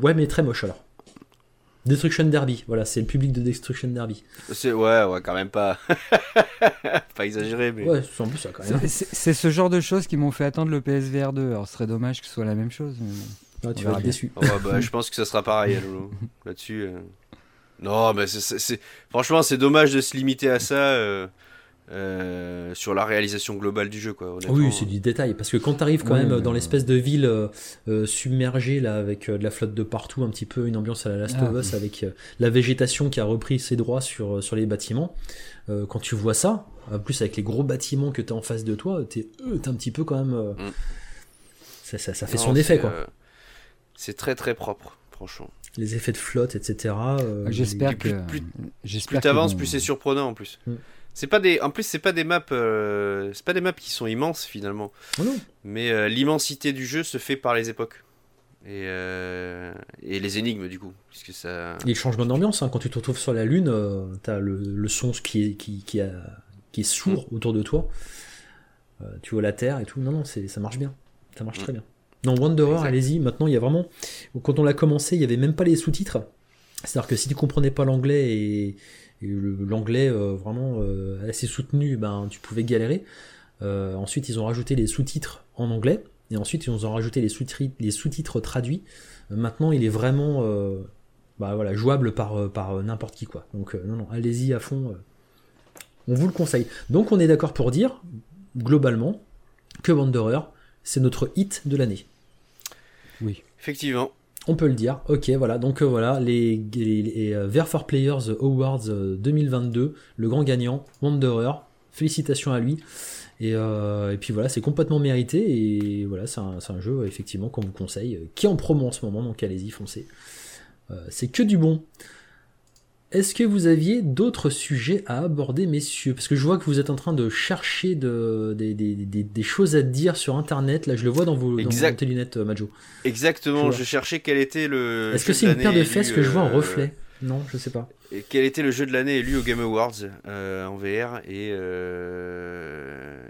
Ouais, mais très moche alors. Destruction Derby, voilà, c'est le public de Destruction Derby. C'est ouais, ouais, quand même pas, <laughs> pas exagéré, mais. Ouais, en plus ça quand même. C'est ce genre de choses qui m'ont fait attendre le PSVR 2. Alors, ce serait dommage que ce soit la même chose. Mais... Ah, tu vas être déçu. bah, je pense que ça sera pareil, <laughs> là-dessus. Euh. Non, mais c'est, franchement, c'est dommage de se limiter à ça. Euh, euh, sur la réalisation globale du jeu quoi oui c'est du détail parce que quand tu arrives quand même dans l'espèce de ville submergée là avec de la flotte de partout un petit peu une ambiance à la Last of ah, Us avec la végétation qui a repris ses droits sur, sur les bâtiments quand tu vois ça en plus avec les gros bâtiments que tu as en face de toi t'es es un petit peu quand même mm. ça, ça, fait son effet quoi c'est très très propre, franchement. Les effets de flotte, etc. Euh, j'espère que plus, plus, t'avances, plus c'est surprenant en plus. Mm. C'est pas des, en plus c'est pas des maps, euh, c'est pas des maps qui sont immenses finalement. Oh Mais euh, l'immensité du jeu se fait par les époques et, et les énigmes du coup, puisque ça. Et le changement d'ambiance, hein. quand tu te retrouves sur la lune, t'as le, le son qui est qui, qui, a, qui est sourd mm. autour de toi. tu vois la terre et tout. Non non, c'est ça marche bien, ça marche mm. très bien. Non, Wanderer, allez-y. Maintenant, il y a vraiment. Quand on l'a commencé, il n'y avait même pas les sous-titres. C'est-à-dire que si tu comprenais pas l'anglais et, l'anglais euh, vraiment euh, assez soutenu, ben tu pouvais galérer. Euh, ensuite, ils ont rajouté les sous-titres en anglais et ensuite ils ont rajouté les sous-titres, traduits. maintenant, il est vraiment bah, voilà, jouable par, par n'importe qui quoi. Donc non non, allez-y à fond. on vous le conseille. Donc on est d'accord pour dire globalement que Wanderer c'est notre hit de l'année. Oui. Effectivement. On peut le dire. Ok, voilà. Donc voilà, les, les, for Players Awards 2022, le grand gagnant, Wanderer. Félicitations à lui. Et, et puis voilà, c'est complètement mérité. Et voilà, c'est un, un, jeu effectivement qu'on vous conseille, qui est en promo en ce moment. Donc allez-y, foncez. c'est que du bon. Est-ce que vous aviez d'autres sujets à aborder, messieurs? Parce que je vois que vous êtes en train de chercher de, des, choses à dire sur Internet. Là, je le vois dans vos, dans lunettes, euh, Majo. Exactement, je, cherchais quel était le. Est-ce que c'est une paire de fesses que je vois en euh, reflet? Non, je sais pas. Et quel était le jeu de l'année élu au Game Awards euh, en VR et,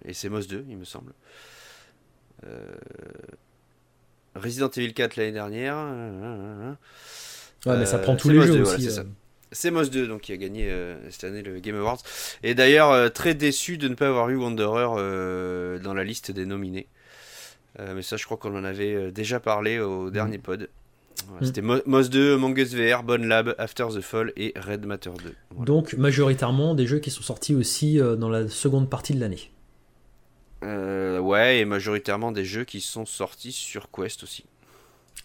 et c'est Moss 2, il me semble. Resident Evil 4 l'année dernière. Ouais, mais ça prend tous les jeux aussi. C'est Moss 2 donc qui a gagné euh, cette année le Game Awards. Et d'ailleurs euh, très déçu de ne pas avoir eu Wanderer euh, dans la liste des nominés. mais ça je crois qu'on en avait déjà parlé au mm. dernier pod. Mm. C'était Moss 2, Among Us VR, Bonne Lab, After the Fall et Red Matter 2. Donc majoritairement des jeux qui sont sortis aussi dans la seconde partie de l'année. ouais, et majoritairement des jeux qui sont sortis sur Quest aussi.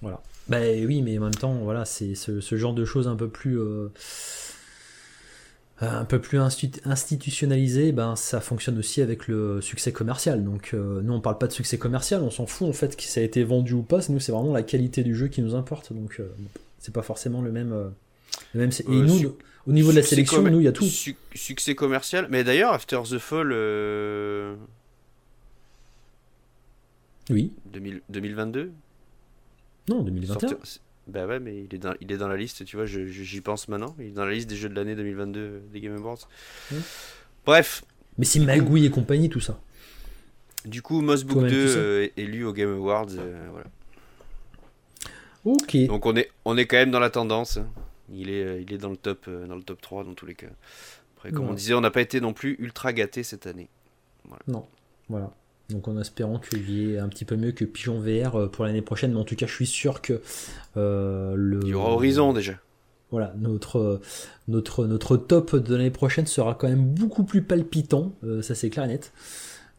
Voilà. Bah oui, mais en même temps, voilà, c'est ce, genre de choses un peu plus. Euh, un peu plus institutionnalisé, ben ça fonctionne aussi avec le succès commercial. Donc euh, nous on parle pas de succès commercial, on s'en fout en fait que ça a été vendu ou pas. Nous c'est vraiment la qualité du jeu qui nous importe. Donc euh, c'est pas forcément le même. le même et nous, au niveau de la sélection, nous il y a tout. succès commercial. Mais d'ailleurs, After the Fall. Oui. 2022 non, 2021. Bah ouais, mais il est, dans, il est dans la liste, tu vois, j'y pense maintenant. Il est dans la liste des jeux de l'année 2022 des Game Awards. Bref. Mais c'est Magui et compagnie, tout ça. Du coup, Moss Book 2 euh, est élu aux Game Awards. Euh, voilà. Ok. Donc on est, on est quand même dans la tendance. Il est, euh, il est dans, le top, dans le top 3 dans tous les cas. Après, comme on disait, on n'a pas été non plus ultra gâté cette année. Non, voilà. Donc en espérant qu'il y ait un petit peu mieux que Pigeon VR euh, pour l'année prochaine, mais en tout cas je suis sûr que euh, le... Il y aura Horizon déjà. Voilà, notre, notre, notre top de l'année prochaine sera quand même beaucoup plus palpitant, euh, ça c'est clair et net.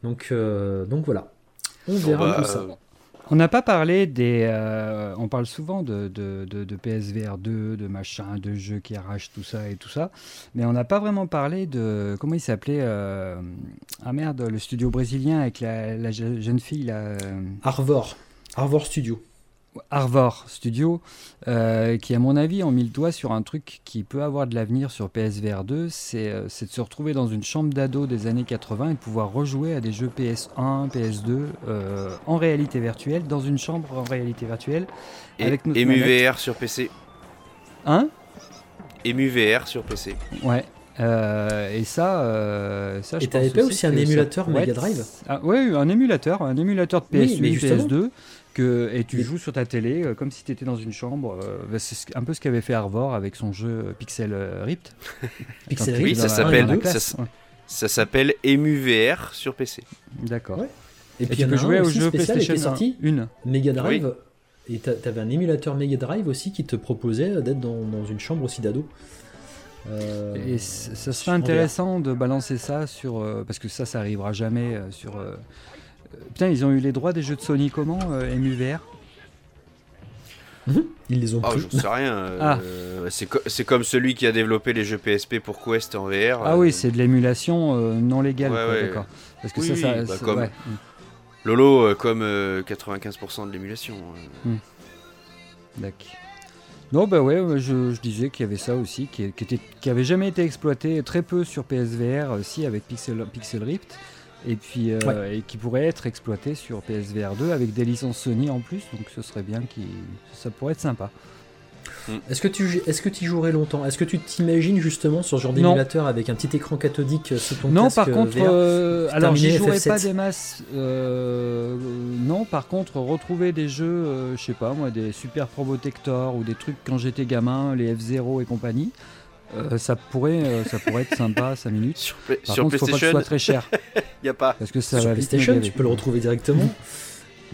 Donc, donc voilà, on verra bah, tout ça. On n'a pas parlé des. Euh, on parle souvent de, PSVR 2, de machin, de jeux qui arrachent tout ça et tout ça. Mais on n'a pas vraiment parlé de. Comment il s'appelait euh, Ah merde, le studio brésilien avec la, la jeune fille là. Arvor. Arvor Studio. Arvor Studio, euh, qui à mon avis ont mis le doigt sur un truc qui peut avoir de l'avenir sur PSVR 2, euh, c'est de se retrouver dans une chambre d'ado des années 80 et de pouvoir rejouer à des jeux PS1, PS2 euh, en réalité virtuelle, dans une chambre en réalité virtuelle. Et, avec EmuVR sur PC. Hein? EmuVR sur PC. Ouais, et ça, ça et t'avais pas aussi un émulateur Mega Drive? ah, Oui, un émulateur, un émulateur de PS8, PS2 et tu joues sur ta télé euh, comme si tu étais dans une chambre. Euh, bah, c'est un peu ce qu'avait fait Arvor avec son jeu Pixel euh, Ripped. <laughs> Pixel Ripped, ça s'appelle ça, s'appelle EmuVR sur PC. D'accord. Et, puis tu peux jouer au jeu PlayStation sorti, une Mega Drive. Et tu avais un émulateur Mega Drive aussi qui te proposait d'être dans, dans, une chambre aussi d'ado. et ça serait intéressant de balancer ça sur parce que ça ça arrivera jamais sur Putain, ils ont eu les droits des jeux de Sony comment euh, MUVR mhm. Ils les ont ah, pris. Je sais rien. Euh, ah. C'est comme celui qui a développé les jeux PSP pour Quest en VR. Ah oui, euh. c'est de l'émulation non légale. d'accord. Parce que ça, ça, bah, comme... Lolo, comme 95% de l'émulation. Hmm. D'accord. Non, bah ouais, je, disais qu'il y avait ça aussi, qui, était, qui avait jamais été exploité très peu sur PSVR, aussi avec Pixel, Pixel Rift et puis euh, et qui pourrait être exploité sur PSVR 2 avec des licences Sony en plus donc ce serait bien qui ça pourrait être sympa. Mm. est-ce que tu est-ce que tu jouerais longtemps? Est-ce que tu t'imagines justement sur ce genre d'émulateur avec un petit écran cathodique sous ton non casque par contre euh, alors j'y jouerais pas des masses euh, non par contre retrouver des jeux je sais pas moi des Super Probotector ou des trucs quand j'étais gamin les F0 et compagnie euh, ça, pourrait, euh, ça pourrait être sympa 5 minutes. Sur, Par sur contre, PlayStation, faut pas que ce soit très cher. <laughs> y a pas. Parce que ça sur PlayStation, tu peux le retrouver directement.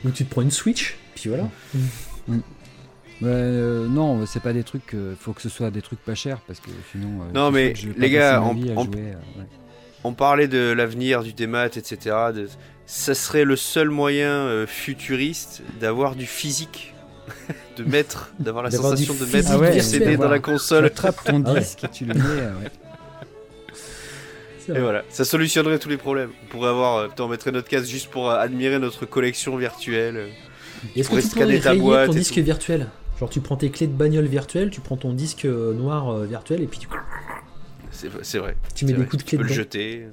Ou tu te prends une Switch, puis voilà. Mm. Euh, non, c'est pas des trucs. faut que ce soit des trucs pas chers parce que sinon. non, mais les gars, on, parlait de l'avenir du démat, etc. De, ça serait le seul moyen futuriste d'avoir du physique <laughs> de mettre, d'avoir la sensation de mettre virtuel, ton CD dans la Tu console. attrapes ton <laughs> Ah ouais. disque et tu le mets. euh, ouais. Et voilà, ça solutionnerait tous les problèmes. On pourrait avoir, euh, on mettrait notre casque juste pour euh, admirer notre collection virtuelle. Est-ce que tu scanner ta boîte ton disque tout. virtuel? Genre tu prends tes clés de bagnole virtuelles, tu prends ton disque euh, noir euh, virtuel et puis tu, C'est vrai. tu mets des vrai. coups de Tu clé peux le dedans. jeter.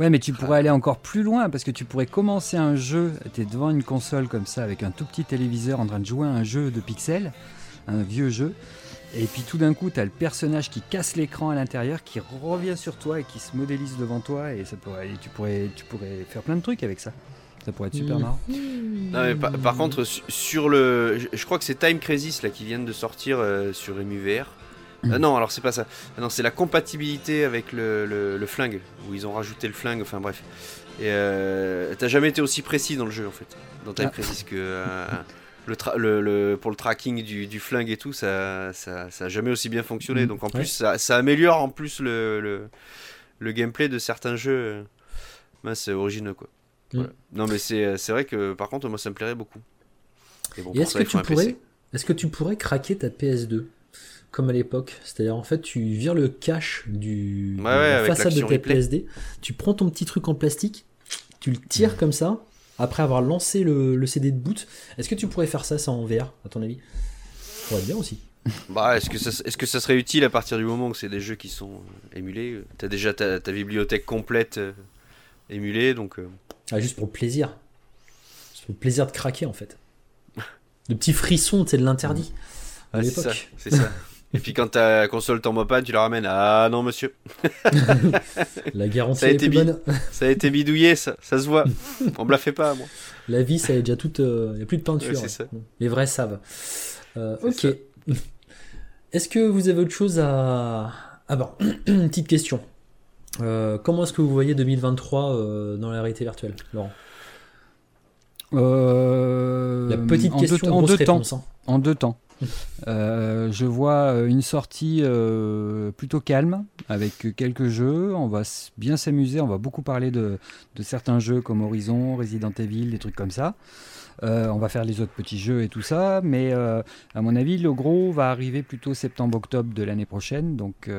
Ouais, mais tu pourrais aller encore plus loin parce que tu pourrais commencer un jeu. Tu es devant une console comme ça avec un tout petit téléviseur en train de jouer à un jeu de pixels, un vieux jeu. Et puis tout d'un coup, tu as le personnage qui casse l'écran à l'intérieur, qui revient sur toi et qui se modélise devant toi. Et, ça pourrait, et tu, pourrais, tu pourrais faire plein de trucs avec ça. Ça pourrait être super Mhm. marrant. Non, mais par, par contre, su- sur le. Je, je crois que c'est Time Crisis là qui viennent de sortir euh, sur EmuVR. Euh, non, alors c'est pas ça. Ah non, c'est la compatibilité avec le, le- le flingue, où ils ont rajouté le flingue, enfin bref. Et euh, t'as jamais été aussi précis dans le jeu en fait, dans Time Ah. Crisis que. euh, le, le- pour le tracking du, du flingue et tout, ça, ça, ça a jamais aussi bien fonctionné. Mm, Donc en ouais. plus, ça, ça améliore en plus le, gameplay de certains jeux. euh, mince, originaux quoi. Mm. Voilà. Non mais c'est c'est vrai que par contre moi ça me plairait beaucoup. Et bon, Et pour est-ce que tu pourrais, est-ce que tu pourrais craquer ta PS2 comme à l'époque C'est-à-dire en fait tu vires le cache du Ouais, ouais, façade de ta replay. PSD, tu prends ton petit truc en plastique, tu le tires Mm. comme ça après avoir lancé le, le CD de boot. Est-ce que tu pourrais faire ça, ça en VR à ton avis? Ça pourrait être bien aussi. Bah, est-ce que, ça, est-ce que ça serait utile à partir du moment où c'est des jeux qui sont euh, émulés T'as déjà ta, ta bibliothèque complète euh, émulée, donc... euh, Ah, juste pour le plaisir. Juste pour le plaisir de craquer en fait. De petits frissons, tu de l'interdit. À ah, c'est ça, l'époque. c'est ça. Et puis quand ta console tombe en panne, tu la ramènes. Ah non monsieur, <laughs> La garantie Ça a est été plus bonne. <laughs> ça a été bidouillé, ça, ça se voit. On me la fait pas, moi. La vie, ça est déjà toute. Il n'y a plus de peinture. Ouais, c'est ça. Les vrais savent. Euh, ok. <laughs> Est-ce que vous avez autre chose à. Ah bon, <clears throat> une petite question. Euh, comment est-ce que vous voyez 2023 euh, dans la réalité virtuelle, Laurent? Euh, La petite en question, deux, en deux temps. réponse. hein. En deux temps. Euh, je vois euh, une sortie euh, plutôt calme avec quelques jeux. On va bien s'amuser. On va beaucoup parler de, certains jeux comme Horizon, Resident Evil, des trucs comme ça. On va faire les autres petits jeux et tout ça. Mais à mon avis, le gros va arriver plutôt septembre-octobre de l'année prochaine. Donc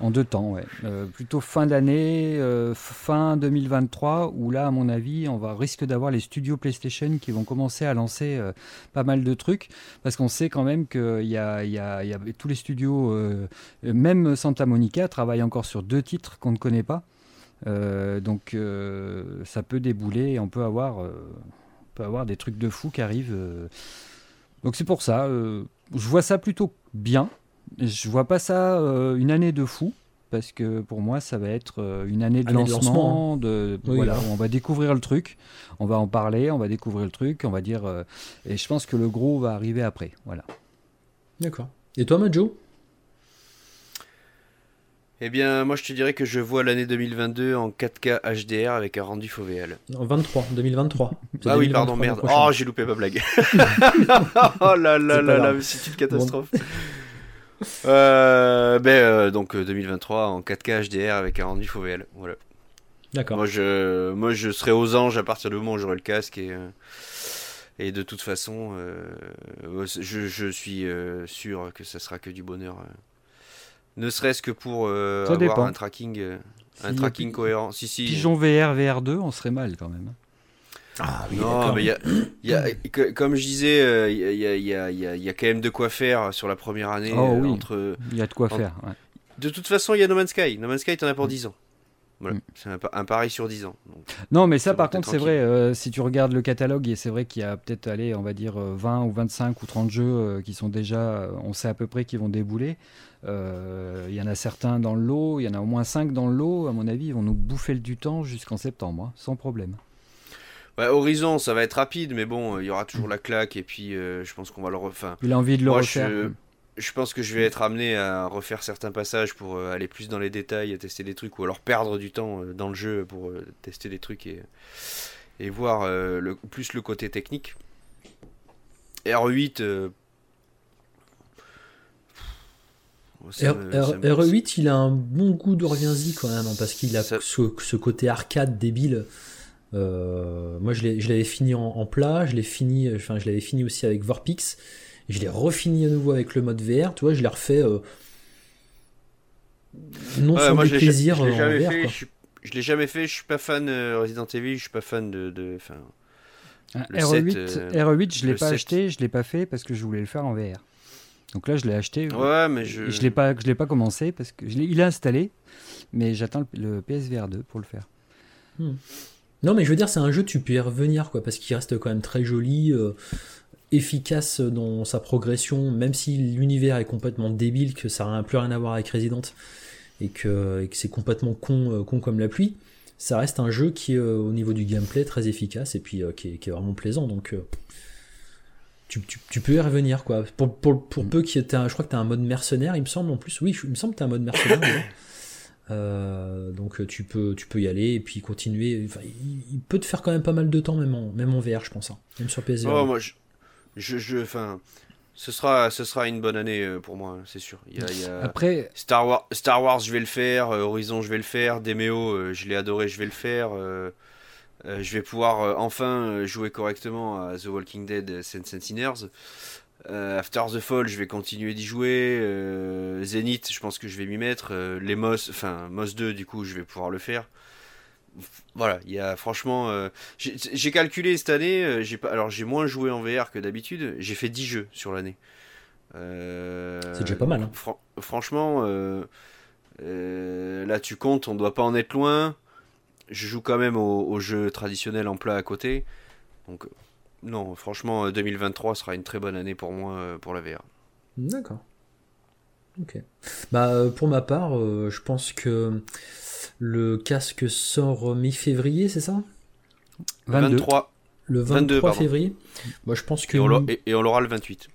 en deux temps. Euh, plutôt fin d'année, euh, fin 2023, où là, à mon avis, on va risque d'avoir les studios PlayStation qui vont commencer à lancer euh, pas mal de trucs, parce qu'on sait quand même qu'il y y tous les studios, même Santa Monica travaille encore sur deux titres qu'on ne connaît pas. Donc ça peut débouler et on peut avoir, on peut avoir des trucs de fou qui arrivent. Donc c'est pour ça, je vois ça plutôt bien. Je vois pas ça euh, une année de fou. Parce que pour moi, ça va être euh, une année de Année de lancement, lancement, de, Oui, voilà, hein. où on va découvrir le truc, on va en parler, on va découvrir le truc, on va dire, euh, et je pense que le gros va arriver après, voilà. D'accord. Et toi, Majo? Eh bien, moi je te dirais que je vois l'année 2022 en 4K HDR avec un rendu FOVL. En 23, 2023. C'est Ah oui, 2023 pardon, merde. Oh, j'ai loupé ma blague. <laughs> oh là là là là, c'est une catastrophe. Euh, ben, euh, donc euh, 2023 en 4K HDR avec un rendu FOVL. Voilà. D'accord. Moi je, moi je serai aux anges à partir du moment où j'aurai le casque et, euh, et de toute façon, euh, je, je suis euh, sûr que ça sera que du bonheur. euh. Ne serait-ce que pour euh, avoir dépend. un tracking, euh, un tracking cohérent. Si si. Pigeon VR, VR2, on serait mal quand même. Ah oui, Non, mais y a, y a- que- comme je disais, euh, il y a, y y quand même de quoi faire sur la première année. Oh euh, oui. entre... Il y a de quoi faire. ouais. De toute façon, il y a No Man's Sky. No Man's Sky, t'en as pour 10 ans. Voilà. Mm. C'est un, un pari sur 10 ans. Donc, Non, mais ça, par contre, c'est vrai. euh, si tu regardes le catalogue, et c'est vrai qu'il y a peut-être, allez, on va dire euh, 20 ou 25 ou 30 jeux euh, qui sont déjà, euh, on sait à peu près qui vont débouler. Euh, Il y en a certains dans le lot, il y en a au moins 5 dans le lot. À mon avis, ils vont nous bouffer le du temps jusqu'en septembre, hein, sans problème. Ouais, Horizon, ça va être rapide, mais bon, il y aura toujours la claque. Et puis, euh, je pense qu'on va le refaire. Il a envie de le Moi, refaire. je, je pense que je vais être amené à refaire certains passages pour euh, aller plus dans les détails, à tester des trucs, ou alors perdre du temps euh, dans le jeu pour tester des trucs et, et voir le, plus le côté technique. R8. euh, ça R- me- R- ça me- RE8, il a un bon goût de reviens-y quand même, hein, parce qu'il a Ça- ce, ce côté arcade débile moi, je l'avais fini en, plat, je l'ai fini, enfin, je l'avais fini aussi avec Vorpix. Je l'ai refini à nouveau avec le mode VR, tu vois, je l'ai refait non sans plaisir. Je, je l'ai jamais fait, je suis pas fan Resident Evil, je suis pas fan de. de RE8, RE8, je l'ai pas acheté, je l'ai pas fait parce que je voulais le faire en VR. Donc là, je l'ai acheté. Ouais, mais je. Je l'ai pas, je l'ai pas commencé parce que il est installé, mais j'attends le, PSVR 2 pour le faire. Hmm. Non, mais je veux dire, c'est un jeu, tu peux y revenir, quoi, parce qu'il reste quand même très joli, euh, efficace dans sa progression, même si l'univers est complètement débile, que ça n'a plus rien à voir avec Resident, et que, que c'est complètement con, euh, con comme la pluie. Ça reste un jeu qui est euh, au niveau du gameplay très efficace et puis qui est, qui, est, vraiment plaisant. Donc tu, peux y revenir quoi. Pour, pour, pour peu qu'il y ait je crois que tu as un mode mercenaire, il me semble en plus. Oui, il me semble que tu as un mode mercenaire. <coughs> Euh, donc tu peux, tu peux y aller et puis continuer. il, peut te faire quand même pas mal de temps, même en, même en VR, je pense. Hein. Même sur PS Oh, moi, je, je, enfin, ce sera, ce sera une bonne année euh, pour moi, c'est sûr. Il y a, Après, Star Wars, Star Wars, je vais le faire. Euh, Horizon, je vais le faire. Demeo, je l'ai adoré, je vais le faire. Euh, je vais pouvoir euh, enfin euh, jouer correctement à The Walking Dead Sense Sinners. After the Fall, je vais continuer d'y jouer. Zenith, je pense que je vais m'y mettre. les Moss, enfin Moss 2, du coup, je vais pouvoir le faire. Voilà, il y a franchement, j'ai calculé cette année. j'ai pas, alors j'ai moins joué en VR que d'habitude. J'ai fait 10 jeux sur l'année. C'est déjà pas mal. Hein. franchement, là tu comptes, on doit pas en être loin je joue quand même au, jeu traditionnel en plat à côté. Donc, non, franchement, 2023 sera une très bonne année pour moi euh, pour la VR. D'accord. Ok. Bah, euh, pour ma part, euh, je pense que le casque sort mi-février, c'est ça? 23. Le 23 février. Bah, je pense que... et on l'aura le 28.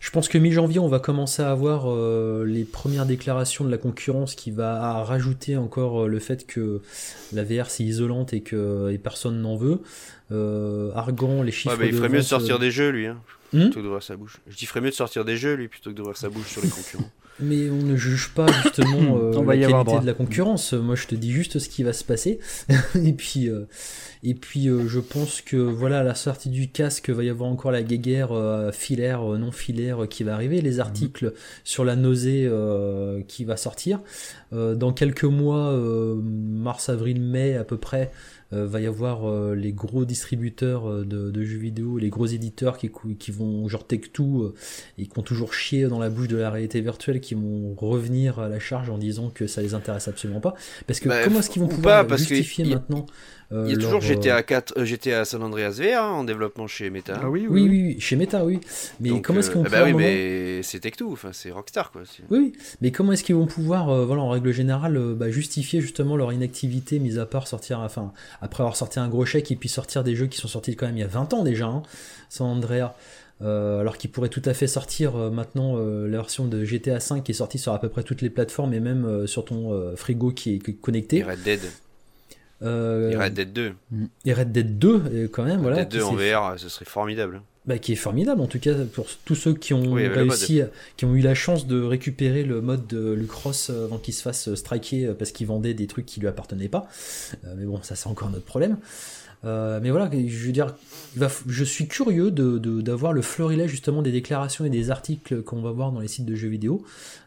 Je pense que mi-janvier, on va commencer à avoir euh, les premières déclarations de la concurrence qui va rajouter encore euh, le fait que la VR c'est isolante et que personne n'en veut. Euh, Argan, les chiffres. il ferait mieux de sortir des jeux, lui, hein, hmm plutôt que d'ouvrir sa bouche. Je dis, ferait mieux de sortir des jeux, lui, plutôt que d'ouvrir sa bouche sur les concurrents. Mais on ne juge pas justement <coughs> la qualité de la concurrence. Moi, je te dis juste ce qui va se passer. <laughs> et puis, et puis euh, je pense que voilà, à la sortie du casque, va y avoir encore la guéguerre euh, filaire, euh, non filaire qui va arriver, les articles sur la nausée qui va sortir. dans quelques mois, mars, avril, mai à peu près, va y avoir les gros distributeurs de, jeux vidéo, les gros éditeurs qui, qui vont genre tech tout et qui vont toujours chier dans la bouche de la réalité virtuelle, qui vont revenir à la charge en disant que ça les intéresse absolument pas. Parce que bah, comment est-ce qu'ils vont pouvoir justifier maintenant euh, il y a toujours GTA 4, euh, GTA San Andreas VR hein, en développement chez Meta. Ah oui, oui, oui, chez Meta, oui. Mais comment est-ce qu'ils vont euh, bah oui, mais c'est Tech2, enfin c'est Rockstar quoi. Oui, mais comment est-ce qu'ils vont pouvoir, voilà, en règle générale, bah, justifier justement leur inactivité, mis à part sortir, enfin, après avoir sorti un gros chèque et puis sortir des jeux qui sont sortis quand même il y a 20 ans déjà, hein, San Andreas. alors qu'ils pourraient tout à fait sortir maintenant la version de GTA 5 qui est sortie sur à peu près toutes les plateformes et même sur ton frigo qui est, connecté. Et Red Dead. Euh, et Red Dead 2. Et Red Dead 2, quand même. Red voilà, Dead 2 en VR, ce serait formidable. Bah, qui est formidable en tout cas pour tous ceux qui ont réussi, qui ont eu la chance de récupérer le mode de Lucross avant qu'il se fasse striker parce qu'il vendait des trucs qui lui appartenaient pas. Euh, mais bon, ça c'est encore notre problème. Euh, mais voilà, je veux dire, je suis curieux d'avoir de, le florilège justement des déclarations et des articles qu'on va voir dans les sites de jeux vidéo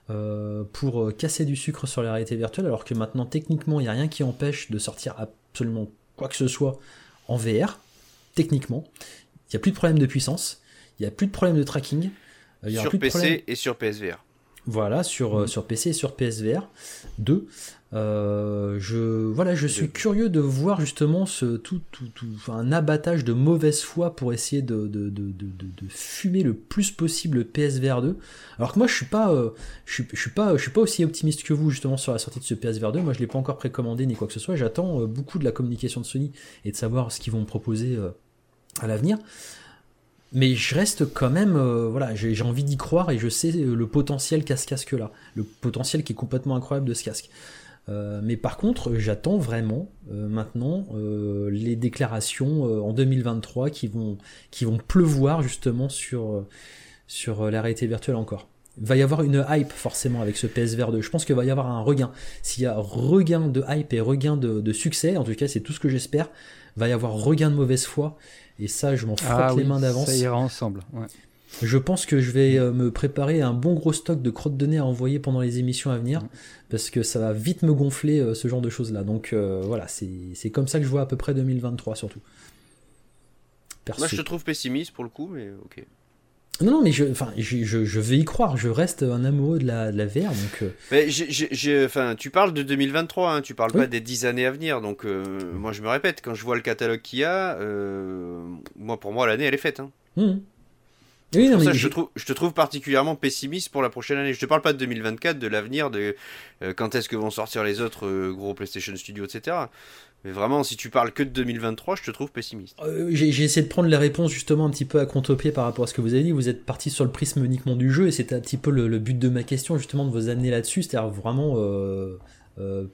euh, pour euh, casser du sucre sur la réalité virtuelle, alors que maintenant techniquement il n'y a rien qui empêche de sortir absolument quoi que ce soit en VR, techniquement. Il n'y a plus de problème de puissance, il n'y a plus de problème de tracking. Il y sur PC et sur PSVR. Voilà, sur, mm. sur PC et sur PSVR 2. Euh, je, voilà, je suis curieux de voir justement ce, tout, tout, tout un abattage de mauvaise foi pour essayer de, de, de, de, fumer le plus possible le PSVR 2. Alors que moi, je suis pas, euh, je, suis, je, suis pas, je suis pas aussi optimiste que vous justement sur la sortie de ce PSVR 2. Moi, je l'ai pas encore précommandé ni quoi que ce soit. J'attends euh, beaucoup de la communication de Sony et de savoir ce qu'ils vont me proposer à l'avenir. Mais je reste quand même, voilà, j'ai envie d'y croire et je sais le potentiel qu'a ce casque là, le potentiel qui est complètement incroyable de ce casque. Euh, mais par contre, j'attends vraiment euh, maintenant euh, les déclarations en 2023 qui vont, pleuvoir justement sur, sur la réalité virtuelle encore. il va y avoir une hype forcément avec ce PSVR 2. Je pense qu'il va y avoir un regain. S'il y a regain de hype et regain de, succès, en tout cas c'est tout ce que j'espère, va y avoir regain de mauvaise foi. Et ça, je m'en frotte ah les mains d'avance. Ça ira ensemble. Je pense que je vais euh, me préparer un bon gros stock de crottes de nez à envoyer pendant les émissions à venir, parce que ça va vite me gonfler euh, ce genre de choses-là. Donc euh, voilà, c'est comme ça que je vois à peu près 2023 surtout. Moi je te trouve pessimiste pour le coup, mais ok. Non, non, mais je, enfin, je, je, vais y croire. Je reste un amoureux de la, de la VR. Donc, Mais enfin, tu parles de 2023, hein, tu parles pas des 10 années à venir. Donc, moi, je me répète, quand je vois le catalogue qu'il y a, moi, pour moi, l'année, elle est faite. Hein. Mmh je, trouve, je, te trouve particulièrement pessimiste pour la prochaine année. Je te parle pas de 2024, de l'avenir, de euh, quand est-ce que vont sortir les autres euh, gros PlayStation Studios, etc. Mais vraiment, si tu parles que de 2023, je te trouve pessimiste. Euh, j'ai essayé de prendre les réponses justement un petit peu à contre-pied par rapport à ce que vous avez dit. Vous êtes parti sur le prisme uniquement du jeu et c'était un petit peu le, but de ma question justement de vous amener là-dessus. C'est-à-dire vraiment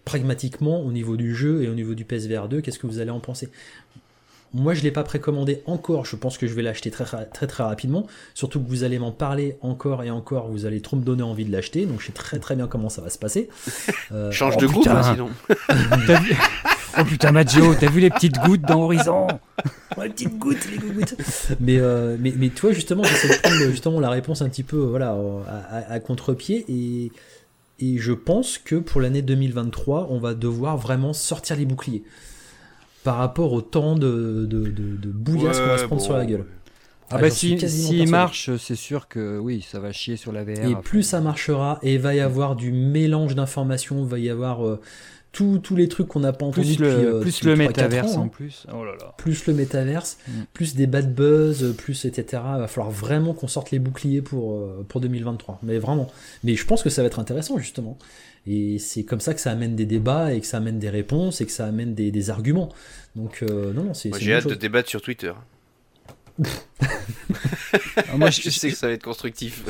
pragmatiquement au niveau du jeu et au niveau du PSVR 2, qu'est-ce que vous allez en penser? Moi, je ne l'ai pas précommandé encore. Je pense que je vais l'acheter très, très très rapidement. Surtout que vous allez m'en parler encore et encore. Vous allez trop me donner envie de l'acheter. Donc, je sais très très bien comment ça va se passer. <laughs> Euh, Change de goût, hein, sinon. <laughs> oh putain, Maggio, t'as vu les petites gouttes dans Horizon Les petites gouttes, les gouttes. Mais, euh, mais, mais tu vois, justement, j'essaie de prendre justement la réponse un petit peu voilà, à, à contre-pied. Et, et je pense que pour l'année 2023, on va devoir vraiment sortir les boucliers par rapport au temps de, de, de, bouillasse qu'on va se prendre sur la gueule. Ah, bah si, si marche, c'est sûr que oui, ça va chier sur la VR. Et plus ça marchera, et il va y avoir du mélange d'informations, il va y avoir euh, tous les trucs qu'on n'a pas entendus plus depuis, le, euh, plus le métaverse en hein. plus. Oh là là. Plus le métaverse, mm. plus des bad buzz, plus etc. Il va falloir vraiment qu'on sorte les boucliers pour, euh, pour 2023. Mais vraiment. Mais je pense que ça va être intéressant justement. Et c'est comme ça que ça amène des débats et que ça amène des réponses et que ça amène des, des arguments. Donc, euh, non, non, c'est. J'ai hâte de débattre sur Twitter. Ah, moi, je, <laughs> sais que ça va être constructif.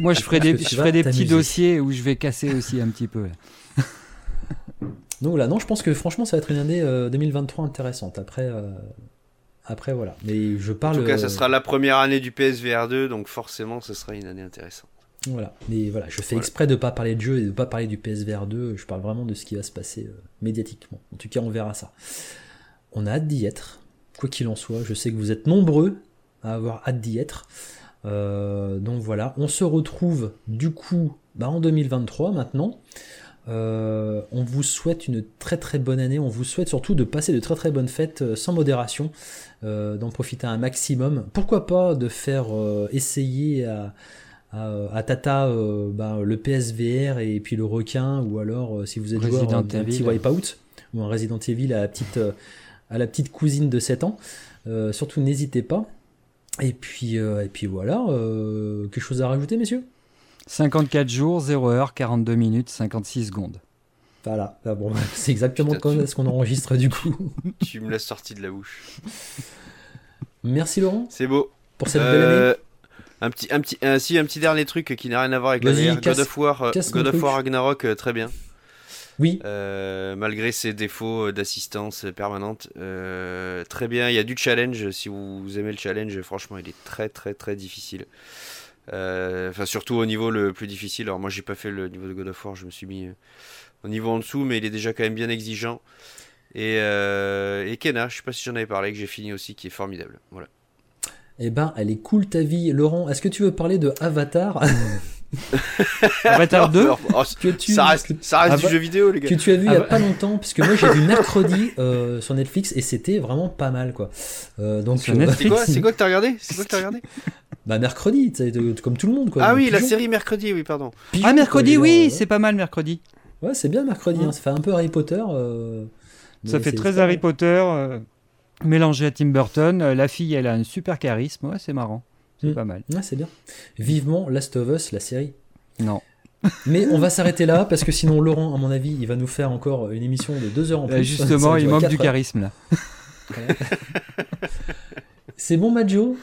moi, je <laughs> ferai des, je ferai des petits dossiers où je vais casser aussi un petit peu. Donc là, non, je pense que franchement, ça va être une année 2023 euh, intéressante. Après, euh, après voilà. Mais je parle. En tout cas, ça sera la première année du PSVR 2, donc forcément, ce sera une année intéressante. Voilà, mais voilà, je fais exprès de ne pas parler de jeu et de ne pas parler du PSVR 2, je parle vraiment de ce qui va se passer euh, médiatiquement. En tout cas, on verra ça. On a hâte d'y être, quoi qu'il en soit. Je sais que vous êtes nombreux à avoir hâte d'y être. Euh, donc voilà, on se retrouve du coup bah, en 2023 maintenant. Euh, on vous souhaite une très très bonne année. On vous souhaite surtout de passer de très très bonnes fêtes sans modération, d'en profiter un maximum. Pourquoi pas de faire essayer à, à, Tata euh, bah, le PSVR et puis le requin, ou alors euh, si vous êtes joueur d'un petit Wipeout ou un Resident Evil à la petite, euh, à la petite cousine de 7 ans. surtout n'hésitez pas. Et puis, et puis voilà, quelque chose à rajouter, messieurs? 54 jours, 0 heure, 42 minutes, 56 secondes. Voilà, ah bon, <laughs> c'est exactement quand est-ce qu'on enregistre du coup. tu me l'as sorti de la bouche. Merci Laurent. C'est beau. Pour cette belle année. Un petit, un petit, un, si, un petit dernier truc qui n'a rien à voir avec la God of War, euh, God of War Ragnarok, euh, très bien. Oui. Euh, malgré ses défauts d'assistance permanente, très bien. Il y a du challenge. Si vous aimez le challenge, franchement, il est très, très, très difficile. Enfin, surtout au niveau le plus difficile. Alors, moi, j'ai pas fait le niveau de God of War. Je me suis mis au niveau en dessous, mais il est déjà quand même bien exigeant. Et, et Kena, je sais pas si j'en avais parlé, que j'ai fini aussi, qui est formidable. Voilà. Eh ben, elle est cool ta vie. Laurent, est-ce que tu veux parler de Avatar? <laughs> Avatar 2 que tu, Ça reste, ça reste du jeu vidéo, les gars. Que tu as vu il y a pas longtemps, puisque moi j'ai vu <laughs> mercredi euh, sur Netflix et c'était vraiment pas mal, quoi. Euh, donc, euh, c'est quoi, c'est quoi que t'as regardé <laughs> C'est quoi que t'as regardé Bah mercredi, comme tout le monde, quoi. Ah oui, la série mercredi, oui, pardon. ah mercredi, oui, c'est pas mal mercredi. Ouais, c'est bien mercredi. Hein, ça fait un peu Harry Potter. ça fait très Harry Potter mélangé à Tim Burton. La fille, elle a un super charisme. Ouais, c'est marrant. C'est mm. pas mal. Ouais, c'est bien. Vivement Last of Us, la série. Non. Mais on va s'arrêter là parce que sinon Laurent, à mon avis, il va nous faire encore une émission de deux heures en euh, plus. justement, il manque du charisme là. <laughs> c'est bon, Majo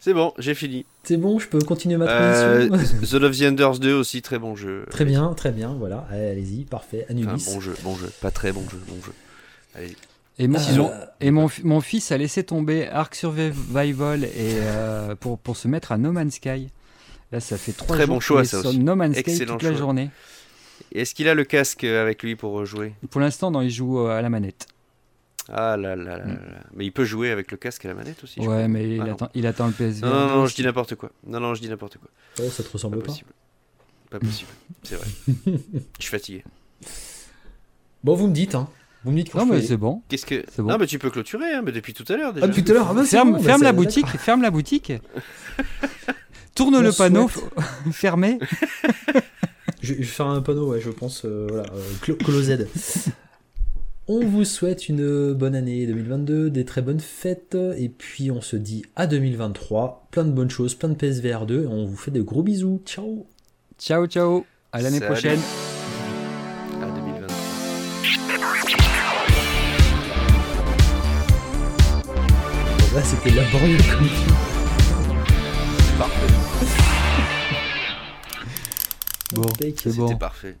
C'est bon, j'ai fini. C'est bon, je peux continuer ma transition. Euh, the Love the Enders 2 aussi, très bon jeu. Très bien, très bien, voilà. Allez-y, parfait. Anubis. bon jeu, bon jeu. Pas très bon jeu, bon jeu. Allez. Et, mon, et mon, mon, fils a laissé tomber Ark Survival et, euh, pour, pour se mettre à No Man's Sky. Là, ça fait trois Très jours bon choix, ça aussi. No Man's Sky Excellent toute la choix. journée. Est-ce qu'il a le casque avec lui pour jouer? Pour l'instant, non, il joue euh, à la manette. Ah là là là Mm. là. Mais il peut jouer avec le casque et la manette aussi. ouais, mais il, Ah attend, il attend le PSVR. Non, non, non, je dis n'importe quoi. Non, non, je dis n'importe quoi. Oh, ça te Pas ressemble pas. possible. Pas possible. C'est vrai. <laughs> Je suis fatigué. Bon, vous me dites, hein. Vous me dites quand Non, mais c'est bon. Qu'est-ce que. C'est bon. Non, mais tu peux clôturer, hein, mais depuis tout à l'heure déjà. Ah, depuis tout à l'heure, ah bah, c'est Ferme, bon, bah, ferme la boutique, ferme la boutique. <laughs> Tourne On le panneau <laughs> fermé. <laughs> Je, je vais faire un panneau, ouais, je pense, euh, voilà, euh, clo- closed. On vous souhaite une bonne année 2022, des très bonnes fêtes, et puis on se dit à 2023, plein de bonnes choses, plein de PSVR 2, et on vous fait de gros bisous. Ciao Ciao, ciao. À l'année Salut. prochaine. Là, c'était laborieux comme Parfait. Bon, c'est bon. C'était parfait.